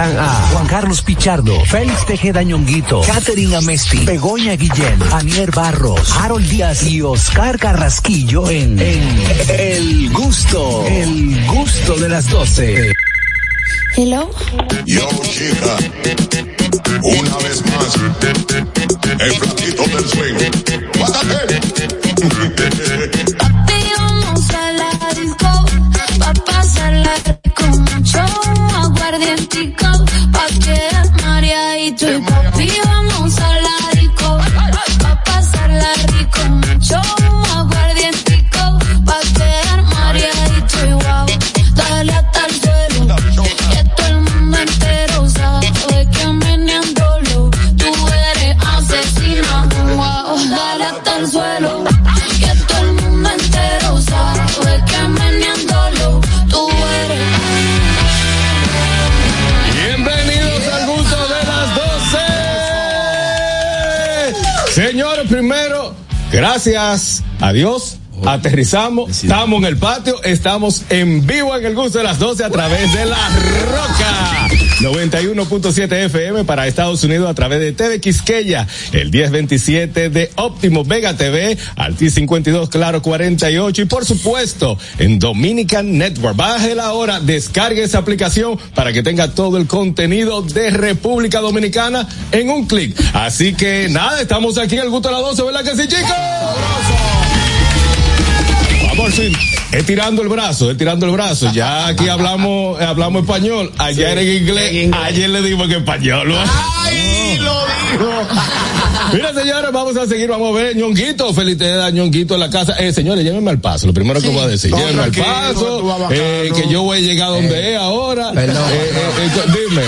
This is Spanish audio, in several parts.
están a Juan Carlos Pichardo, Félix Tejeda Ñonguito, Catherine Amesti, Begoña Guillén, Anier Barros, Harold Díaz y Oscar Carrasquillo en, El Gusto, El Gusto de las 12. Hello. Yo, chica. Una vez más. El flaquito del swing. ¡Bátate! Gracias. A Dios. Aterrizamos, estamos en el patio, estamos en vivo en el gusto de las 12 a través de la Roca 91.7 FM para Estados Unidos a través de TV Quisqueya, el 1027 de Óptimo Vega TV, Alti 52 Claro 48 y por supuesto en Dominican Network. Baje la hora, descargue esa aplicación para que tenga todo el contenido de República Dominicana en un clic. Así que nada, estamos aquí en el gusto de las 12, ¿verdad que sí, chicos? Vamos, sí. Estirando el brazo, estirando el brazo. Ya aquí hablamos, hablamos español. Ayer en inglés, ayer le dimos que español. ¡Ay, lo dijo! Mira, señores, vamos a seguir, vamos a ver, ñonguito, felicidades, ñonguito en la casa. Eh, señores, llévenme al paso, lo primero que voy a decir, No, llévenme al paso, eh, que yo voy a llegar donde es ahora. perdón. Eh, eh, eh, dime,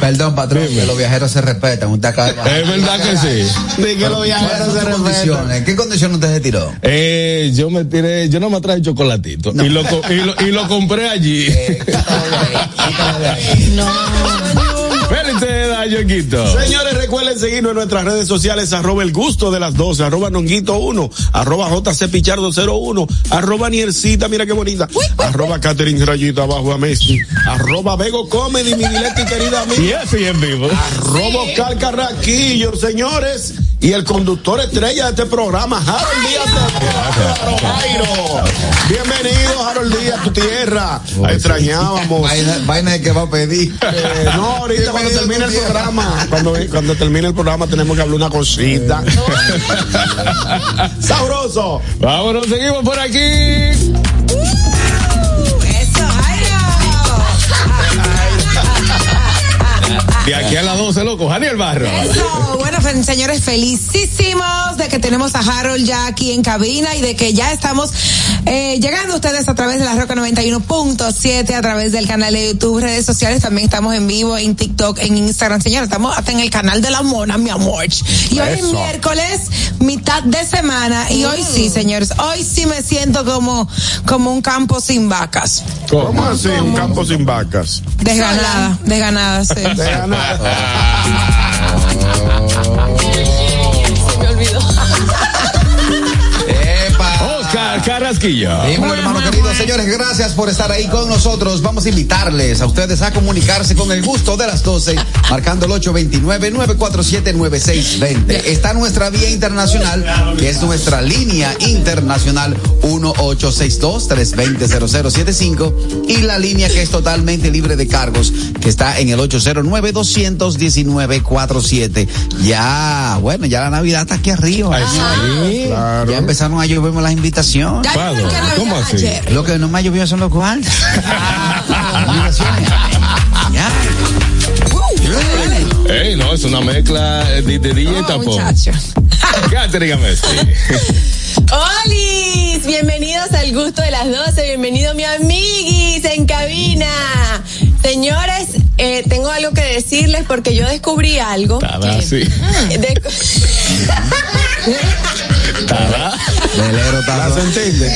Perdón, patrón, Dime. que los viajeros se respetan. Usted acaba de es verdad que sí. De que los viajeros se ¿Cuáles son sus respetan. condiciones? ¿Qué condiciones usted se tiró? Eh, yo me tiré, yo no me traje chocolatito y, lo, co- y, lo, y lo compré allí. Felicidades, ñonguito. Señores, recuerden seguirnos en nuestras redes sociales, arroba el gusto de las 12, arroba nonguito 1, arroba jc pichardo 01, arroba niercita, mira qué bonita, arroba Catherine Rayita abajo a Messi, arroba Bego Comedy, mi querida Y amiga, así en vivo. arroba Oscar Carraquillo, señores, y el conductor estrella de este programa, Harold Díaz Jairo. Bienvenido, Harold Díaz, a tu tierra. La extrañábamos. Vaina, vaina de que va a pedir. Eh, no, ahorita cuando termine el programa, cuando, cuando termine el programa tenemos que hablar una cosita. Sabroso. Vámonos, seguimos por aquí. De aquí a las 12, loco. Daniel Barro. Eso, bueno, señores, felicísimos de que tenemos a Harold ya aquí en cabina y de que ya estamos eh, llegando a ustedes a través de la Roca 91.7, a través del canal de YouTube, redes sociales, también estamos en vivo en TikTok, en Instagram, señores, estamos hasta en el canal de la mona, mi amor. Y hoy es miércoles, mitad de semana, y hoy sí, señores, hoy sí me siento como, como un campo sin vacas. ¿Cómo así? Un campo sin vacas. Desganada, desganada, sí. De Oscar Carrasquillo. Dímelo, Señores, gracias por estar ahí con nosotros. Vamos a invitarles a ustedes a comunicarse con el gusto de las 12, marcando el 829-947-9620. Está nuestra vía internacional, que es nuestra línea internacional 1862-320-0075 y la línea que es totalmente libre de cargos, que está en el 809-219-47. Ya, bueno, ya la Navidad está aquí arriba. Ay, sí. Claro. Ya empezaron a lloverme las invitaciones. ¿cómo así? ayer. Lo que no me ha llovido son los cuartos. Obligaciones. ya. Ey, no, es una mezcla de, de DJ Oh, tapón. Catherine. ¡Holis! Bienvenidos al gusto de las 12. Bienvenido mi amiguis en cabina. Señores, eh, tengo algo que decirles porque yo descubrí algo. Tada, sí. De- Tada. Velero está ¿La se entiende?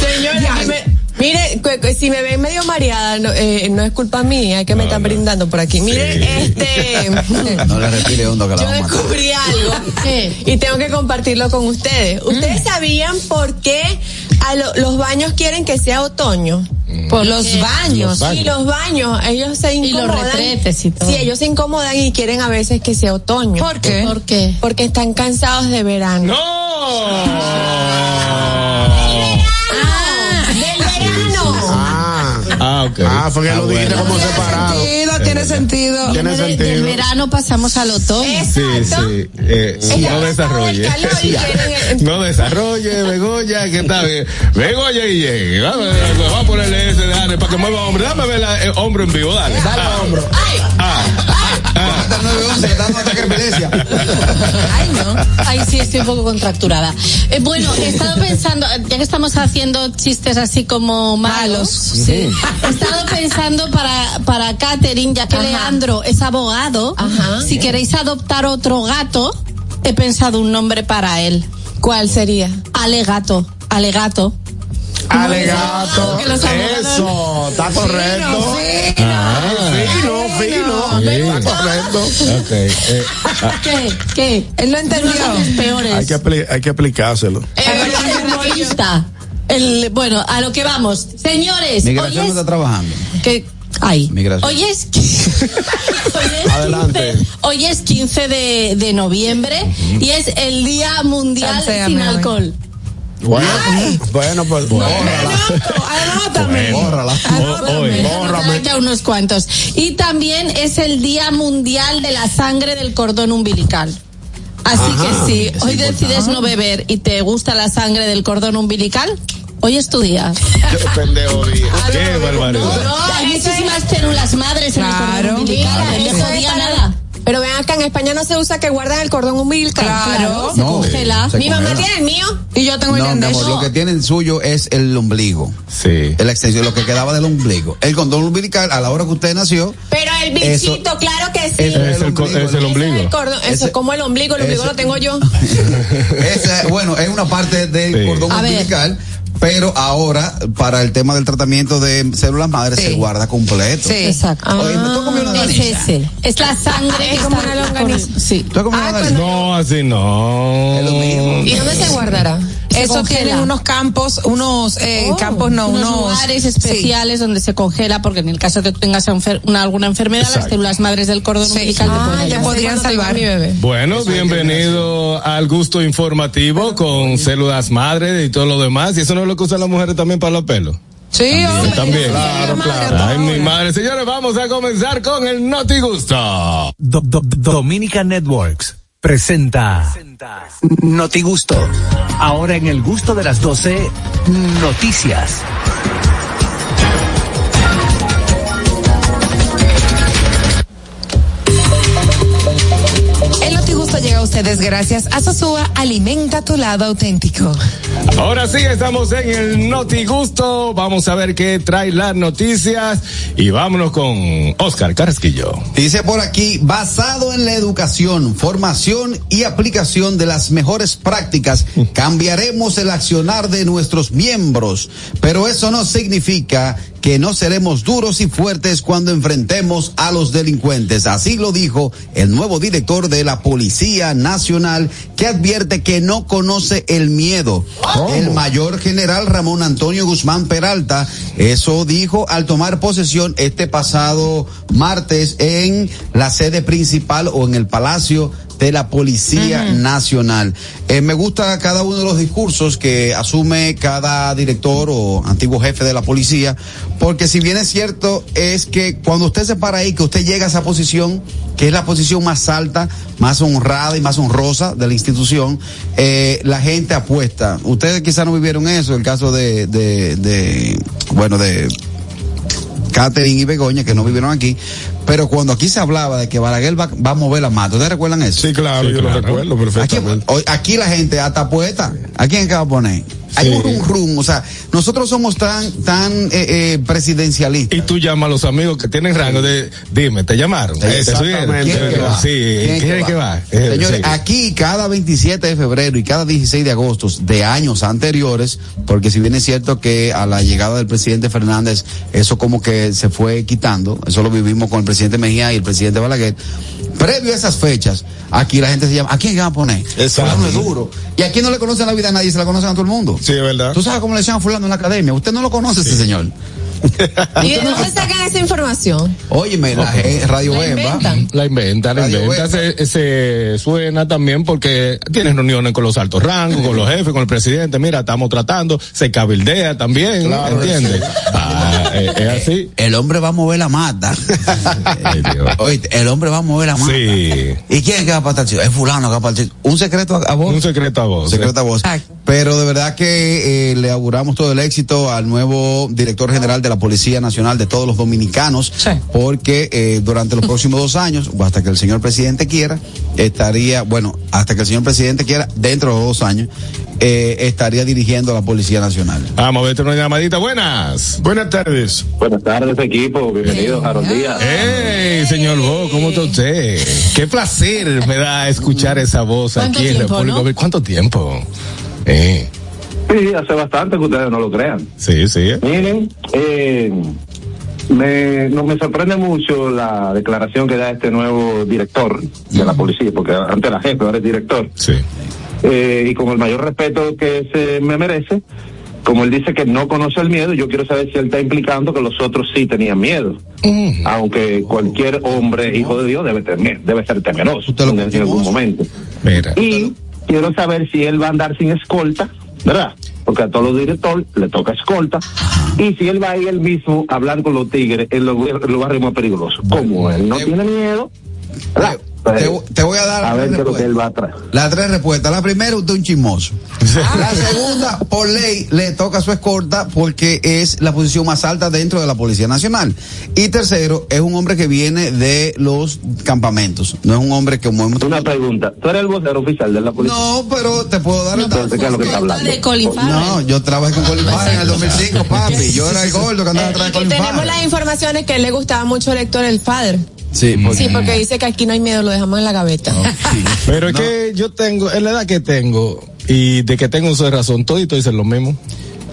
Señores, me- mire, si me ven medio mareada, no, eh, no es culpa mía, es que me están brindando por aquí. Miren, este. No le respire hondo que la Yo descubrí algo y tengo que compartirlo con ustedes. ¿Ustedes sabían por qué a lo- los baños quieren que sea otoño? Por los baños. Los Y los baños, ellos se Y los incomodan. retretes y todo. Sí, ellos se incomodan y quieren a veces que sea otoño. ¿Por qué? ¿Por qué? Porque están cansados de verano. ¡No! Ah, Ah, ok. ah, fue que lo dijiste bueno. como separado. Sentido, tiene sentido. Tiene sentido. del verano pasamos al otoño. Sí, sí. Eh, no desarrolle. No desarrolle, Begoña, que está bien. Begoña y llegue. Vamos, a ponerle ese, dale, para que mueva hombre. Dame ver la, eh, hombro en vivo, dale. Dale, Ah, hombro. Ah, Hasta el 911 le dando ataque de epilepsia. Ay, no. Ay, sí, estoy un poco contracturada. Eh, bueno, he estado pensando, ya que estamos haciendo chistes así como malos, sí. He estado pensando para, para Catherine, ya que Ajá. Leandro es abogado, Ajá. si queréis adoptar otro gato, he pensado un nombre para él. ¿Cuál sería? Alegato. Alegato. Alegato. Eso, está correcto. Ah, Fino, fino. Sí. Está correcto. Ok. eh, ah, ¿Qué? ¿Qué? Él lo entendió. Peores. Hay que, hay que aplicárselo. el bueno, a lo que vamos. Señores, Migración no es, está trabajando. que, ay, Migración. hoy es, hoy es Adelante. 15, hoy es 15 de, de noviembre y es el Día Mundial sin hoy. Bueno, bueno, pues bórrala. Bórrala. Bórrame. Ya unos cuantos. Y también es el Día Mundial de la Sangre del Cordón Umbilical. Así Ajá, que si hoy decides no beber y te gusta la sangre del cordón umbilical, hoy es tu día. Pendejo día. Qué barbaridad. No, hay muchísimas células madres en el Claro. cordón umbilical. No Eso le es jodía para- nada. Pero ven acá, en España no se usa que guardan el cordón umbilical. Claro. Se No, congela. se Mi mamá tiene el mío. Y yo tengo el No, mi amor, lo que tiene el suyo es el ombligo. Sí. La extensión, lo que quedaba del ombligo. El condón umbilical, a la hora que usted nació, Pero el Eso- bichito, claro que sí. eso Es el, es el Eso es ombligo. el cordón, eso Ese- es como el ombligo, el ombligo ese- lo tengo yo. esa, bueno, es una parte del Sí. cordón A ver. Pero ahora, para el tema del tratamiento de células madres, Sí. se guarda completo. Sí. Exacto. Oye, ¿tú has comido una es longaniza? ese. Es la sangre Es como una longaniza. Sí. ¿Tú has comido Ah, una? No, así no. Es lo mismo. ¿Y dónde se guardará? Se Eso congela. tienen unos campos, unos eh, Oh, campos, no, unos, unos, lugares sí. especiales donde se congela porque en el caso de que tú tengas enfer- una, alguna enfermedad las células madres del cordón Sí. umbilical te Ah, ayudar. podrían salvar. mi bebé. Bueno, bienvenido al gusto informativo con células madre y todo lo demás. Y eso no es lo que usan las mujeres también para los pelos. Sí, hombre. También. Claro, claro. Ay, mi madre. Señores, vamos a comenzar con el Noti Gusto. Do- do- Dominica Networks presenta Notigusto. Ahora en el gusto de las 12, noticias. El Notigusto llega a ustedes gracias a Sosúa Alimenta tu lado auténtico. Ahora sí, estamos en el Noti Gusto. Vamos a ver qué trae las noticias. Y vámonos con Oscar Carrasquillo. Dice por aquí, basado en la educación, formación y aplicación de las mejores prácticas, cambiaremos el accionar de nuestros miembros. Pero eso no significa que no seremos duros y fuertes cuando enfrentemos a los delincuentes. Así lo dijo el nuevo director de la Policía Nacional, que advierte que no conoce el miedo. El mayor general Ramón Antonio Guzmán Peralta, eso dijo al tomar posesión este pasado martes en la sede principal o en el Palacio de la Policía Nacional. Eh, me gusta cada uno de los discursos que asume cada director o antiguo jefe de la policía, porque si bien es cierto, es que cuando usted se para ahí, que usted llega a esa posición, que es la posición más alta, más honrada y más honrosa de la institución, eh, la gente apuesta. Ustedes quizás no vivieron eso, el caso de, de, de bueno, de Catherine y Begoña, que no vivieron aquí, pero cuando aquí se hablaba de que Balaguer va, va a mover la mata, ¿ustedes recuerdan eso? Sí, claro, Sí, yo claro. lo recuerdo perfectamente. aquí la gente hasta apuesta. ¿A quién que va a poner? Hay Sí. un rum rum, o sea, nosotros somos tan, tan eh, eh, presidencialistas. Y tú llamas a los amigos que tienen rango de, dime, ¿te llamaron? ¿Te Exactamente. subieron? ¿Quién es que va? Sí, ¿Quién ¿quién es que va? Señores, sí. aquí cada 27 de febrero y cada 16 de agosto de años anteriores, porque si bien es cierto que a la llegada del presidente Fernández eso como que se fue quitando, eso lo vivimos con el presidente Mejía y el presidente Balaguer, previo a esas fechas, aquí la gente se llama, ¿a quién van a poner? Exacto. Es duro. Y aquí no le conocen la vida a nadie, se la conocen a todo el mundo. Sí, es verdad. ¿Tú sabes cómo le a fulano en la academia? Usted no lo conoce ese señor. ¿Y de dónde sacan esa información? Óyeme, la G- Radio La Bemba. inventan. La inventa, la Radio inventa. Se, se suena también porque tienen reuniones con los altos rangos, con los jefes, con el presidente. Mira, estamos tratando, se cabildea también, Claro, ¿entiendes? Ah, eh, es así. El hombre va a mover la mata. Oye, el hombre va a mover la mata. Sí. ¿Y quién es que va para tal sitio? Es fulano que va tal sitio. Un secreto a, a vos. Un secreto a voz. Secreto a voz. Exacto. Pero de verdad que eh, le auguramos todo el éxito al nuevo director general de la Policía Nacional de todos los dominicanos, Sí. porque eh, durante los próximos dos años, o hasta que el señor presidente quiera, estaría, bueno, hasta que el señor presidente quiera, dentro de los dos años, eh, estaría dirigiendo a la Policía Nacional. Vamos a verte una llamadita. Buenas. Buenas tardes. Buenas tardes, equipo. Bienvenidos, Harold Díaz. Hey, señor Bo, ¿cómo está usted? Qué placer me da escuchar esa voz ¿Cuánto aquí en República no? ¿Cuánto tiempo? Eh, Sí, hace bastante que ustedes no lo crean. sí, sí. Miren, eh, me, no, me sorprende mucho la declaración que da este nuevo director de la policía, porque antes era jefe, ahora es director. Sí. Eh, y con el mayor respeto que se me merece, como él dice que no conoce el miedo, yo quiero saber si él está implicando que los otros sí tenían miedo. Aunque cualquier hombre, hijo de Dios, debe temer, debe ser temeroso Usted lo en, en algún momento. Mira. Y quiero saber si él va a andar sin escolta, ¿verdad? Porque a todos los directores le toca escolta. Y si él va a ir él mismo a hablar con los tigres en los, en los barrios más peligrosos. Como él no Te- tiene miedo, ¿verdad? Te, te voy a dar a ver tres qué es lo que respuestas. él va a traer. Las tres respuestas. La primera, usted es un chismoso. La segunda, por ley, le toca su escolta porque es la posición más alta dentro de la Policía Nacional. Y tercero, es un hombre que viene de los campamentos. No es un hombre que hemos Una pregunta. ¿Tú eres el vocero oficial de la policía? No, pero te puedo dar el Entonces, ¿qué es lo que está hablando? No, yo trabajé con Colin Farrell en el 2005, papi. Yo era el gordo que andaba atrás de Colin tenemos Farrell. las informaciones que le gustaba mucho al lector el padre. Sí, porque- Sí, porque dice que aquí no hay miedo, lo dejamos en la gaveta. Sí. Pero es que yo tengo, en la edad que tengo, y de que tengo uso de razón, todito dicen lo mismo.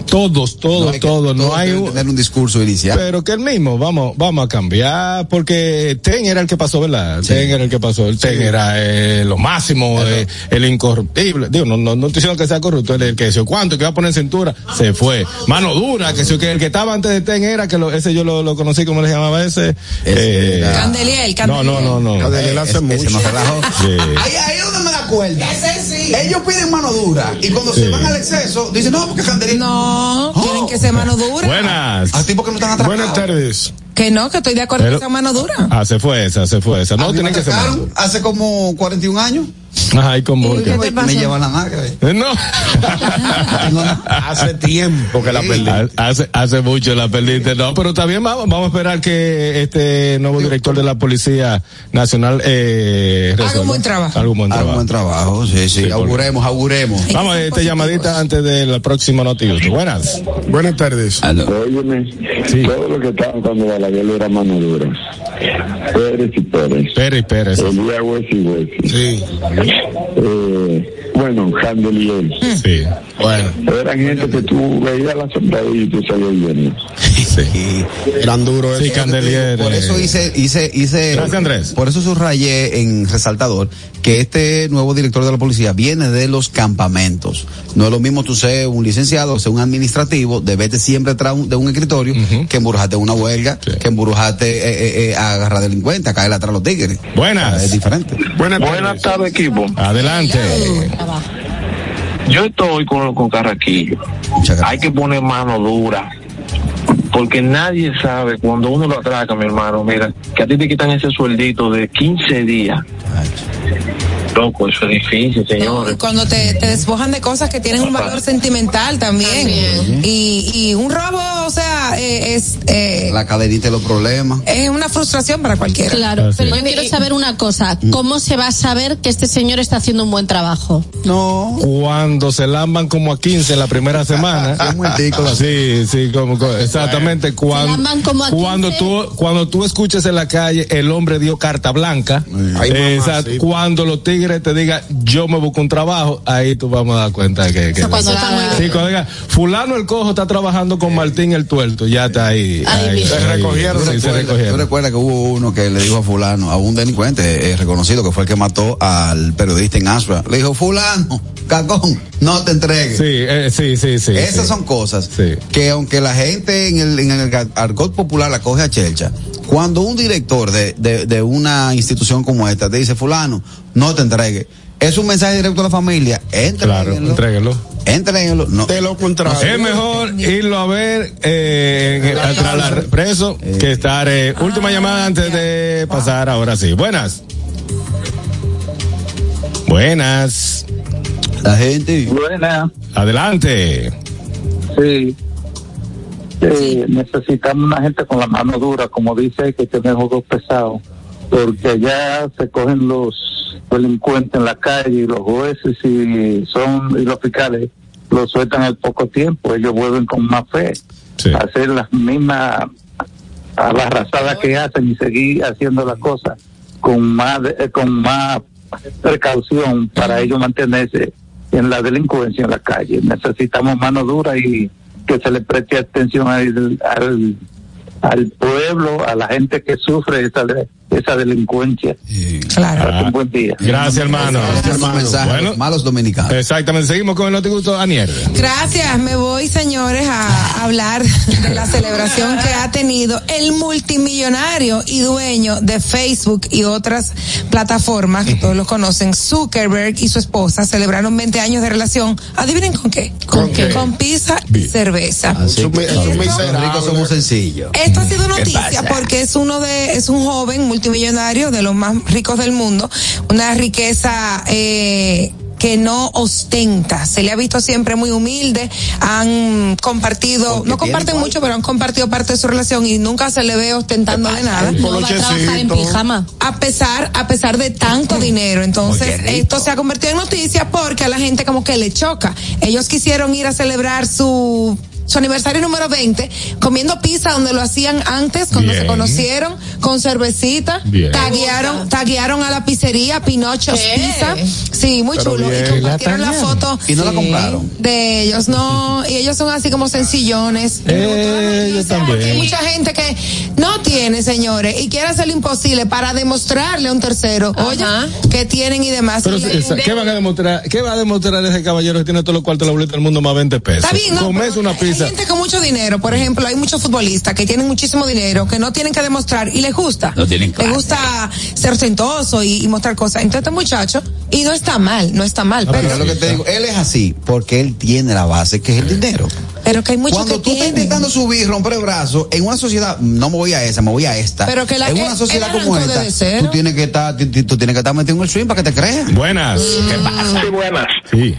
Todos, todos, hay que- todos. No hay un, tener un discurso inicial. pero que el mismo, vamos, vamos a cambiar, porque Ten era el que pasó, ¿verdad? Ten era el que pasó, el Ten era eh, lo máximo, eh, el incorruptible. Digo, no, no, no estoy diciendo que sea corrupto, el que decía, ¿cuánto? Que va a poner cintura, se fue. Mano dura, que, sí, que el que estaba antes de Ten era, que lo, ese yo lo, lo conocí, ¿cómo le llamaba ese? Ese era- Candeliel, no, no, no, no. Cadeliel hace Ese- ese mucho. no relajó. Sí. Ahí, ahí es donde me da cuenta. Ellos piden mano dura y cuando se Sí. van al exceso dicen, no, porque Candeliel. No, Oh. Que ser mano dura. Buenas. A tipos que no están atrapados. Buenas tardes. Que no, que estoy de acuerdo Pero- que sea mano dura. Ah, se fue esa, se fue esa. No, me tienen que ser más. atracaron hace como 41 años. Ajá, y con ¿Y Burger. qué te Me pasó? llevan la nalga. eh. No. Tengo nada. Hace tiempo que la perdí. Hace, hace mucho la perdiste. No, pero está bien, vamos, vamos a esperar que este nuevo director de la Policía Nacional eh, Haga un buen trabajo. Haga un buen trabajo. buen trabajo, sí, sí. Sí, porque- auguremos, auguremos. Vamos a esta llamadita antes del próximo noticiero. Buenas. Buenas tardes. Óyeme, Sí. todo lo que estaban cuando Balaguer era mano dura. Pérez y Pérez. Pérez, Pérez. Elías Huesi y Huesi. Sí. Eh, bueno, Handel y él. Sí. Bueno. Eran gente que tú veías la sombra y tú salías yendo. Sí. Eran duros Sí, eso. Candelier. Por eso eh, hice, hice, hice. Gracias, Andrés. Por eso subrayé en resaltador que este nuevo director de la policía viene de los campamentos. No es lo mismo tú ser un licenciado, ser un administrativo, de vete siempre atrás de un escritorio, que embrujarte en una huelga, Sí. que embrujarte eh, eh, eh, a agarrar delincuentes, a caer atrás a los tigres. Buenas. Es diferente. Buenas tardes. Buenas tardes, equipo. Adelante. Yo estoy con, con Carraquillo. Hay que poner mano dura. Porque nadie sabe cuando uno lo atraca, mi hermano. Mira, que a ti te quitan ese sueldito de 15 días. Loco, eso es difícil, No, señores. y cuando te, te despojan de cosas que tienen un valor sentimental también. Y, y un robo, o sea, eh, es, eh, La cadenita de los problemas. es una frustración para cualquiera. Claro, pero yo quiero saber una cosa. ¿Cómo se va a saber que este señor está haciendo un buen trabajo? No. Cuando se lamban como a 15 la primera semana. Sí. Sí, sí, como, co- exactamente. Cuando, cuando 15. tú, cuando tú escuches en la calle, el hombre dio carta blanca. Ay, eh, mamá, exacto, sí. Cuando los tigres te digan, yo me busco un trabajo, ahí tú vamos a dar cuenta que, que Eso cuando la- Sí, cuando diga, fulano el cojo está trabajando con Martín el tuerto, ya está ahí. Ahí. Se recogieron, sí, se ¿Tú recuerdas que hubo uno que le dijo a fulano, a un delincuente eh, reconocido que fue el que mató al periodista en Aspa? Le dijo, fulano, cagón, no te entregues. Sí, eh, sí, sí, sí. Esas sí. son cosas Sí. que aunque la gente en el, en el argot popular la coge a chelcha, cuando un director de, de, de una institución como esta te dice, fulano, no te entregue, es un mensaje directo a la familia, Claro, entréguenlo, entréguenlo. entréguenlo, no. De lo contrario. Es mejor irlo a ver eh, en la- preso que estar. eh, última llamada antes de pasar. Ahora sí. Buenas. Buenas. La gente. Buena, Adelante. sí. Eh, necesitamos una gente con la mano dura, como dice, que tenemos dos pesados, porque allá se cogen los delincuentes en la calle y los jueces y son y los fiscales los sueltan al poco tiempo, ellos vuelven con más fe Sí. a hacer las mismas abarrazadas que hacen y seguir haciendo las cosas con más eh, con más precaución para ellos mantenerse en la delincuencia en la calle. Necesitamos mano dura y que se le preste atención al, al, al pueblo, a la gente que sufre de- esa delincuencia. Claro. Pase un buen día. Gracias, hermano. Mensaje Bueno. los malos dominicanos. Exactamente. Seguimos con el notigusto Anier. Gracias, me voy señores a hablar de la celebración que ha tenido el multimillonario y dueño de Facebook y otras plataformas que todos lo conocen, Zuckerberg y su esposa celebraron 20 años de relación. Adivinen con qué? ¿Con qué? Con pizza y cerveza. Así que los somos sencillos. Esto ha sido noticia porque es uno de, es un joven multimillonario de los más ricos del mundo, una riqueza eh, que no ostenta, se le ha visto siempre muy humilde, han compartido, Porque no comparten mucho, pero han compartido parte de su relación y nunca se le ve ostentando de nada. No va a trabajar en pijama. A pesar, a pesar de tanto dinero. Entonces, esto se ha convertido en noticia porque a la gente como que le choca. Ellos quisieron ir a celebrar su su aniversario número 20, comiendo pizza donde lo hacían antes, cuando Bien. se conocieron, con cervecita, Bien. taguearon, taguearon a la pizzería Pinocho's ¿Qué? Pizza. Sí, muy Pero chulo. bien. Y compartieron La la, foto Y no la Sí. compraron. de ellos, no, y ellos son así como sencillones. Eh, yo también. Hay mucha gente que no tiene, señores, y quiere hacer lo imposible para demostrarle a un tercero, oye, Ajá. que tienen y demás. Pero, Y- esa- ¿qué van a demostrar? ¿Qué va a demostrar ese caballero que tiene todos los cuartos de la boleta del mundo más 20 pesos? Está bien, no, Comes una Hay gente con mucho dinero, por ejemplo, hay muchos futbolistas que tienen muchísimo dinero, que no tienen que demostrar y les gusta. No tienen Les clase. gusta ser ostentoso y, y mostrar cosas. Entonces este muchacho, y no está mal, no está mal, Pero pero, es lo que te digo, él es así porque él tiene la base que es el dinero. pero que hay muchos Cuando que tú estás tienen. intentando subir, romper el brazo, en una sociedad, no me voy a esa, me voy a esta. Pero que la- en una sociedad como esta, tú tienes que estar, tú, tú tienes que estar metido en el swing para que te crean. Buenas. ¿Qué pasa? Sí, buenas. Sí.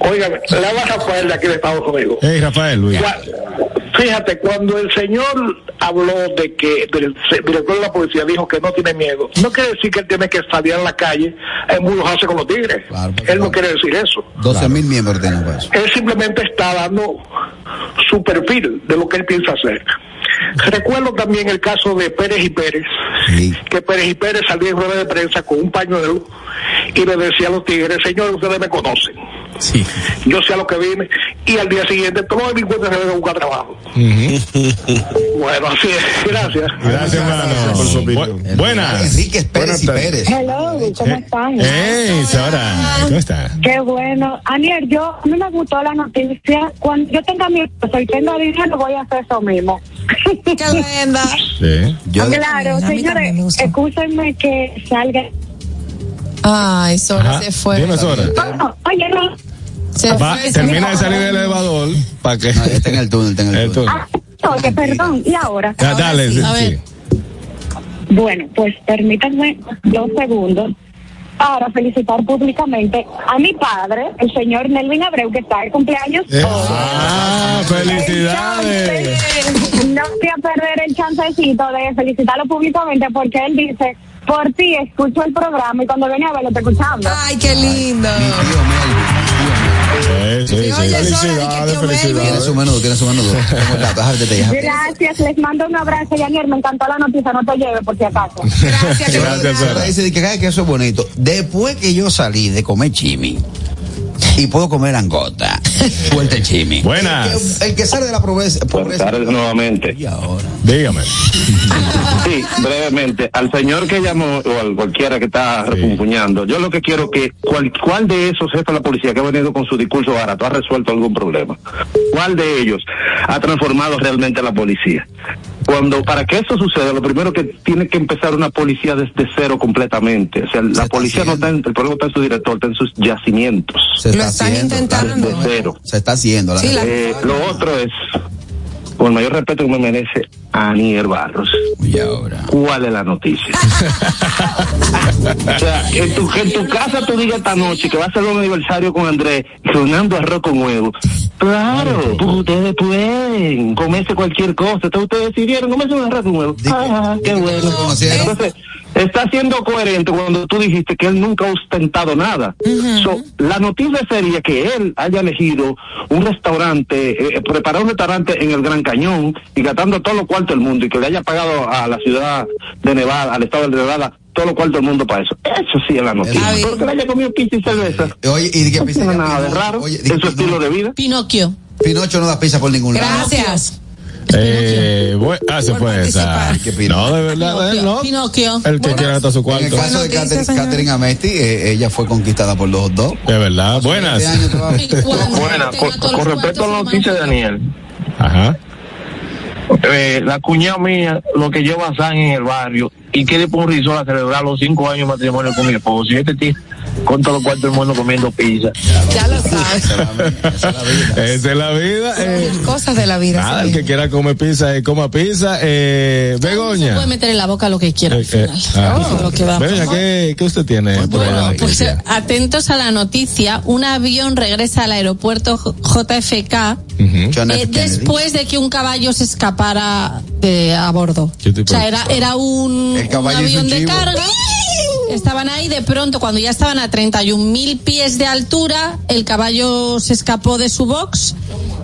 Óigame, le habla Rafael de aquí de Estados Unidos. Hey, Rafael, Luis. Fíjate, cuando el señor habló de que el director de la policía dijo que no tiene miedo, no quiere decir que él tiene que salir a la calle a embrujarse con los tigres. Claro, pues, él no claro. quiere decir eso. 12 mil miembros tienen pues. eso. Él simplemente está dando su perfil de lo que él piensa hacer. Recuerdo también el caso de Pérez y Pérez, Sí. que Pérez y Pérez salió en rueda de prensa con un pañuelo y le decía a los tigres, señores, ustedes me conocen. Sí. Yo sé a lo que vine y al día siguiente todos los delincuentes se ven a buscar trabajo. Bueno, así es. Gracias. Gracias, hermano. por su opinión. Bu- buenas. Enrique Pérez y. Pérez. Hello, ¿cómo Eh, están? Hey, Sara. ¿Cómo está? Qué bueno. Aniel, yo, a mí me gustó la noticia. Cuando yo tenga mi esposo y tenga dinero, voy a hacer eso mismo. Qué linda. Sí. Yo, claro, señores, escúchenme que salga. Ay, Sora Ajá. se fue. Dime, Sora. Oye, no. Se Va, fue. termina de salir del elevador para que. no, está en el túnel, está en el El túnel. túnel. Ah, oye, perdón. ¿Y ahora? Ya, dale, sí, A ver. sí. Bueno, pues permítanme dos segundos para felicitar públicamente a mi padre, el señor Nelvin Abreu, que está de cumpleaños. Eh, Ah, felicidades. No voy a perder el chancecito de felicitarlo públicamente porque él dice, por ti escucho el programa y cuando viene a verlo te escuchando. Ay, qué lindo. Mi tío Melvin. Sí, sí, sí. que Felicidades, tío Melvin. Tiene su menú, tiene su llamo. Gracias, les mando un abrazo, Yanier, me encantó la noticia, no te lleve por si acaso. Gracias. Gracias, dice que, "Ay, que eso es bonito. Después que yo salí de comer chimi y puedo comer angota Suelta el chimi. Buenas. El que, el que sale de la pobreza. Buenas tardes nuevamente. y ahora. Dígame. Sí, brevemente, al señor que llamó o al cualquiera que está refunfuñando, yo lo que quiero que cual, cuál de esos jefes de la policía que ha venido con su discurso barato ha resuelto algún problema. ¿Cuál de ellos ha transformado realmente a la policía? Cuando para que eso suceda, lo primero que tiene que empezar una policía desde cero completamente. O sea, la policía no está en, el problema está en su director, está en sus yacimientos. Se Lo está están haciendo. intentando. Desde cero. Se está haciendo. La Sí, la- Eh, lo otro es, con el mayor respeto que me merece, Anier Barros. Y ahora. ¿Cuál es la noticia? o sea, en tu, en tu casa tú digas esta noche que va a ser un aniversario con Andrés, sonando arroz con huevo. Claro, pues ustedes pueden comerse cualquier cosa. Entonces ustedes decidieron comerse un arroz con huevo. Ah, qué bueno. Entonces, está siendo coherente cuando tú dijiste que él nunca ha ostentado nada. So, la noticia sería que él haya elegido un restaurante, eh, preparar un restaurante en el Gran Cañón y gastando todo lo cuarto del mundo y que le haya pagado a la ciudad de Nevada, al estado de Nevada, todo lo cuarto del mundo para eso. Eso sí es la noticia. Porque él haya comido pizza y cerveza. Oye, y que No nada de raro. Oye, su no, estilo de vida. Pinocchio. Pinocho no da pizza por ningún lado. Gracias. Eh, bu- ah, se fue esa. No, de verdad, él no. Pinocchio. El que quiera gastar su En el cuarto. caso de Catherine, Amesti, eh, ella fue conquistada por los dos. De verdad. Buenas. Este año todavía. Y cuando Buena, tenga con, respecto a la noticia de. Daniel, Ajá. eh, la cuñada mía lo que lleva sangre en el barrio y quiere por un risol a celebrar los cinco años de matrimonio con mi esposo. Y este tío con todo los cuartos del mundo comiendo pizza. Ya lo sabes. Esa es la vida. eh. Cosas de la vida. Nada, el que quiera comer pizza, eh, coma pizza. Eh, Se Begoña. puede meter en la boca lo que quiera al Eh, eh, final. ah. Eso es lo que va. Begoña, ¿qué, qué usted tiene? por Bueno, ahí? pues atentos a la noticia. Un avión regresa al aeropuerto JFK eh, Kennedy. después de que un caballo se escapara de a bordo. ¿Qué tipo O sea, era, era un, El un avión un de carga. Estaban ahí de pronto, cuando ya estaban a 31.000 pies de altura, el caballo se escapó de su box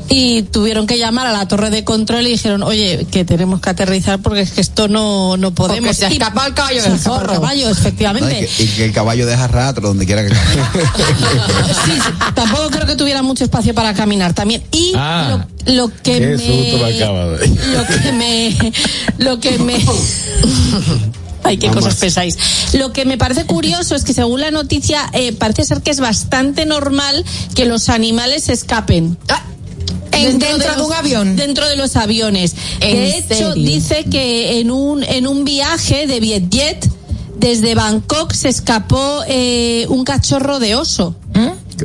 y tuvieron que llamar a la torre de control y dijeron, oye, que tenemos que aterrizar porque es que esto no, no podemos. Porque se escapado el caballo del escapó el zorro. caballo, No, efectivamente. y, que, y que el caballo deja rastro donde quiera que camine. Sí, sí, tampoco creo que tuviera mucho espacio para caminar también. Y Ah, lo, lo que me, susto me acaba de- lo que me, lo que me, ay, qué cosas pensáis. Lo que me parece curioso es que según la noticia, eh, parece ser que es bastante normal que los animales escapen. En- dentro de los- un avión. Dentro de los aviones. ¿En de hecho, serio? dice que en un, en un viaje de Vietjet, desde Bangkok se escapó eh, un cachorro de oso.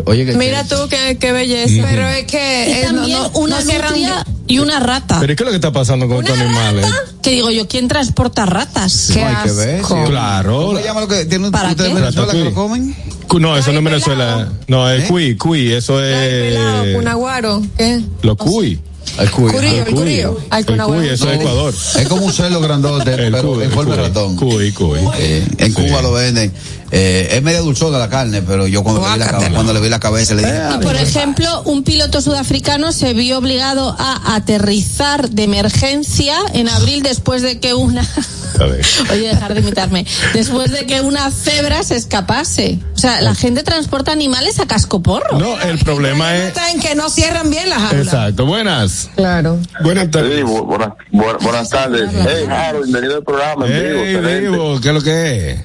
Oye, que Mira tú qué, qué belleza. Pero es que Y eh, no- también no- una no y una rata. Pero ¿y ¿qué es lo que está pasando con estos animales? Que digo yo, ¿quién transporta ratas? Qué No hay que ver. sí. Claro. ¿Cómo llama lo que tiene ¿Para qué? Venezuela que lo comen? No, eso no es Venezuela. No, es ¿Eh? cuy, cuy, eso es. cunaguaro, ¿qué? Los cuy. El cuy. El el cuy. cuy, eso es Ecuador. Es como un celo grandote, El pero cuy, en forma de cuy. ratón. Cuy, cuy. Eh, en Sí. Cuba lo venden. Eh, es media dulzona la carne, pero yo cuando, le vi la, Guácatela. cabe- cuando le vi la cabeza le dije, Y por ejemplo, un piloto sudafricano se vio obligado a aterrizar de emergencia en abril después de que una. Oye, dejar de imitarme. Después de que una cebra se escapase. O sea, la gente transporta animales a cascoporro. No, el problema es. Está en que no cierran bien las jaulas. Exacto, buenas. Claro. Buenas tardes. Sí, bu- buenas, bu- buenas tardes. Hey, Harold, bienvenido al programa. en vivo, Hey. Divo, ¿qué es lo que es?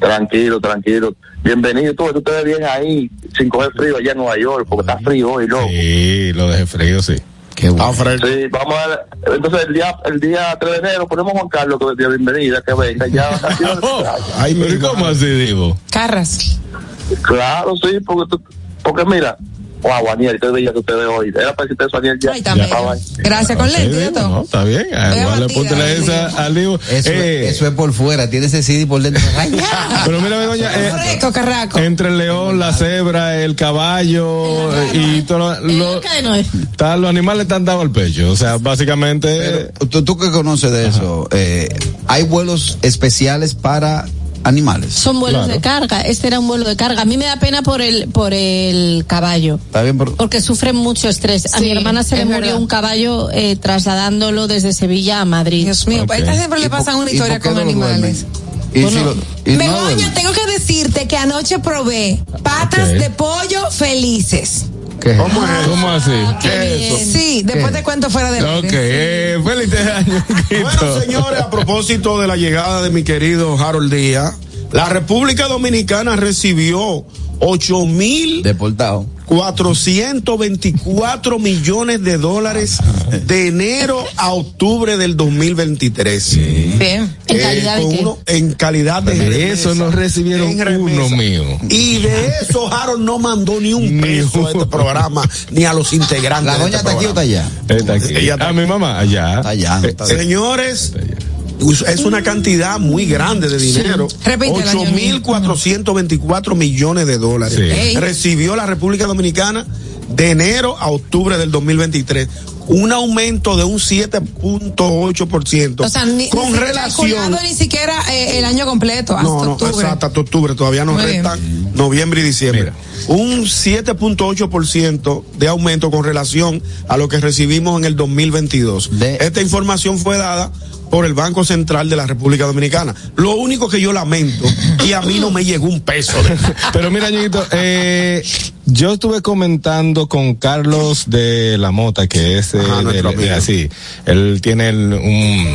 Tranquilo, tranquilo. Bienvenido. Tú, tú te ves bien ahí, sin coger frío allá en Nueva York, porque está frío hoy, ¿no? Sí, lo dejé frío, sí. qué bueno. Sí, vamos a ver. Entonces, el día, el día 3 de enero ponemos a Juan Carlos que es el día de bienvenida, que venga ya. Oh, Ay, mi pero ¿y ¿cómo así, Divo? Carras. Claro, sí, porque, tú- porque mira, wow, Aniel, qué bella que usted ve hoy. Era para decirte eso, Aniel, ya. Ay, también. Ah, vaya. Gracias con Sí, lente no, está bien. Igual le al esa al. Eso, Eh, eso es por fuera, tiene ese CD por dentro. Ay, Pero mira, Begoña, eh, Fresco, carraco. entre el león, la cebra, el caballo eh, y todo lo, El está- los animales están dados al pecho. O sea, básicamente. Pero, ¿tú, tú que conoces de eso, eh, hay vuelos especiales para animales. Son vuelos Claro. de carga. Este era un vuelo de carga. A mí me da pena por el, por el caballo. Está bien, pero Porque sufren mucho estrés. A mi hermana se le murió verdad. un caballo eh, trasladándolo desde Sevilla a Madrid. Dios mío, Ok. a esta siempre ¿y le por- pasan una historia por con animales. Y Bueno, si lo- y no Begoña, tengo que decirte que anoche probé patas de pollo felices. ¿Qué? ¿Cómo es eso? ¿Cómo así? ¿Qué es eso? Sí, después te cuento fuera de Ok, eh, feliz año. Bueno, señores, a propósito de la llegada de mi querido Harold Díaz, la República Dominicana recibió 8 mil Deportado. 424 millones de dólares de enero a octubre del 2023. Bien. ¿En Eh, calidad de uno- en calidad de De remesa. eso no recibieron uno mío. Y de eso Harold no mandó ni un Ni peso a este programa, ni a los integrantes. ¿La de doña este está aquí o está programa. allá? Está aquí. Ella está a mi mamá, allá. Está allá, Eh, está eh, Señores, es una cantidad muy grande de dinero. Repítela, 8.424 millones de dólares. Sí. Recibió la República Dominicana de enero a octubre del 2023. Un aumento de un 7.8%. O sea, ni, con ni relación. ni siquiera eh, el año completo, hasta No, no, octubre. exacto, hasta octubre. Todavía nos restan noviembre y diciembre. Mira. Un 7.8% de aumento con relación a lo que recibimos en el 2022. De- Esta información fue dada por el Banco Central de la República Dominicana. Lo único que yo lamento, y a mí no me llegó un peso de Pero mira, Ñonguito, eh, yo estuve comentando con Carlos de la Mota, que es eh, Ajá, del- de- así, él tiene el, un,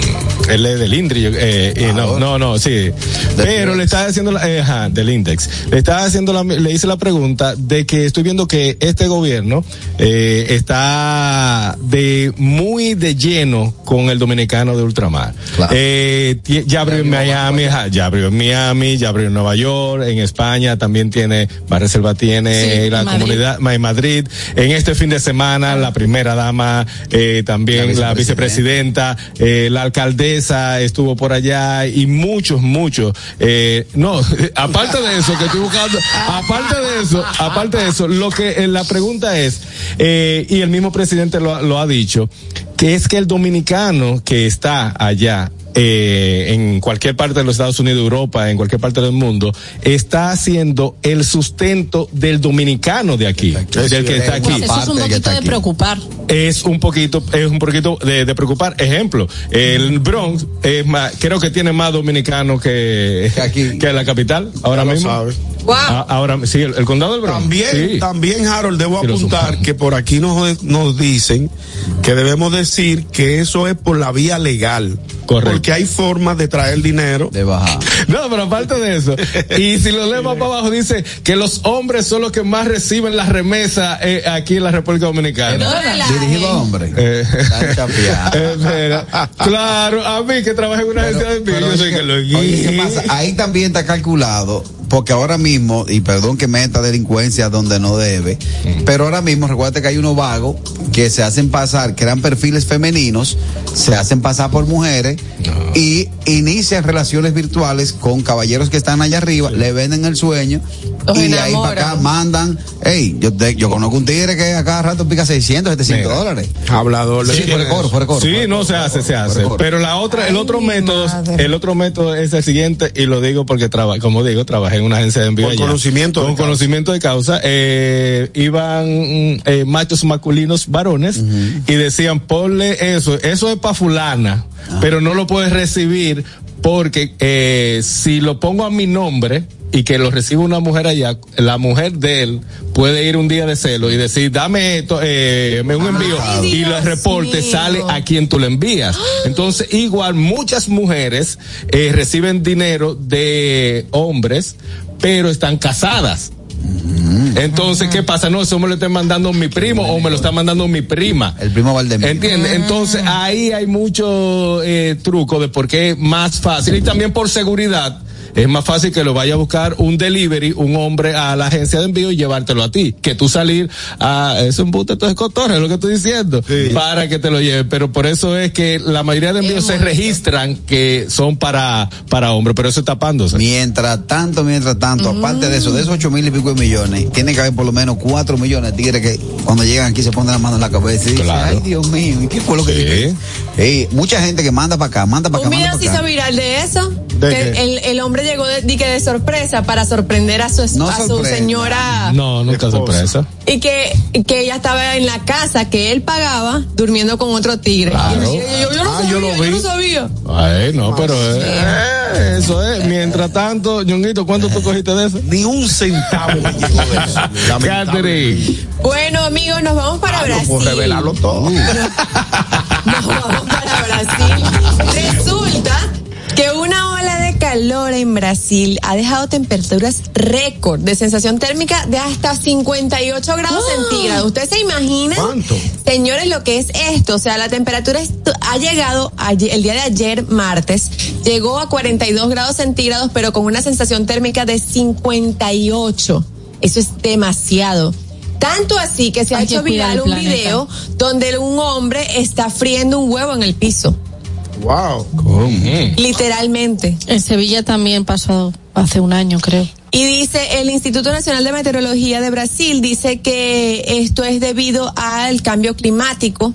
él es del INDRI, eh, y no, no, no, sí, pero le estaba haciendo, la, eh, ajá, del Index, le estaba haciendo la, le hice la pregunta de que estoy viendo que este gobierno eh, está de muy de lleno con el dominicano de ultramar. Claro. Eh, ya abrió en Miami, ajá, ya abrió en Miami, ya abrió en Nueva York, en España también tiene, Reserva tiene Sí, la Madrid. comunidad, en Madrid. En este fin de semana, la primera dama, eh, también La la vicepresidenta, eh, la alcaldesa estuvo por allá y muchos, muchos. Eh, no, aparte de eso, que estoy buscando, aparte de eso, aparte de eso, lo que eh, la pregunta es, eh, y el mismo presidente lo, lo ha dicho, que es que el dominicano que está allá, eh, en cualquier parte de los Estados Unidos, Europa, en cualquier parte del mundo, está haciendo el sustento del dominicano de aquí, del que está aquí. Eso es un poquito de preocupar. Es un poquito, es un poquito de, de preocupar. Ejemplo, el Bronx es más, creo que tiene más dominicanos que, Que aquí. que la capital, ahora Ya lo mismo. sabes. Wow. Ah, ahora, sí, el, el condado del Bronx. También, sí. también, Harold, debo Sí, apuntar que por aquí nos, nos dicen que debemos decir que eso es por la vía legal. Correcto. Porque hay formas de traer dinero. De bajar. No, pero aparte de eso, y si lo leemos para abajo, dice que los hombres son los que más reciben las remesas eh, aquí en la República Dominicana. Dirigido a hombres. Eh, eh, claro, a mí que trabajo en una agencia de envío, Pero yo soy oye, que lo oye, ¿qué pasa? Ahí también está calculado, porque ahora mismo, y perdón que meta delincuencia donde no debe, pero ahora mismo recuerda que hay unos vagos que se hacen pasar, crean perfiles femeninos, se hacen pasar por mujeres y inician relaciones virtuales con caballeros que están allá arriba, le venden el sueño Los y de ahí para acá mandan, hey, yo, conozco un tigre que a cada rato pica 600, 700 Mira. dólares. Hablador de Sí, fuera de coro, fuera de coro. Sí, fuera no coro, se hace, se hace. Pero la otra, el otro método, madre. el otro método es el siguiente y lo digo porque como digo, trabajé en una agencia de envío Con allá. conocimiento de con causa. conocimiento de causa. Eh, iban eh, machos masculinos varones y decían ponle eso, eso es para fulana, pero no lo puedes recibir porque eh, si lo pongo a mi nombre y que lo recibe una mujer allá, la mujer de él puede ir un día de celo y decir, dame esto, eh, me un envío Ay, y el reporte mío. sale a quien tú le envías. Entonces, igual muchas mujeres eh, reciben dinero de hombres, pero están casadas. Entonces, ¿qué pasa? No, eso me lo está mandando mi primo o me lo está mandando mi prima. El primo Valdemiro. ¿Entiendes? Entonces ahí hay mucho eh, truco de por qué es más fácil y también por seguridad. Es más fácil que lo vaya a buscar un delivery, un hombre a la agencia de envío y llevártelo a ti, que tú salir a, es un buste de cotorre, es lo que estoy diciendo, para que te lo lleven. Pero por eso es que la mayoría de envíos se registran que son para, para hombres, pero eso está tapándose. Mientras tanto, mientras tanto, aparte de eso, de esos ocho mil y pico de millones, tiene que haber por lo menos cuatro millones de tigres que cuando llegan aquí se ponen la mano en la cabeza y dicen, ay Dios mío, ¿y qué fue lo que Sí. dije? Ey, mucha gente que manda para acá, manda para Un acá, video manda se hizo viral de eso. ¿De que el, el hombre llegó de, di que de sorpresa para sorprender a su, No a su señora. No, nunca sorpresa. Y que, que ella estaba en la casa que él pagaba durmiendo con otro tigre. Claro. Y yo, yo- yo no Ah, sabía, yo lo vi. no sabía. Ay, no, pero eh, Eh, eso es. Mientras tanto, Ñonguito, ¿cuánto tú cogiste de eso? Ni un centavo me llegó de eso. Catherine. Bueno, amigos, nos vamos para Ah, no Brasil. puedo revelarlo todo. Nos vamos para Brasil. Calor en Brasil ha dejado temperaturas récord de sensación térmica de hasta 58 grados centígrados. ¿Ustedes se imaginan? ¿Cuánto? Señores, lo que es esto, o sea, la temperatura ha llegado ayer- el día de ayer, martes, llegó a 42 grados centígrados, pero con una sensación térmica de 58. Eso es demasiado. Tanto así que se ha Hay hecho viral un planeta. video donde un hombre está friendo un huevo en el piso. Wow. Literalmente. En Sevilla también pasó hace un año, creo. Y dice, el Instituto Nacional de Meteorología de Brasil dice que esto es debido al cambio climático,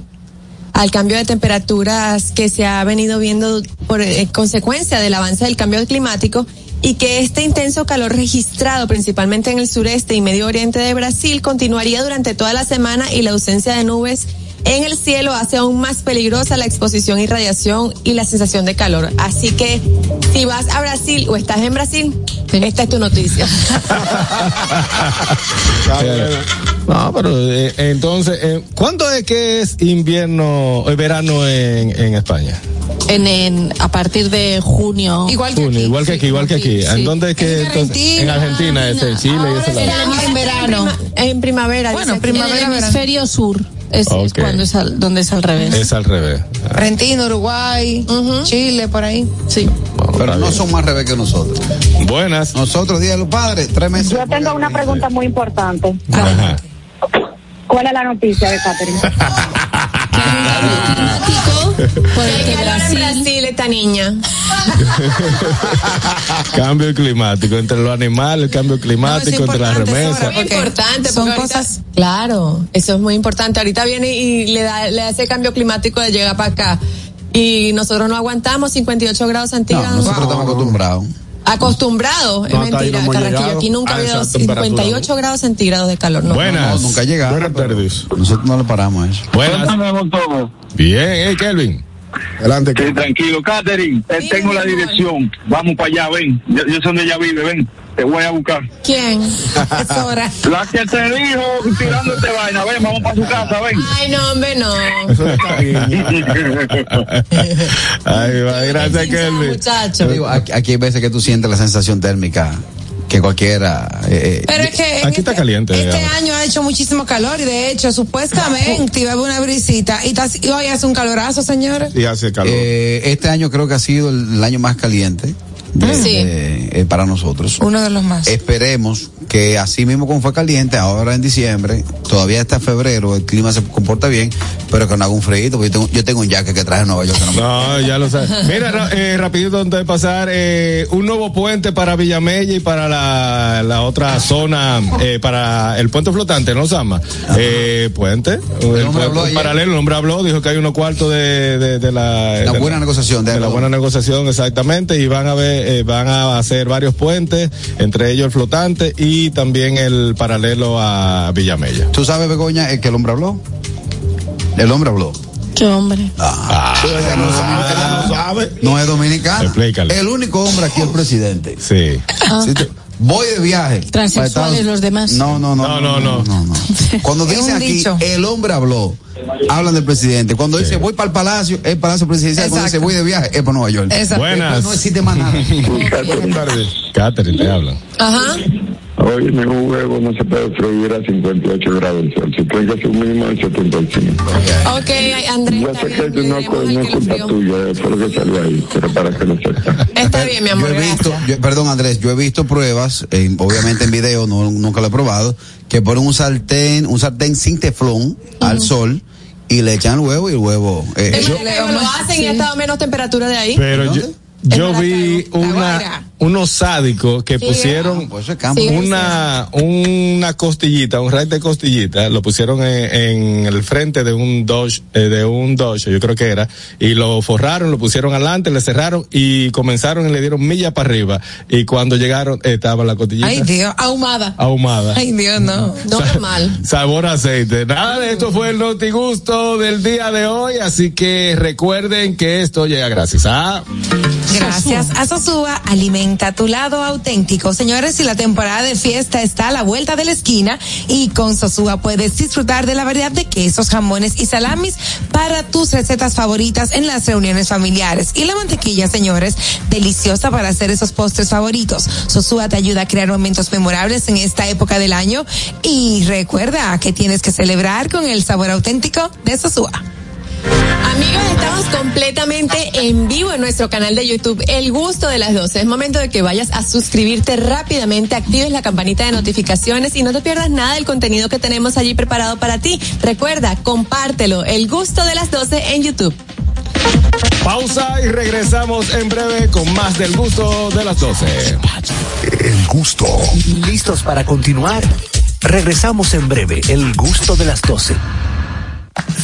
al cambio de temperaturas que se ha venido viendo por eh, consecuencia del avance del cambio climático y que este intenso calor registrado principalmente en el sureste y medio oriente de Brasil continuaría durante toda la semana y la ausencia de nubes en el cielo hace aún más peligrosa la exposición y radiación y la sensación de calor. Así que si vas a Brasil o estás en Brasil, esta es tu noticia. Eh, no, pero eh, entonces, eh, ¿cuándo es que es invierno, el verano en, en España? En, en- a partir de junio. Igual que Junio, aquí. igual que aquí, igual que aquí. sí. ¿En dónde es que En entonces? Argentina, En Argentina, ese, Chile y ese lado. en verano. En primavera. Bueno, primavera, en el hemisferio sur es, cuando es al, donde es al revés. Es al revés. Argentina, Uruguay, Chile, por ahí. Sí. Pero no son más revés que nosotros. Buenas. Nosotros, Día de los Padres, tres meses. Yo tengo una pregunta muy importante. Ajá. ¿Cuál es la noticia de Catherine? porque calor en Brasil, Brasil esta niña. Cambio climático, entre los animales, el cambio climático, entre las remesas. Porque importante. son porque ahorita- cosas- Claro, eso es muy importante. Ahorita viene y le da, le hace cambio climático de llegar para acá. Y nosotros no aguantamos 58 grados No, centígrados. nosotros estamos acostumbrados. Acostumbrados, es No, ahí mentira, no Aquí nunca a ha habido esa temperatura, 58 grados centígrados de calor. No. Buenas. No, nunca llegamos. Buenas tardes. Nosotros no le paramos a eso. Buenas. Cuéntame todo. Bien, hey, Kelvin. Adelante. Sí, tranquilo, Catherine, te Dime, tengo la dirección. Vamos para allá, ven. Yo, yo sé dónde ella vive, ven. Te voy a buscar. ¿Quién? Es hora. La que te dijo tirándote vaina, ven, vamos para su casa, ven. Ay, no, hombre, no. Eso está bien. Ay, va, gracias, Kelvin. Muchacho. Digo, aquí, aquí hay veces que tú sientes la sensación térmica que cualquiera. eh, eh, Pero es que Aquí está este- caliente, Este digamos. año ha hecho muchísimo calor y de hecho supuestamente iba a haber una brisita y, está- y hoy hace un calorazo, señores. Y hace calor. eh, este año creo que ha sido el, el año más caliente de- Sí. de- eh, para nosotros. Uno de los más. Esperemos que así mismo como fue caliente, ahora en diciembre, todavía está febrero, el clima se comporta bien, pero que no haga un frío, porque yo tengo, yo tengo un jacket que traje en Nueva York. que no me- ya lo sabes. Mira, ra- eh, rapidito antes de pasar, eh, un nuevo puente para Villamella y para la, la otra zona, eh, para el puente flotante, ¿no, Sama? Eh, puente. El, hombre habló ayer. paralelo, el hombre habló, dijo que hay unos cuartos de, de, de la... De buena negociación, de la buena negociación, exactamente, y van a ver, eh, van a hacer varios puentes, entre ellos el flotante y también el paralelo a Villamella. ¿Tú sabes, Begoña, eh, que el hombre habló? El hombre habló. Qué hombre. Ah, Ella no sabe, ella no sabe. no es dominicano. Explícale. El único hombre aquí es el presidente. Sí. Te- voy de viaje. Transexuales los demás. No, no, no. No, no, no. Cuando Es dicen aquí, dicho. el hombre habló, hablan del presidente. Cuando dice voy para el palacio, es el palacio presidencial. Cuando dice voy de viaje, es para Nueva York. Exacto. Buenas. No existe más nada. Buenas tardes. Catherine, te hablan. Ajá. Oye, un huevo no se puede freír a 58 grados tiene que ser un mínimo de 75. Ok, Andrés. Yo sé que bien, eso no, no es que culpa tuya, fue lo que salió ahí, pero para que lo sepas. Está bien, mi Yo amor. he visto, yo- perdón Andrés, yo he visto pruebas, eh, obviamente en video, no, nunca lo he probado, que ponen un sartén, un sartén sin teflón al sol y le echan el huevo y el huevo. eh, Es yo- lo hacen y ha estado a menos temperatura de ahí. Pero yo, yo vi una, Guaira. Unos sádicos que pusieron Pues es campo. Sí. una, una costillita, un rack de costillita, lo pusieron en, en el frente de un Dodge, eh, de un Dodge, yo creo que era, y lo forraron, lo pusieron adelante, le cerraron y comenzaron y le dieron milla para arriba. Y cuando llegaron, estaba la costillita Ay, Dios, ahumada. ahumada. Ay, Dios, no. No Sa- normal. Sabor a aceite. Nada de esto fue el notigusto del día de hoy, así que recuerden que esto llega gracias a Gracias a Sosúa, alimenta tu lado auténtico. Señores, si la temporada de fiesta está a la vuelta de la esquina y con Sosúa puedes disfrutar de la variedad de quesos, jamones y salamis para tus recetas favoritas en las reuniones familiares. Y la mantequilla, señores, deliciosa para hacer esos postres favoritos. Sosúa te ayuda a crear momentos memorables en esta época del año y recuerda que tienes que celebrar con el sabor auténtico de Sosúa. Amigos, estamos completamente en vivo en nuestro canal de YouTube, El Gusto de las 12. Es momento de que vayas a suscribirte rápidamente, actives la campanita de notificaciones y no te pierdas nada del contenido que tenemos allí preparado para ti. Recuerda, compártelo, El Gusto de las 12 en YouTube. pausa y regresamos en breve con más del gusto de las 12. El gusto. ¿Listos para continuar? Regresamos en breve. El gusto de las 12.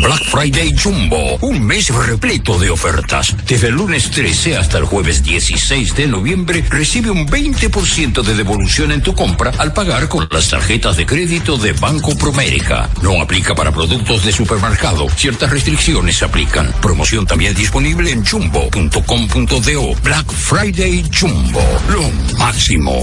Black Friday Jumbo, un mes repleto de ofertas. Desde el lunes 13 hasta el jueves 16 de noviembre, recibe un 20% de devolución en tu compra al pagar con las tarjetas de crédito de Banco Promérica. No aplica para productos de supermercado. Ciertas restricciones se aplican. Promoción también disponible en jumbo.com.do. Black Friday Jumbo, lo máximo.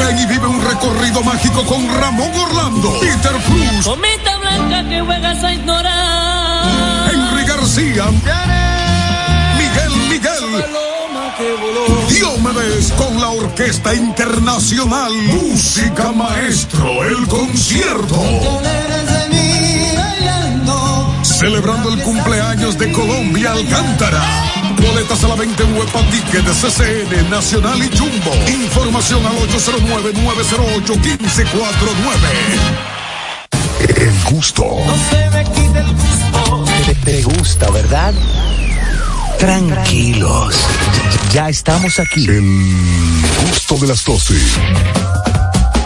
Ven y vive un recorrido mágico con Ramón Orlando, Peter Cruz, Comita blanca que juegas a ignorar. Henry García, Miguel Miguel Diomedes con la Orquesta Internacional Música Maestro, el concierto. Celebrando el cumpleaños de Colombia Alcántara. Boletas a la venta en Huepa Ticket de CCN, Nacional y Jumbo. Información al 809-908-1549. El gusto. Te, te gusta, ¿verdad? Tranquilos. Ya estamos aquí. El gusto de las 12.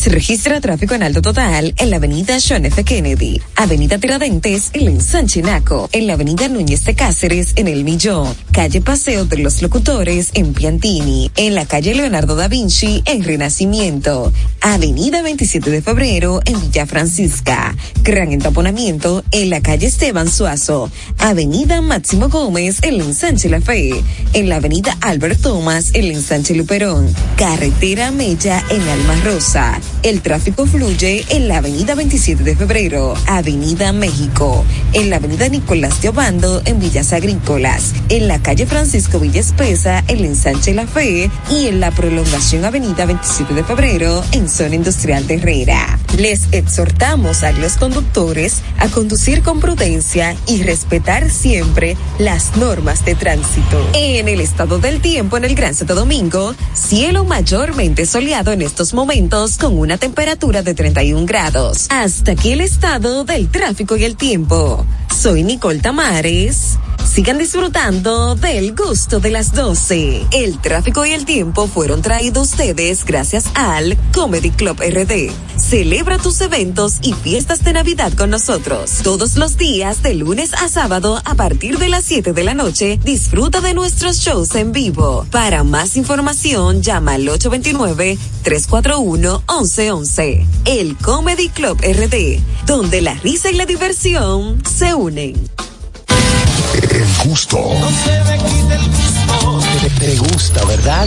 Se registra tráfico en alto total en la avenida John F. Kennedy, avenida Tiradentes en el ensanche Naco, en la avenida Núñez de Cáceres en El Millón, calle Paseo de los Locutores en Piantini, en la calle Leonardo da Vinci en Renacimiento, avenida 27 de Febrero en Villa Francisca, gran entaponamiento en la calle Esteban Suazo, avenida Máximo Gómez en el ensanche La Fe, en la avenida Albert Thomas en el ensanche Luperón, carretera Mella en Alma Rosa, el tráfico fluye en la avenida 27 de febrero, avenida México, en la avenida Nicolás de Obando en Villas Agrícolas, en la calle Francisco Villa Espesa en ensanche La Fe y en la prolongación avenida 27 de febrero en zona industrial de Herrera. Les exhortamos a los conductores a conducir con prudencia y respetar siempre las normas de tránsito. En el estado del tiempo en el Gran Santo Domingo, cielo mayormente soleado en estos momentos con una temperatura de 31 grados. Hasta aquí el estado del tráfico y el tiempo. Soy Nicole Tamares. Sigan disfrutando del gusto de las 12. El tráfico y el tiempo fueron traídos ustedes gracias al Comedy Club RD. Celebra tus eventos y fiestas de Navidad con nosotros. Todos los días, de lunes a sábado, a partir de las 7 de la noche, disfruta de nuestros shows en vivo. Para más información, llama al 829-341-1111. El Comedy Club RD, donde la risa y la diversión se unen. El gusto. Te, te gusta, ¿verdad?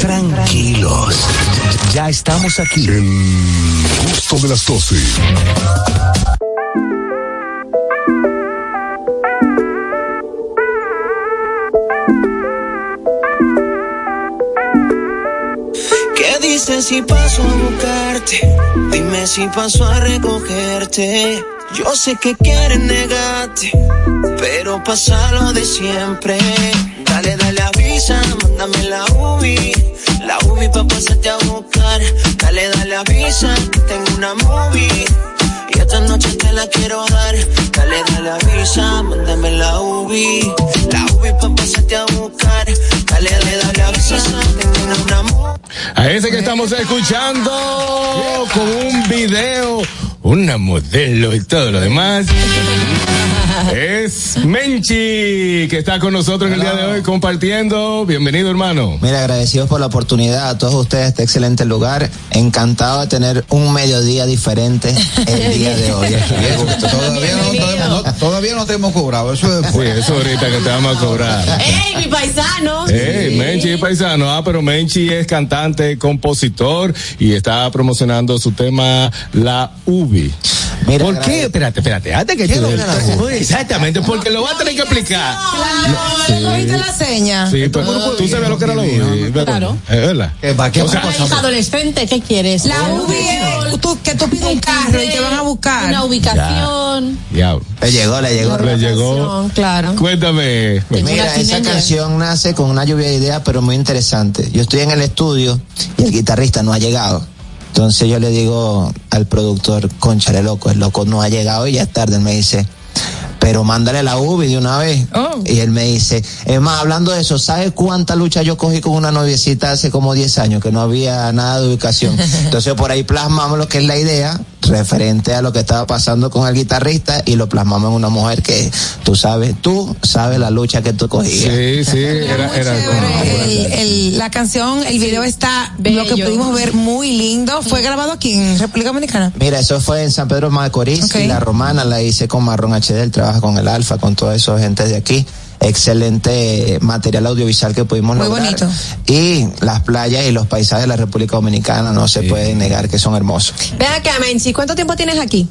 Tranquilos. Ya estamos aquí. El gusto de las 12. ¿Qué dices si paso a buscarte? Dime si paso a recogerte. Yo sé que quieres negarte, pero pasa lo de siempre. Dale, dale, avisa, mándame la UBI. La UBI pa' pasarte a buscar. Dale, dale, avisa, tengo una movie. Esta noche te la quiero dar. Dale, dale, avisa, mándame la UBI. La UBI pa' pasarte a buscar. Dale, dale, dale, avisa, tengo una. A ese que estamos escuchando con un video, una modelo y todo lo demás. Es Menchi, que está con nosotros en el día de hoy compartiendo. Bienvenido, hermano. Mira, agradecidos por la oportunidad a todos ustedes, este excelente lugar. Encantado de tener un mediodía diferente el día de hoy. Todavía no, todavía no- todavía no te hemos cobrado. Eso es Sí, eso ahorita que te vamos a cobrar. ¡Ey, mi paisano! Hey, Menchi es paisano, ah, pero Menchi es cantante, compositor y está promocionando su tema La Ubi. ¿Por qué? Espérate, espérate, antes que tú Exactamente, porque lo va a tener que explicar. Claro, ¿Oíste la seña? Sí, pero tú sabes lo que era la Ubi. Claro. Es verdad. O sea, Eres adolescente, ¿qué quieres? La UBI que tú pides un carro y te van a buscar. Una ubicación. diablo. Le llegó, le llegó. Le llegó. Claro. Cuéntame. Mira, esa canción nace con una lluvia de ideas, pero muy interesante. Yo estoy en el estudio y el guitarrista no ha llegado. Entonces yo le digo al productor, conchale loco, el loco no ha llegado y ya es tarde. Él me dice, pero mándale la UBI de una vez. Y él me dice, es más, hablando de eso, ¿sabes cuánta lucha yo cogí con una noviecita hace como 10 años que no había nada de ubicación? Entonces por ahí plasmamos lo que es la idea referente a lo que estaba pasando con el guitarrista y lo plasmamos en una mujer que tú sabes, tú sabes la lucha que tú cogías. Sí, sí, era, era El- el- la canción, el video está, lo que pudimos ver, muy lindo. Fue grabado aquí en República Dominicana. Mira, eso fue en San Pedro Macorís y la romana la hice con Marrón HD, él trabaja con el Alfa, con toda esa gente de aquí. Excelente material audiovisual que pudimos Muy lograr. bonito. Y las playas y los paisajes de la República Dominicana no se pueden negar que son hermosos. Ven acá, Menchi, ¿cuánto tiempo tienes aquí?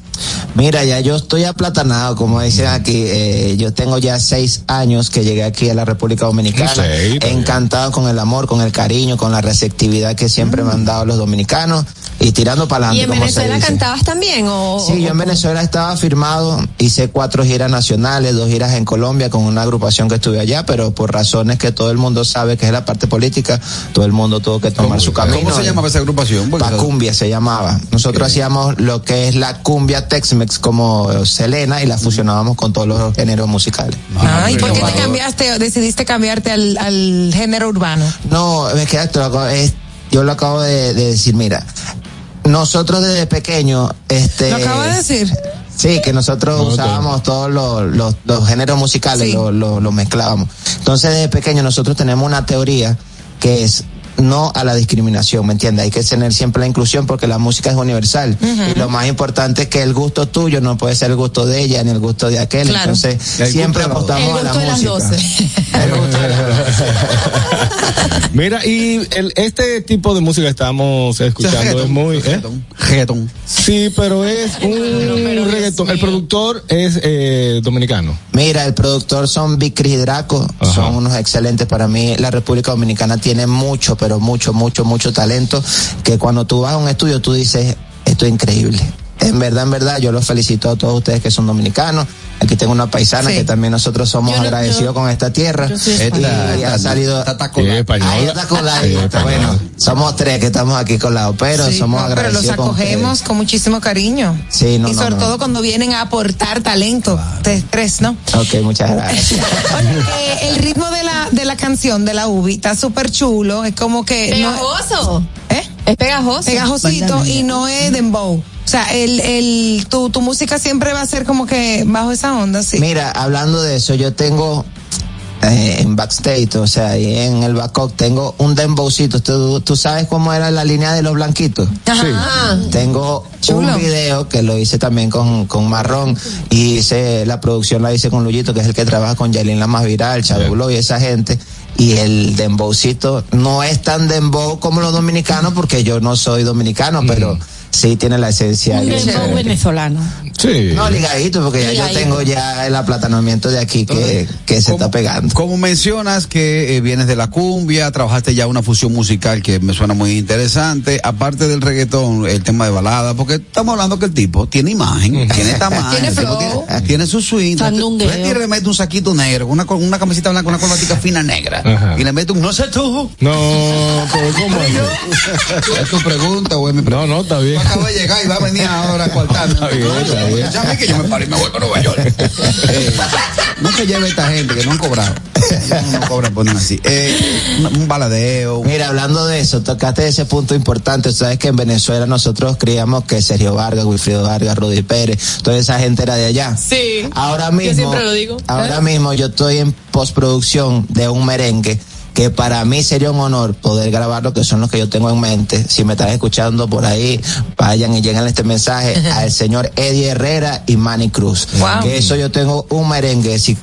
Mira, ya yo estoy aplatanado, como dicen aquí. eh, yo tengo ya seis años que llegué aquí a la República Dominicana. Encantado con el amor, con el cariño, con la receptividad que siempre me han dado los dominicanos y tirando para ¿Y adelante. en como se Venezuela dice. cantabas también? O, Sí, yo en Venezuela estaba firmado, hice cuatro giras nacionales, dos giras en Colombia con una agrupación que estuve allá, pero por razones que todo el mundo sabe que es la parte política, todo el mundo tuvo que tomar su camino. ¿Cómo se llamaba esa agrupación? Porque- Pacumbia se llamaba. Nosotros hacíamos lo que es la cumbia Tex-Mex como Selena y la fusionábamos con todos los géneros musicales. Ah, ¿Y por qué te cambiaste, o decidiste cambiarte al, al género urbano? No, es que esto lo acabo- es- yo lo acabo de, de decir, mira, nosotros desde pequeño, este... ¿Lo acabo de decir? Sí, que nosotros usábamos todos los, los, los géneros musicales, lo, lo, lo mezclábamos. Entonces, desde pequeño nosotros tenemos una teoría que es no a la discriminación, ¿me entiendes? Hay que tener siempre la inclusión porque la música es universal. Y lo más importante es que el gusto tuyo no puede ser el gusto de ella ni el gusto de aquel. Claro. Entonces, siempre apostamos a la El gusto de las música. Mira, y el, este tipo de música que estamos escuchando es muy. ¿eh? Reggaetón. Sí, pero es un reggaetón. El productor es eh, dominicano. Mira, el productor son Big Chris y Draco, son unos excelentes para mí. La República Dominicana tiene mucho, pero mucho, mucho, mucho talento, que cuando tú vas a un estudio tú dices, esto es increíble. En verdad, en verdad, yo los felicito a todos ustedes que son dominicanos. Aquí tengo una paisana que también nosotros somos agradecidos con esta tierra. soy y ha salido. Ah, está Bueno, somos tres que estamos aquí colados, pero Sí, somos no, pero los agradecidos con ustedes. acogemos con muchísimo cariño. Sí, no, y no, sobre no. todo cuando vienen a aportar talento. Te- Tres, ¿no? Ok, muchas gracias. Eh, el ritmo de la, de la canción de la UBI está súper chulo. Es como que. Pegajoso. ¿Eh? Es pegajoso. Pegajosito y no es dembow. O sea, el, el, tu, tu música siempre va a ser como que bajo esa onda, sí. Mira, hablando de eso, yo tengo eh, en backstage, o sea, ahí en el backup, tengo un dembowcito. ¿Tú, tú sabes cómo era la línea de los blanquitos? Ajá. Tengo Chulo. un video que lo hice también con, con Marrón y hice la producción la hice con Luyito, que es el que trabaja con Yailin la más viral, Blow y esa gente. Y el dembowcito no es tan dembow como los dominicanos, porque yo no soy dominicano, pero sí tiene la esencia. Un dembow venezolano. Sí. No, ligadito, porque ya yo tengo ya el aplatanamiento de aquí que, que se está pegando. Como mencionas que eh, vienes de la cumbia, trabajaste ya una fusión musical que me suena muy interesante, aparte del reggaetón, el tema de balada, porque estamos hablando que el tipo tiene imagen, tiene tamaño, Tiene tiene, tiene su swing. Sandungueo. Tú le metes un saquito negro, una, una camiseta blanca, una corbatica fina negra, Ajá. y le metes un no sé tú. No, pero ¿cómo es? ¿Es tu pregunta o es mi pregunta? No, no, está bien. Acabo de llegar y va a venir ahora a cortarme. Ya ve que yo me paro y me voy para Nueva York. Eh, no se lleve esta gente que no han cobrado. No, no cobran por nada así. Eh, un, un baladeo. Mira, hablando de eso, tocaste ese punto importante. Sabes que en Venezuela nosotros creíamos que Sergio Vargas, Wilfrido Vargas, Rudy Pérez, toda esa gente era de allá. Sí. Ahora Yo mismo, siempre lo digo. ahora mismo yo estoy en postproducción de un merengue que para mí sería un honor poder grabar lo que son los que yo tengo en mente. Si me estás escuchando por ahí, vayan y lleguen este mensaje al señor Eddie Herrera y Manny Cruz. Wow. Que eso yo tengo un merengue, si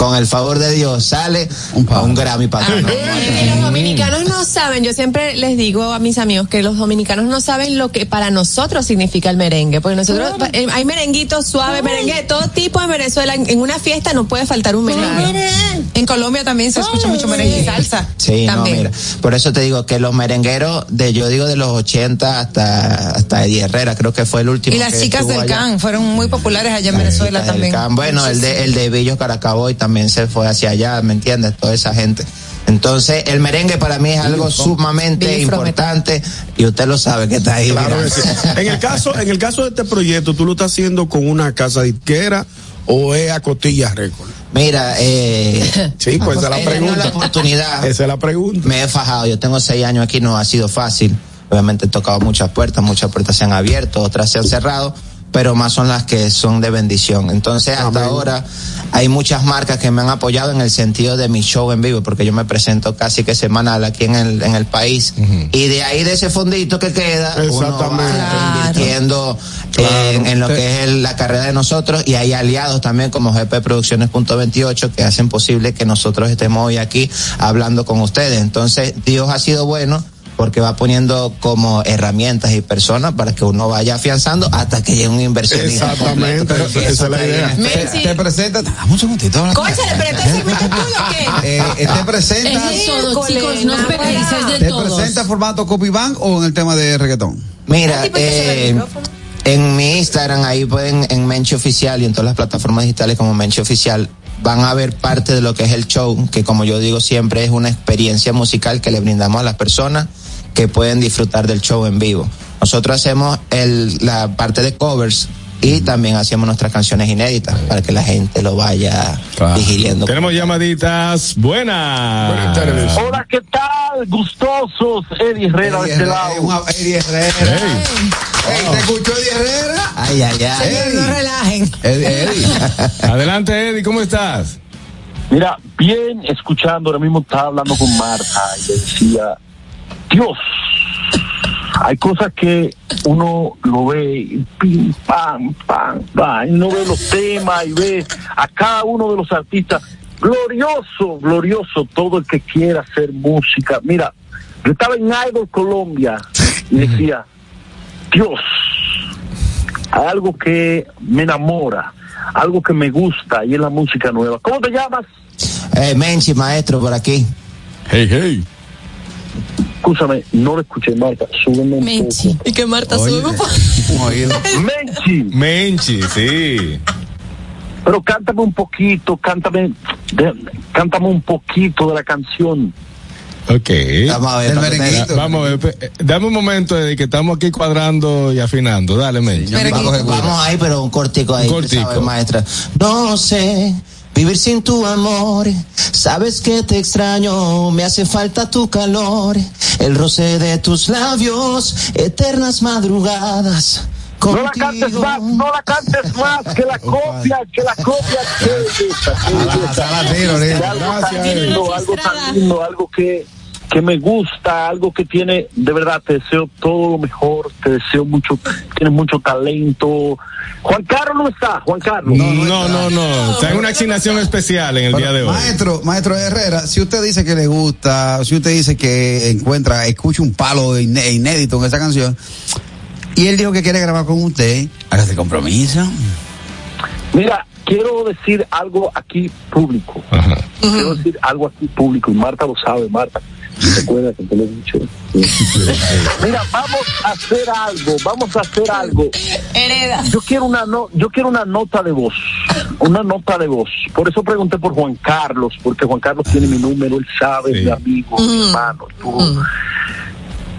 con el favor de Dios sale un, un Grammy para Y los dominicanos no saben, yo siempre les digo a mis amigos que los dominicanos no saben lo que para nosotros significa el merengue, porque nosotros eh, hay merenguitos suaves, merengue de todo tipo en Venezuela, en, en una fiesta no puede faltar un merengue. En Colombia también se escucha mucho merengue y salsa. Sí, también. no, mira. Por eso te digo que los merengueros de, yo digo de los 80 hasta, hasta Eddie Herrera, creo que fue el último. Y las que chicas del allá. CAN fueron muy populares allá en Venezuela Chicas del también. Can. Bueno, el de, el de Villos Caracaboy también se fue hacia allá, ¿me entiendes? Toda esa gente. Entonces, el merengue para mí es algo sumamente importante y usted lo sabe que está ahí. Claro que sí. En el caso, en el caso de este proyecto, ¿tú lo estás haciendo con una casa disquera o es a costillas récord? Mira, eh, Sí, pues esa es la pregunta. la oportunidad. Esa es la pregunta. Me he fajado, yo tengo seis años aquí, no ha sido fácil. Obviamente he tocado muchas puertas, muchas puertas se han abierto, otras se han cerrado, pero más son las que son de bendición. Entonces, hasta ahora hay muchas marcas que me han apoyado en el sentido de mi show en vivo, porque yo me presento casi que semanal aquí en el, en el país. Y de ahí, de ese fondito que queda, uno va Exactamente. invirtiendo en, en lo que es el- la carrera de nosotros y hay aliados también como GP Producciones Punto 28 que hacen posible que nosotros estemos hoy aquí hablando con ustedes. Entonces, Dios ha sido bueno porque va poniendo como herramientas y personas para que uno vaya afianzando hasta que llegue un inversionista. Exactamente, completo. esa- es la idea. Messi. Te presenta, dame un segundito. Cónchale, pero este segmento es tuyo, ¿o qué? Eh, eh, te presenta, Es todo, chicos, no esperéis, es de te todos. presenta formato copy bank o en el tema de reggaetón. Mira, el eh, en mi Instagram, ahí pueden, en Menchi Oficial y en todas las plataformas digitales como Menchi Oficial, van a ver parte de lo que es el show, que como yo digo siempre es una experiencia musical que le brindamos a las personas que pueden disfrutar del show en vivo. Nosotros hacemos el, la parte de covers y también hacemos nuestras canciones inéditas para que la gente lo vaya digiriendo. Tenemos llamaditas buenas. Hola, ¿qué tal? Gustosos, Eddie Herrera de este lado. Eddie Herrera. Ey, ¿Te escuchó Eddie Herrera? Ay, ay, ay. No relajen. Eddie, Eddie. Adelante, Eddie, ¿cómo estás? Mira, bien escuchando, ahora mismo estaba hablando con Marta y le decía, Dios, hay cosas que uno lo ve, y pim, pam, pam, pam, y uno ve los temas y ve a cada uno de los artistas. Glorioso, glorioso todo el que quiera hacer música. Mira, yo estaba en Idol Colombia y decía, Dios, hay algo que me enamora, algo que me gusta y es la música nueva. ¿Cómo te llamas? Eh, Menchi, maestro, por aquí. Hey, hey. Escúchame, no lo escuché, Marta. Súbeme un Menchi. Y que Marta Oye. sube. poco. Menchi, Menchi, sí. pero cántame un poquito, cántame, de- cántame un poquito de la canción. Ok. Vamos a ver. Vamos a eh, dame un momento Eddie, que estamos aquí cuadrando y afinando. Dale, Menchi. Vamos, vamos ahí, pero un cortico ahí, Un cortico. ¿sabes, maestra? No sé vivir sin tu amor. Sabes que te extraño, me hace falta tu calor, el roce de tus labios, eternas madrugadas. No la cantes más, no la cantes más, que la copia, que la copia. Algo tan Gracias, lindo, algo tan lindo, algo que, que me gusta, algo que tiene, de verdad, te deseo todo lo mejor, te deseo mucho, tienes mucho talento. Juan Carlos no está, Juan Carlos. No, no, no. Está en una asignación especial en el día de hoy. Maestro, maestro Herrera, si usted dice que le gusta, si usted dice que encuentra, escucha un palo iné- inédito en esa canción, y él dijo que quiere grabar con usted, hágase compromiso. Mira, quiero decir algo aquí público. Quiero decir algo aquí público y Marta lo sabe, Marta. Recuerda que te lo he dicho. Mira, vamos a hacer algo, vamos a hacer algo. Hereda. Yo quiero una no, yo quiero una nota de voz, una nota de voz. Por eso pregunté por Juan Carlos, porque Juan Carlos tiene mi número, él sabe, mi amigo, mi hermano, todo.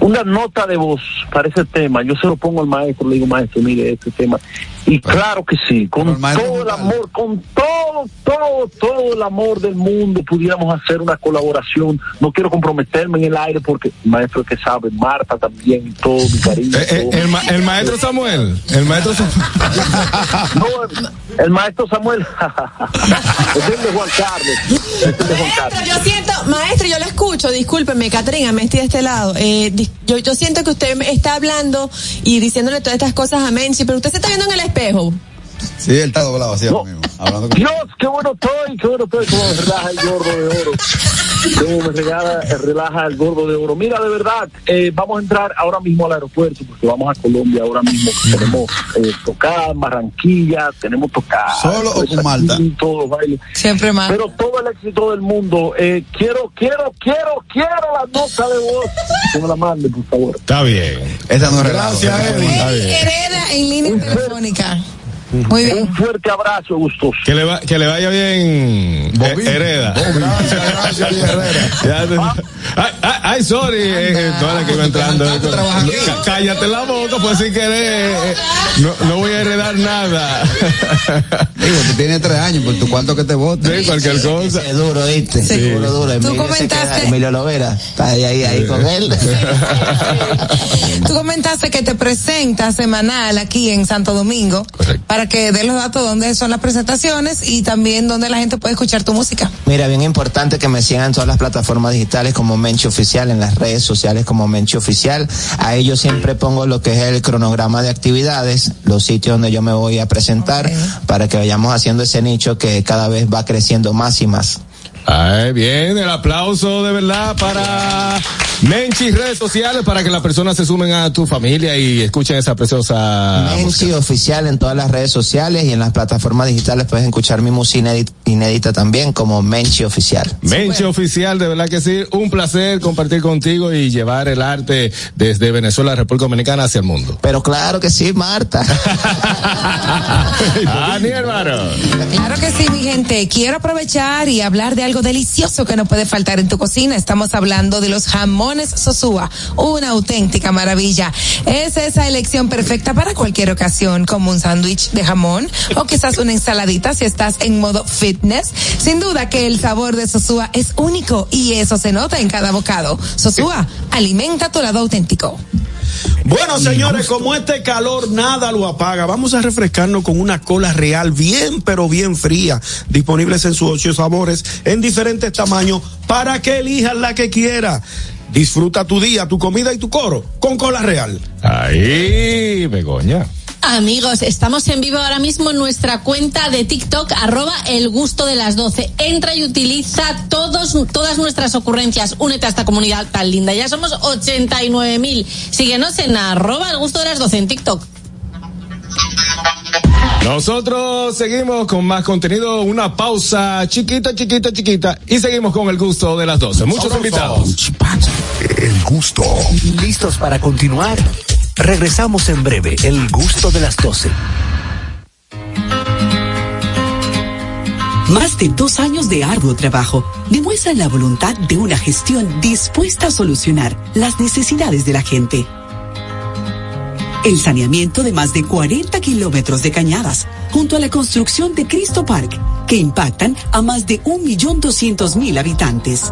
Una nota de voz para ese tema. Yo se lo pongo al maestro, le digo, maestro, mire este tema. Y claro que sí, con todo el amor, con todo, todo, todo el amor del mundo pudiéramos hacer una colaboración. No quiero comprometerme en el aire porque el maestro que sabe, Marta también, y todo mi cariño. Eh, eh, el, ma- el maestro Samuel. El maestro Samuel. No, el, el maestro Samuel. es el de Juan Carlos. Es el de Juan Carlos. Maestro, yo siento, maestro, yo lo escucho, discúlpeme, Caterina, me estoy de este lado. Eh, yo, yo siento que usted me está hablando y diciéndole todas estas cosas a Menchi, pero usted se está viendo en el espejo. Sí, él está doblado así ahora mismo, hablando con Dios, qué bueno estoy, qué bueno estoy, como relaja el gordo de oro. Cómo me regala, relaja el gordo de oro. Mira, de verdad, eh, vamos a entrar ahora mismo al aeropuerto porque vamos a Colombia ahora mismo. Tenemos eh, tocada en Barranquilla, tenemos tocada. ¿Solo o con Malta? Todos los bailes. Siempre más. Pero todo el éxito del mundo. Eh, quiero, quiero, quiero, quiero la nota de voz. Que me la mande, por favor. Está bien. Esa no es. Gracias, Eddie. Está bien. Hereda en línea telefónica. Muy bien. Un fuerte abrazo, Gustos. Que le, va- que le vaya bien, Bobby. eh, Hereda. Gracias, gracias. Ya te- ay, ay, ay, sorry, eh, eh, toda la que iba entrando. Cá- Cállate la boca, pues sin querer. eh, No, no voy a heredar nada. Digo, tú tienes tres años, por tu cuánto que te vote. Sí, cualquier cosa. Es duro, ¿viste? Sí. Duro, duro. Tú comentaste- queda- Emilio Lovera, está ahí, ahí, ahí con él. Tú comentaste que te presentas semanal aquí en Santo Domingo para para que dé los datos dónde son las presentaciones y también dónde la gente puede escuchar tu música. Mira, bien importante que me sigan en todas las plataformas digitales como Menchi Oficial, en las redes sociales como Menchi Oficial. Ahí yo siempre pongo lo que es el cronograma de actividades, los sitios donde yo me voy a presentar, para que vayamos haciendo ese nicho que cada vez va creciendo más y más. Ay, bien, el aplauso de verdad para Menchi redes sociales para que las personas se sumen a tu familia y escuchen esa preciosa Menchi Oficial en todas las redes sociales y en las plataformas digitales puedes escuchar mi música inédita, inédita también como Menchi Oficial. Menchi Oficial, de verdad que sí, un placer compartir contigo y llevar el arte desde Venezuela, República Dominicana hacia el mundo. Pero claro que sí, Marta. Ani, hermano. Claro que sí, mi gente. Quiero aprovechar y hablar de algo delicioso que no puede faltar en tu cocina. Estamos hablando de los jamones Sosúa, una auténtica maravilla. Es esa elección perfecta para cualquier ocasión, como un sándwich de jamón o quizás una ensaladita si estás en modo fitness. Sin duda que el sabor de Sosúa es único y eso se nota en cada bocado. Sosúa, alimenta tu lado auténtico. Bueno, señores, como este calor nada lo apaga, vamos a refrescarnos con una cola real bien, pero bien fría, disponibles en sus ocho sabores, en diferentes tamaños, para que elijas la que quiera. Disfruta tu día, tu comida y tu coro con cola real. Ahí, Begoña. Amigos, estamos en vivo ahora mismo en nuestra cuenta de TikTok, arroba el gusto de las 12. Entra y utiliza todos, todas nuestras ocurrencias. Únete a esta comunidad tan linda. Ya somos 89 mil. Síguenos en arroba el gusto de las 12 en TikTok. Nosotros seguimos con más contenido, una pausa chiquita, chiquita, chiquita y seguimos con el gusto de las 12. Muchos invitados. El gusto. ¿Listos para continuar? Regresamos en breve, el gusto de las 12. Más de dos años de arduo trabajo demuestran la voluntad de una gestión dispuesta a solucionar las necesidades de la gente. El saneamiento de más de 40 kilómetros de cañadas, junto a la construcción de Cristo Park, que impactan a más de 1.200.000 habitantes.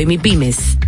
y MIPIMES.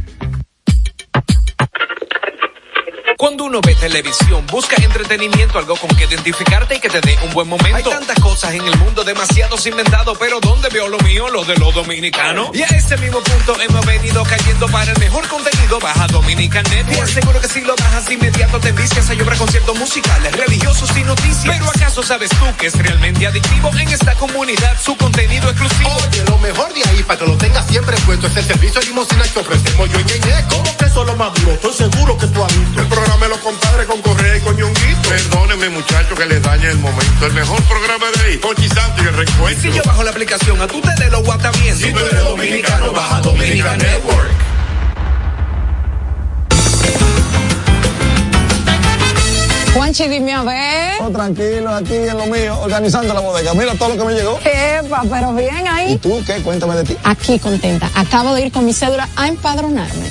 Cuando uno ve televisión, busca entretenimiento, algo con que identificarte y que te dé un buen momento. Hay tantas cosas en el mundo, demasiados inventados, pero ¿dónde veo lo mío? Lo de los dominicanos. Y a ese mismo punto hemos venido cayendo para el mejor contenido. Baja Dominican Network. Seguro que si lo bajas inmediato te envicias a llorar conciertos musicales, religiosos y noticias. Pero ¿acaso sabes tú que es realmente adictivo en esta comunidad su contenido exclusivo? Oye, lo mejor de ahí para que lo tengas siempre puesto es el servicio de limosina que ofrecemos yo y Ñeñe. ¿Cómo que eso es lo más duro? Estoy seguro que tú has visto. El programa los compadres con Correa y con Ñonguito. Perdónenme, muchachos, que les dañe el momento. El mejor programa de ahí, Conchi Santo y el recuento. Si yo bajo la aplicación, a tú te de lo guata bien. Si tú eres dominicano, baja Dominican Network. Juanchi, dime a ver. Oh, tranquilo, aquí en lo mío, organizando la bodega. Mira todo lo que me llegó. Epa, pero bien ahí. ¿Y tú qué? Cuéntame de ti. Aquí contenta. Acabo de ir con mi cédula a empadronarme.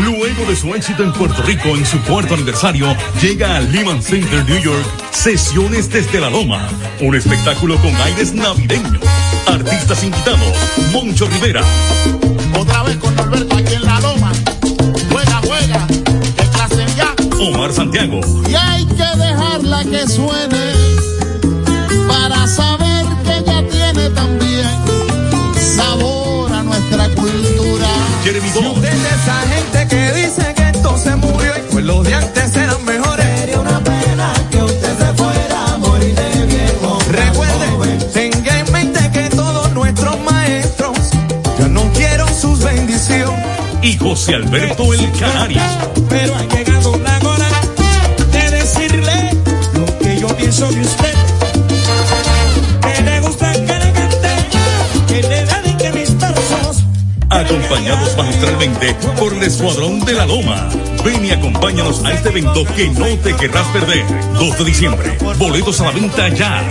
Luego de su éxito en Puerto Rico en su cuarto aniversario, llega al Lehman Center New York Sesiones desde la Loma, un espectáculo con aires navideños. Artistas invitados, Moncho Rivera, Otra vez con Norberto aquí en la loma. Juega, juega. Que clase ya. Omar Santiago, Y hay que dejarla que suene para saber que ella tiene también sabor a nuestra cultura. Jeremy los de antes eran mejores. Sería una pena que usted se fuera a morir de viejo. Recuerde, tenga en mente que todos nuestros maestros ya no quiero sus bendiciones. y José Alberto El Canario. Pero ha llegado Acompañados magistralmente por el Escuadrón de la Loma. Ven y acompáñanos a este evento que no te querrás perder. 2 de diciembre. Boletos a la venta ya.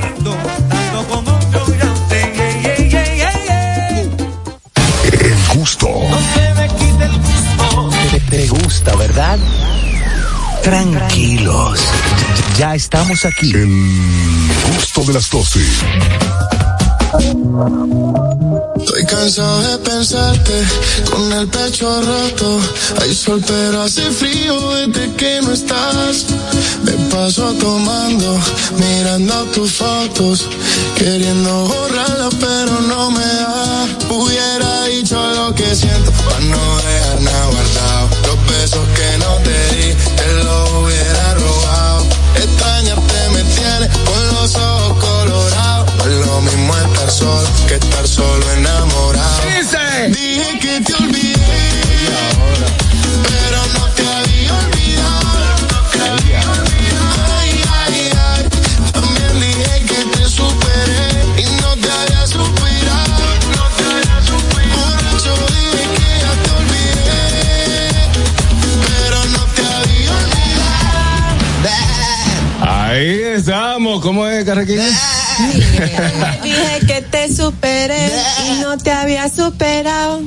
El gusto. Te, te gusta, ¿verdad? Tranquilos. Ya estamos aquí. El gusto de las 12. Estoy cansado de pensarte con el pecho roto. Hay sol, pero hace frío desde que no estás. Me paso tomando, mirando tus fotos, queriendo borrarlas, pero no me da. Hubiera dicho lo que siento para no dejar nada guardado. Los besos que Dije que te superé y no te había superado.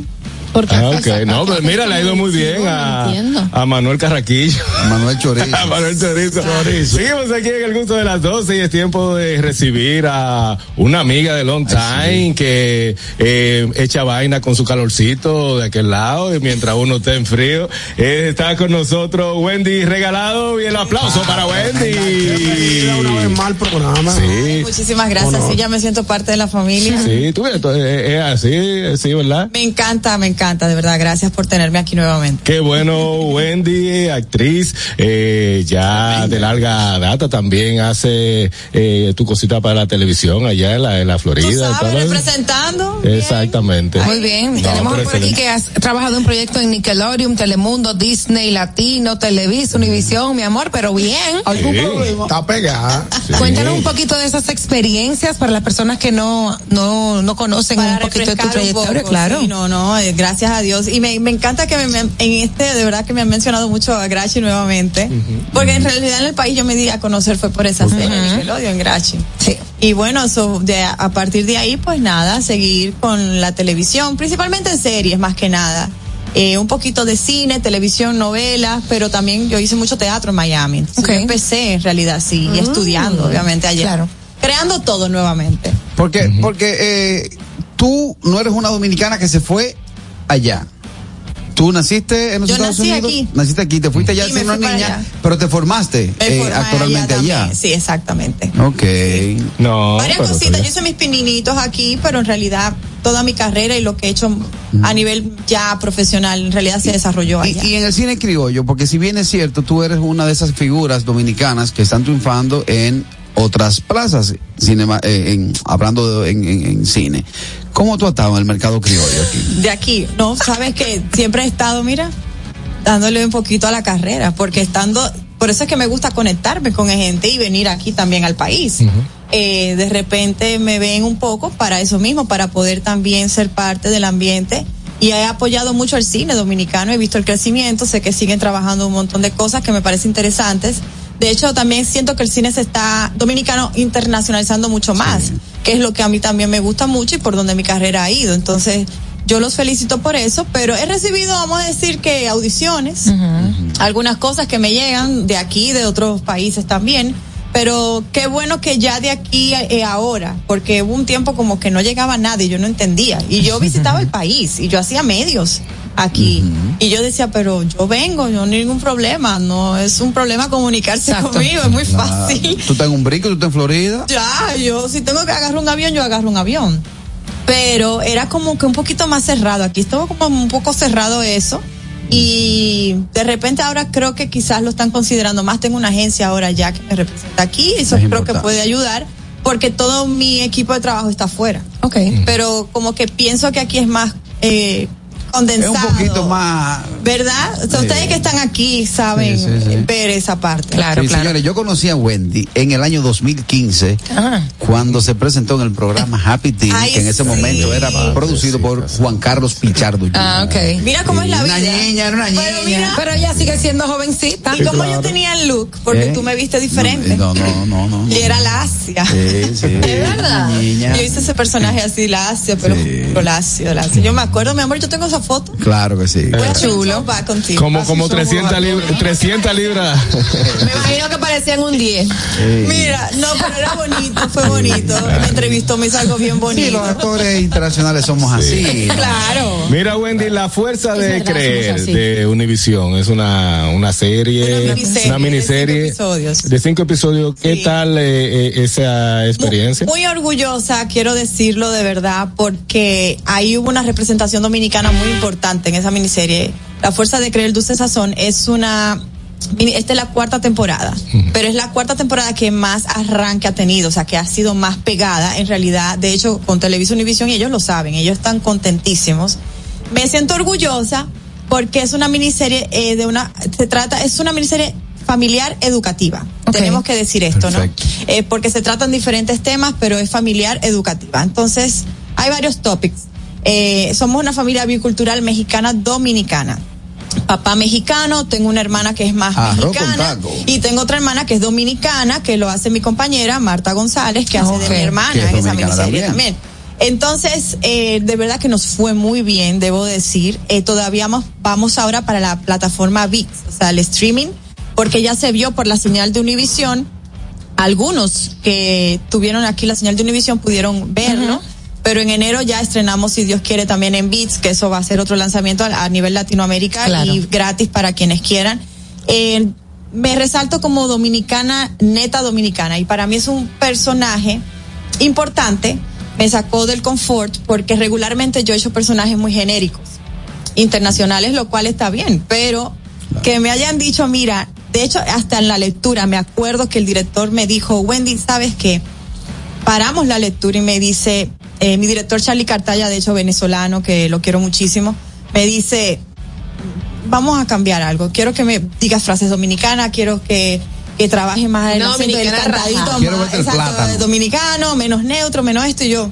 Porque Ah, ok, no, pero mira, le ha ido muy bien a, a Manuel Carraquillo. Manuel Chorizo. a Manuel Chorizo. Seguimos aquí en el gusto de las 12 y es tiempo de recibir a una amiga de Long Time que eh, echa vaina con su calorcito de aquel lado y mientras uno está en frío. Eh, está con nosotros Wendy Regalado y el aplauso para Wendy. Una vez mal programa. Sí. Muchísimas gracias, sí, ya me siento parte de la familia. Sí, tú ves, es es así, sí, ¿verdad? Me encanta, me encanta, de verdad, gracias por tenerme aquí nuevamente. Qué bueno, Wendy, actriz, eh, ya de larga data, también hace eh, tu cosita para la televisión allá en la, en la Florida. ¿Sabes? Representando. Exactamente. Muy bien, No, tenemos por aquí que has trabajado en proyectos en Nickelodeon, Telemundo, Disney, Latino, Televisa, Univisión, mi amor, pero bien. ¿Algún problema? Está pegada. Cuéntanos un poquito de esas experiencias para las personas que no, no, no conocen un poquito de tu trayectoria, poco, claro. sí, no, no, eh, gracias a Dios. Y me, me encanta que me- me- en este, de verdad que me han mencionado mucho a Grachi nuevamente. Porque en realidad en el país yo me di a conocer fue por esa serie, Nickelodeon, Grachi. Sí. Y bueno, so, de, a partir de ahí, pues nada, seguir con la televisión, principalmente en series más que nada. Eh, un poquito de cine, televisión, novelas, pero también yo hice mucho teatro en Miami. Entonces, yo empecé en realidad, sí, y Mm. estudiando, obviamente, allá. Claro. Creando todo nuevamente. Porque, porque eh, tú no eres una dominicana que se fue allá. Tú naciste en los Yo Estados nací Unidos. aquí. Naciste aquí, te fuiste allá Sí, siendo una niña, allá. pero te formaste eh, actualmente allá. también. Sí, exactamente. Ok. No. Varias pero cositas. Yo hice mis pininitos aquí, pero en realidad toda mi carrera y lo que he hecho a nivel ya profesional en realidad se desarrolló Y, allá. y en el cine criollo, porque si bien es cierto, tú eres una de esas figuras dominicanas que están triunfando en otras plazas, cinema, eh, en, hablando de- en, en- en cine. ¿Cómo tú has estado en el mercado criollo aquí? De aquí, no, sabes que siempre he estado, mira, dándole un poquito a la carrera, porque estando, por eso es que me gusta conectarme con gente y venir aquí también al país. Eh, de repente me ven un poco para eso mismo, para poder también ser parte del ambiente y he apoyado mucho el cine dominicano, he visto el crecimiento, sé que siguen trabajando un montón de cosas que me parecen interesantes. De hecho, también siento que el cine se está dominicano internacionalizando mucho más, que es lo que a mí también me gusta mucho y por donde mi carrera ha ido. Entonces, yo los felicito por eso, pero he recibido, vamos a decir que audiciones, algunas cosas que me llegan de aquí, de otros países también. Pero qué bueno que ya de aquí eh, ahora, porque hubo un tiempo como que no llegaba nadie, yo no entendía. Y yo visitaba el país y yo hacía medios aquí. Y yo decía, pero yo vengo, yo no hay ningún problema, no es un problema comunicarse Exacto. conmigo, es muy fácil. Tú estás en un brinco, tú estás en Florida. Ya, yo si tengo que agarrar un avión, yo agarro un avión. Pero era como que un poquito más cerrado. Aquí estaba como un poco cerrado eso. Y de repente ahora creo que quizás lo están considerando más. Tengo una agencia ahora ya que me representa aquí. Eso Es creo que puede ayudar porque todo mi equipo de trabajo está afuera. Ok. Pero como que pienso que aquí es más eh, condensado. Es un poquito más. ¿Verdad? O sea, Sí. ustedes que están aquí saben Sí, sí, sí. ver esa parte. Sí, señores, yo conocí a Wendy en el año 2015 cuando se presentó en el programa Happy Tea, Ay, que en ese sí. momento era producido por Juan Carlos Pichardo. Ah, ok. Mira cómo es la Una vida. niña, era una Pero mira, Pero ella sigue siendo jovencita. y como yo tenía el look, porque ¿Eh? tú me viste diferente. No, no, no, no. Y era la Asia. Sí, sí. ¿Es verdad? Una niña. Yo hice ese personaje así, la Asia, pero puro lacio, lacio. Yo me acuerdo, mi amor, yo tengo esa foto. Claro que sí. A chulo. Va contigo. Como, como somos 300 libras. 300 libras. Me imagino que parecían un 10. Mira, no, pero era bonito, fue bonito. Me entrevistó, me hizo algo bien bonito. Sí, los actores internacionales somos así. Claro. Mira, Wendy, La Fuerza de verdad, Creer de Univision es una, una serie, Una miniserie una miniserie de cinco episodios. de cinco episodios. ¿Qué tal eh, eh, esa experiencia? Muy orgullosa, quiero decirlo de verdad, porque ahí hubo una representación dominicana muy importante en esa miniserie. La Fuerza de Creer, el Dulce Sazón, es una. mini- Esta es la cuarta temporada, pero es la cuarta temporada que más arranque ha tenido, o sea, que ha sido más pegada en realidad. De hecho, con Televisa Univisión, y ellos lo saben, ellos están contentísimos. Me siento orgullosa porque es una miniserie eh, de una. Se trata, es una miniserie familiar educativa. Tenemos que decir esto, ¿no? Eh, porque se tratan diferentes temas, pero es familiar educativa. Entonces, hay varios topics. Eh, somos una familia bicultural mexicana dominicana. Papá mexicano, tengo una hermana que es más Arroz mexicana y tengo otra hermana que es dominicana, que lo hace mi compañera Marta González, que hace de mi hermana Que es en esa miniserie también. también. Entonces, eh, de verdad que nos fue muy bien, debo decir. Eh, todavía vamos, vamos ahora para la plataforma VIX, o sea, el streaming, porque ya se vio por la señal de Univision. Algunos que tuvieron aquí la señal de Univision pudieron verlo. Pero en enero ya estrenamos, si Dios quiere, también en Beats, que eso va a ser otro lanzamiento a, a nivel Latinoamérica Claro. y gratis para quienes quieran. Eh, me resalto como dominicana, neta dominicana, y para mí es un personaje importante. Me sacó del confort porque regularmente yo he hecho personajes muy genéricos, internacionales, lo cual está bien, pero que me hayan dicho, mira, de hecho, hasta en la lectura, me acuerdo que el director me dijo, Wendy, ¿sabes qué? Paramos la lectura y me dice, eh, mi director Charlie Cartaya, de hecho venezolano, que lo quiero muchísimo, me dice, vamos a cambiar algo. Quiero que me digas frases dominicanas, quiero que, que trabaje más el No, acento del dominicana cantadito, raja. más, el exacto, dominicano, menos neutro, menos esto y yo.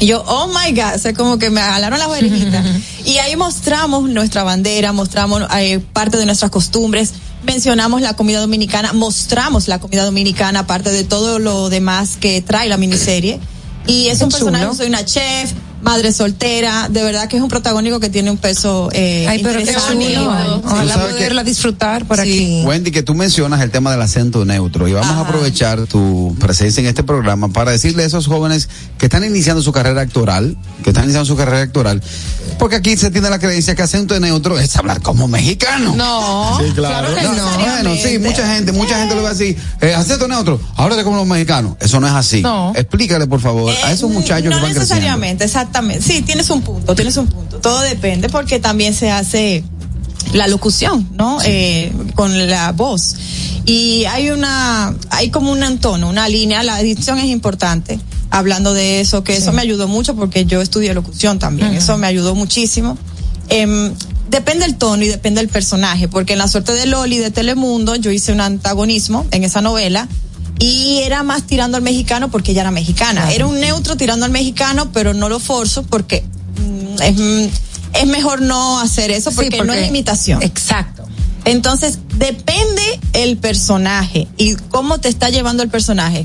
Y yo, oh my God, o sea, como que me jalaron las orejitas. y ahí mostramos nuestra bandera, mostramos eh, parte de nuestras costumbres, mencionamos la comida dominicana, mostramos la comida dominicana, aparte de todo lo demás que trae la miniserie. Y es un personaje, chulo. soy una chef, madre soltera, de verdad que es un protagónico que tiene un peso eh, Ay, pero qué chulo. Ojalá poderla disfrutar por aquí. Wendy, que tú mencionas el tema del acento neutro y vamos a aprovechar tu presencia en este programa para decirle a esos jóvenes que están iniciando su carrera actoral, que están iniciando su carrera actoral, porque aquí se tiene la creencia que acento neutro es hablar como mexicano. No. Sí, claro. que no. Bueno, sí, mucha gente, mucha gente lo va a decir, eh, acento neutro, háblate como los mexicanos. Eso no es así. No. Explícale, por favor, a esos muchachos no que van creciendo. necesariamente, exactamente. Sí, tienes un punto, tienes un punto. Todo depende porque también se hace la locución, ¿no? Eh, con la voz. Y hay una, hay como un tono, una línea, la edición es importante. Hablando de eso, que eso me ayudó mucho porque yo estudié locución también. Eso me ayudó muchísimo. Em, depende el tono y depende el personaje, porque en La Suerte de Loli de Telemundo yo hice un antagonismo en esa novela y era más tirando al mexicano porque ella era mexicana. Era un neutro tirando al mexicano, pero no lo forzo porque mm, es, mm, es mejor no hacer eso Sí, porque, no porque- es imitación. Exacto. Entonces, depende el personaje y cómo te está llevando el personaje.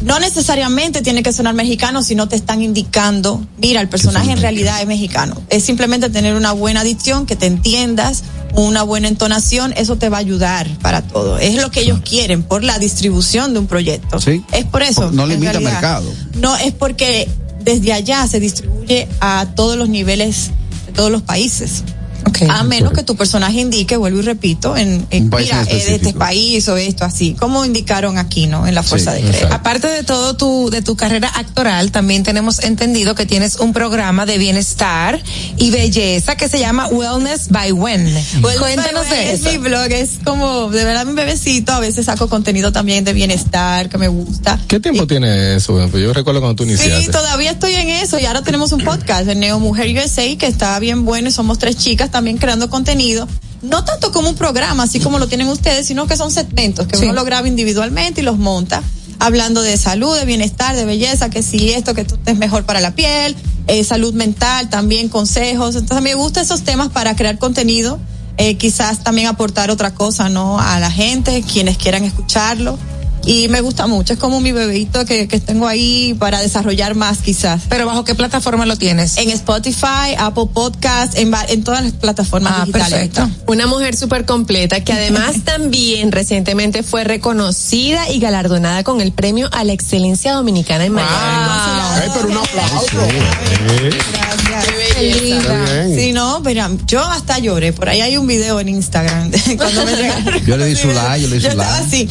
No necesariamente tiene que sonar mexicano si no te están indicando, mira, el personaje en realidad es mexicano. Es simplemente tener una buena dicción, que te entiendas, una buena entonación, eso te va a ayudar para todo. Es lo que ellos quieren por la distribución de un proyecto. Sí. Es por eso. No limita realidad. mercado. No, es porque desde allá se distribuye a todos los niveles de todos los países. A menos que tu personaje indique, vuelvo y repito, en, en mira, es de este país o esto así, como indicaron aquí, ¿no? En la fuerza de creer. Aparte de todo tu, de tu carrera actoral, también tenemos entendido que tienes un programa de bienestar y belleza que se llama Wellness by Wen. Bueno, Cuéntanos de es eso. mi blog, es como, de verdad, mi bebecito, a veces saco contenido también de bienestar, que me gusta. ¿Qué tiempo tiene eso? Yo recuerdo cuando tú iniciaste. Sí, todavía estoy en eso y ahora tenemos un podcast de Neo Mujer USA que está bien bueno y somos tres chicas también creando contenido. No tanto como un programa, así como lo tienen ustedes, sino que son segmentos que Sí. uno lo graba individualmente y los monta, hablando de salud, de bienestar, de belleza, que si esto, que tú estés mejor para la piel, eh, salud mental, también consejos. Entonces me gustan esos temas para crear contenido, eh, quizás también aportar otra cosa, ¿no? A la gente, quienes quieran escucharlo. Y me gusta mucho, es como mi bebito que, que tengo ahí para desarrollar más quizás. Pero ¿bajo qué plataforma lo tienes? En Spotify, Apple Podcast, en, en todas las plataformas Ah, digitales. perfecto. Una mujer súper completa que además también recientemente fue reconocida y galardonada con el premio a la excelencia dominicana en Miami. Ay, pero un aplauso. Qué linda. Sí, no, pero yo hasta lloré. Por ahí hay un video en Instagram. cuando me. Yo le di su like, yo le di Yo su estaba like. así.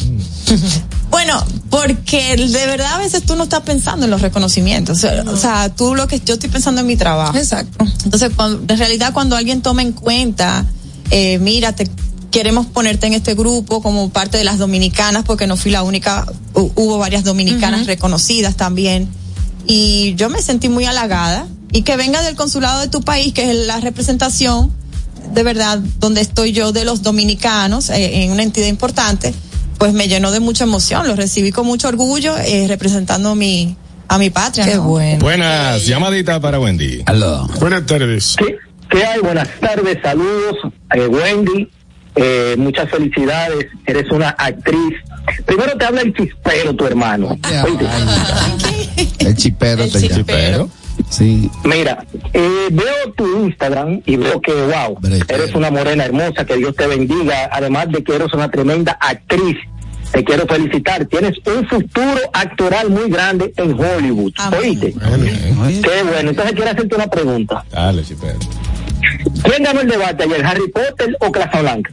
Bueno, porque de verdad a veces tú no estás pensando en los reconocimientos. O sea, tú lo que yo estoy pensando en mi trabajo. Exacto. Entonces, cuando, en realidad cuando alguien toma en cuenta, eh, mira, te queremos ponerte en este grupo como parte de las dominicanas, porque no fui la única, hu- hubo varias dominicanas reconocidas también. Y yo me sentí muy halagada. Y que venga del consulado de tu país, que es la representación, de verdad, donde estoy yo de los dominicanos, eh, en una entidad importante, pues me llenó de mucha emoción. Lo recibí con mucho orgullo, eh, representando mi, a mi patria. Qué ¿no? bueno. Buenas, llamadita para Wendy. Buenas tardes. ¿Qué, qué hay? Buenas tardes, saludos, eh, Wendy. Eh, muchas felicidades, eres una actriz. Primero te habla el chispero, tu hermano. El chipero El te llama. Sí. Mira, eh, veo tu Instagram y veo que, wow, eres una morena hermosa, que Dios te bendiga, además de que eres una tremenda actriz. Te quiero felicitar. Tienes un futuro actoral muy grande en Hollywood. ¿Oíste? Qué bueno. Entonces quiero hacerte una pregunta. Dale, chipero. ¿Quién ganó el debate ayer, Harry Potter o Casablanca?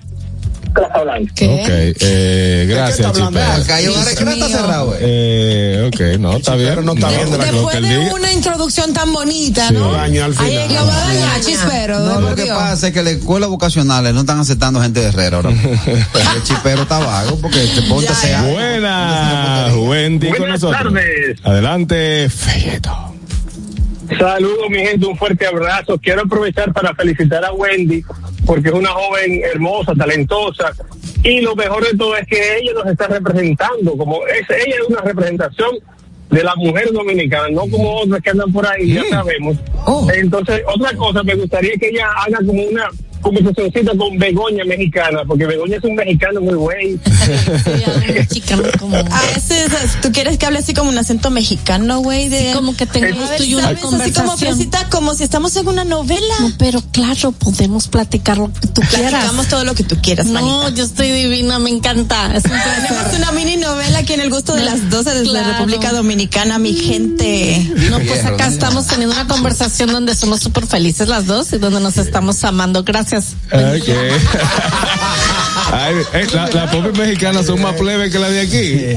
Casablanca. Ok, eh, gracias, ahora que no está cerrado, eh. Eh, ok, no, está bien. no está bien de la Lo que Después él de diga. una introducción tan bonita, Sí. ¿no? Daño al Ay, final. lo va a dañar, chispero. No, lo que pasa es que las escuelas vocacionales no están aceptando gente de Herrera ahora. el chipero está vago porque te ponte sea. Buenas, Wendy con Buenas nosotros. tardes. Adelante, Feyeto. Saludos, mi gente, un fuerte abrazo. Quiero aprovechar para felicitar a Wendy porque es una joven hermosa, talentosa. Y lo mejor de todo es que ella nos está representando, como es, ella es una representación de la mujer dominicana, no como otras que andan por ahí, ya sabemos. Entonces, otra cosa, me gustaría que ella haga como una conversacioncita con Begoña mexicana, porque Begoña es un mexicano muy güey. A veces, tú quieres que hable así como un acento mexicano, güey, de como que tengamos tú y una ¿sabes? Así como conversación. fresita, como si estamos en una novela. No, pero claro, podemos platicar lo que tú quieras. Platicamos todo lo que tú quieras, No, manita. yo estoy divina, me encanta. Es un. Tenemos una mini novela aquí en el gusto de No, las 12 desde la claro. República Dominicana, mi gente. No, pues acá estamos teniendo una conversación donde somos súper felices las dos y donde nos estamos amando. Gracias. Ok. Ay, eh, la, la popis mexicana son más plebe que la de aquí.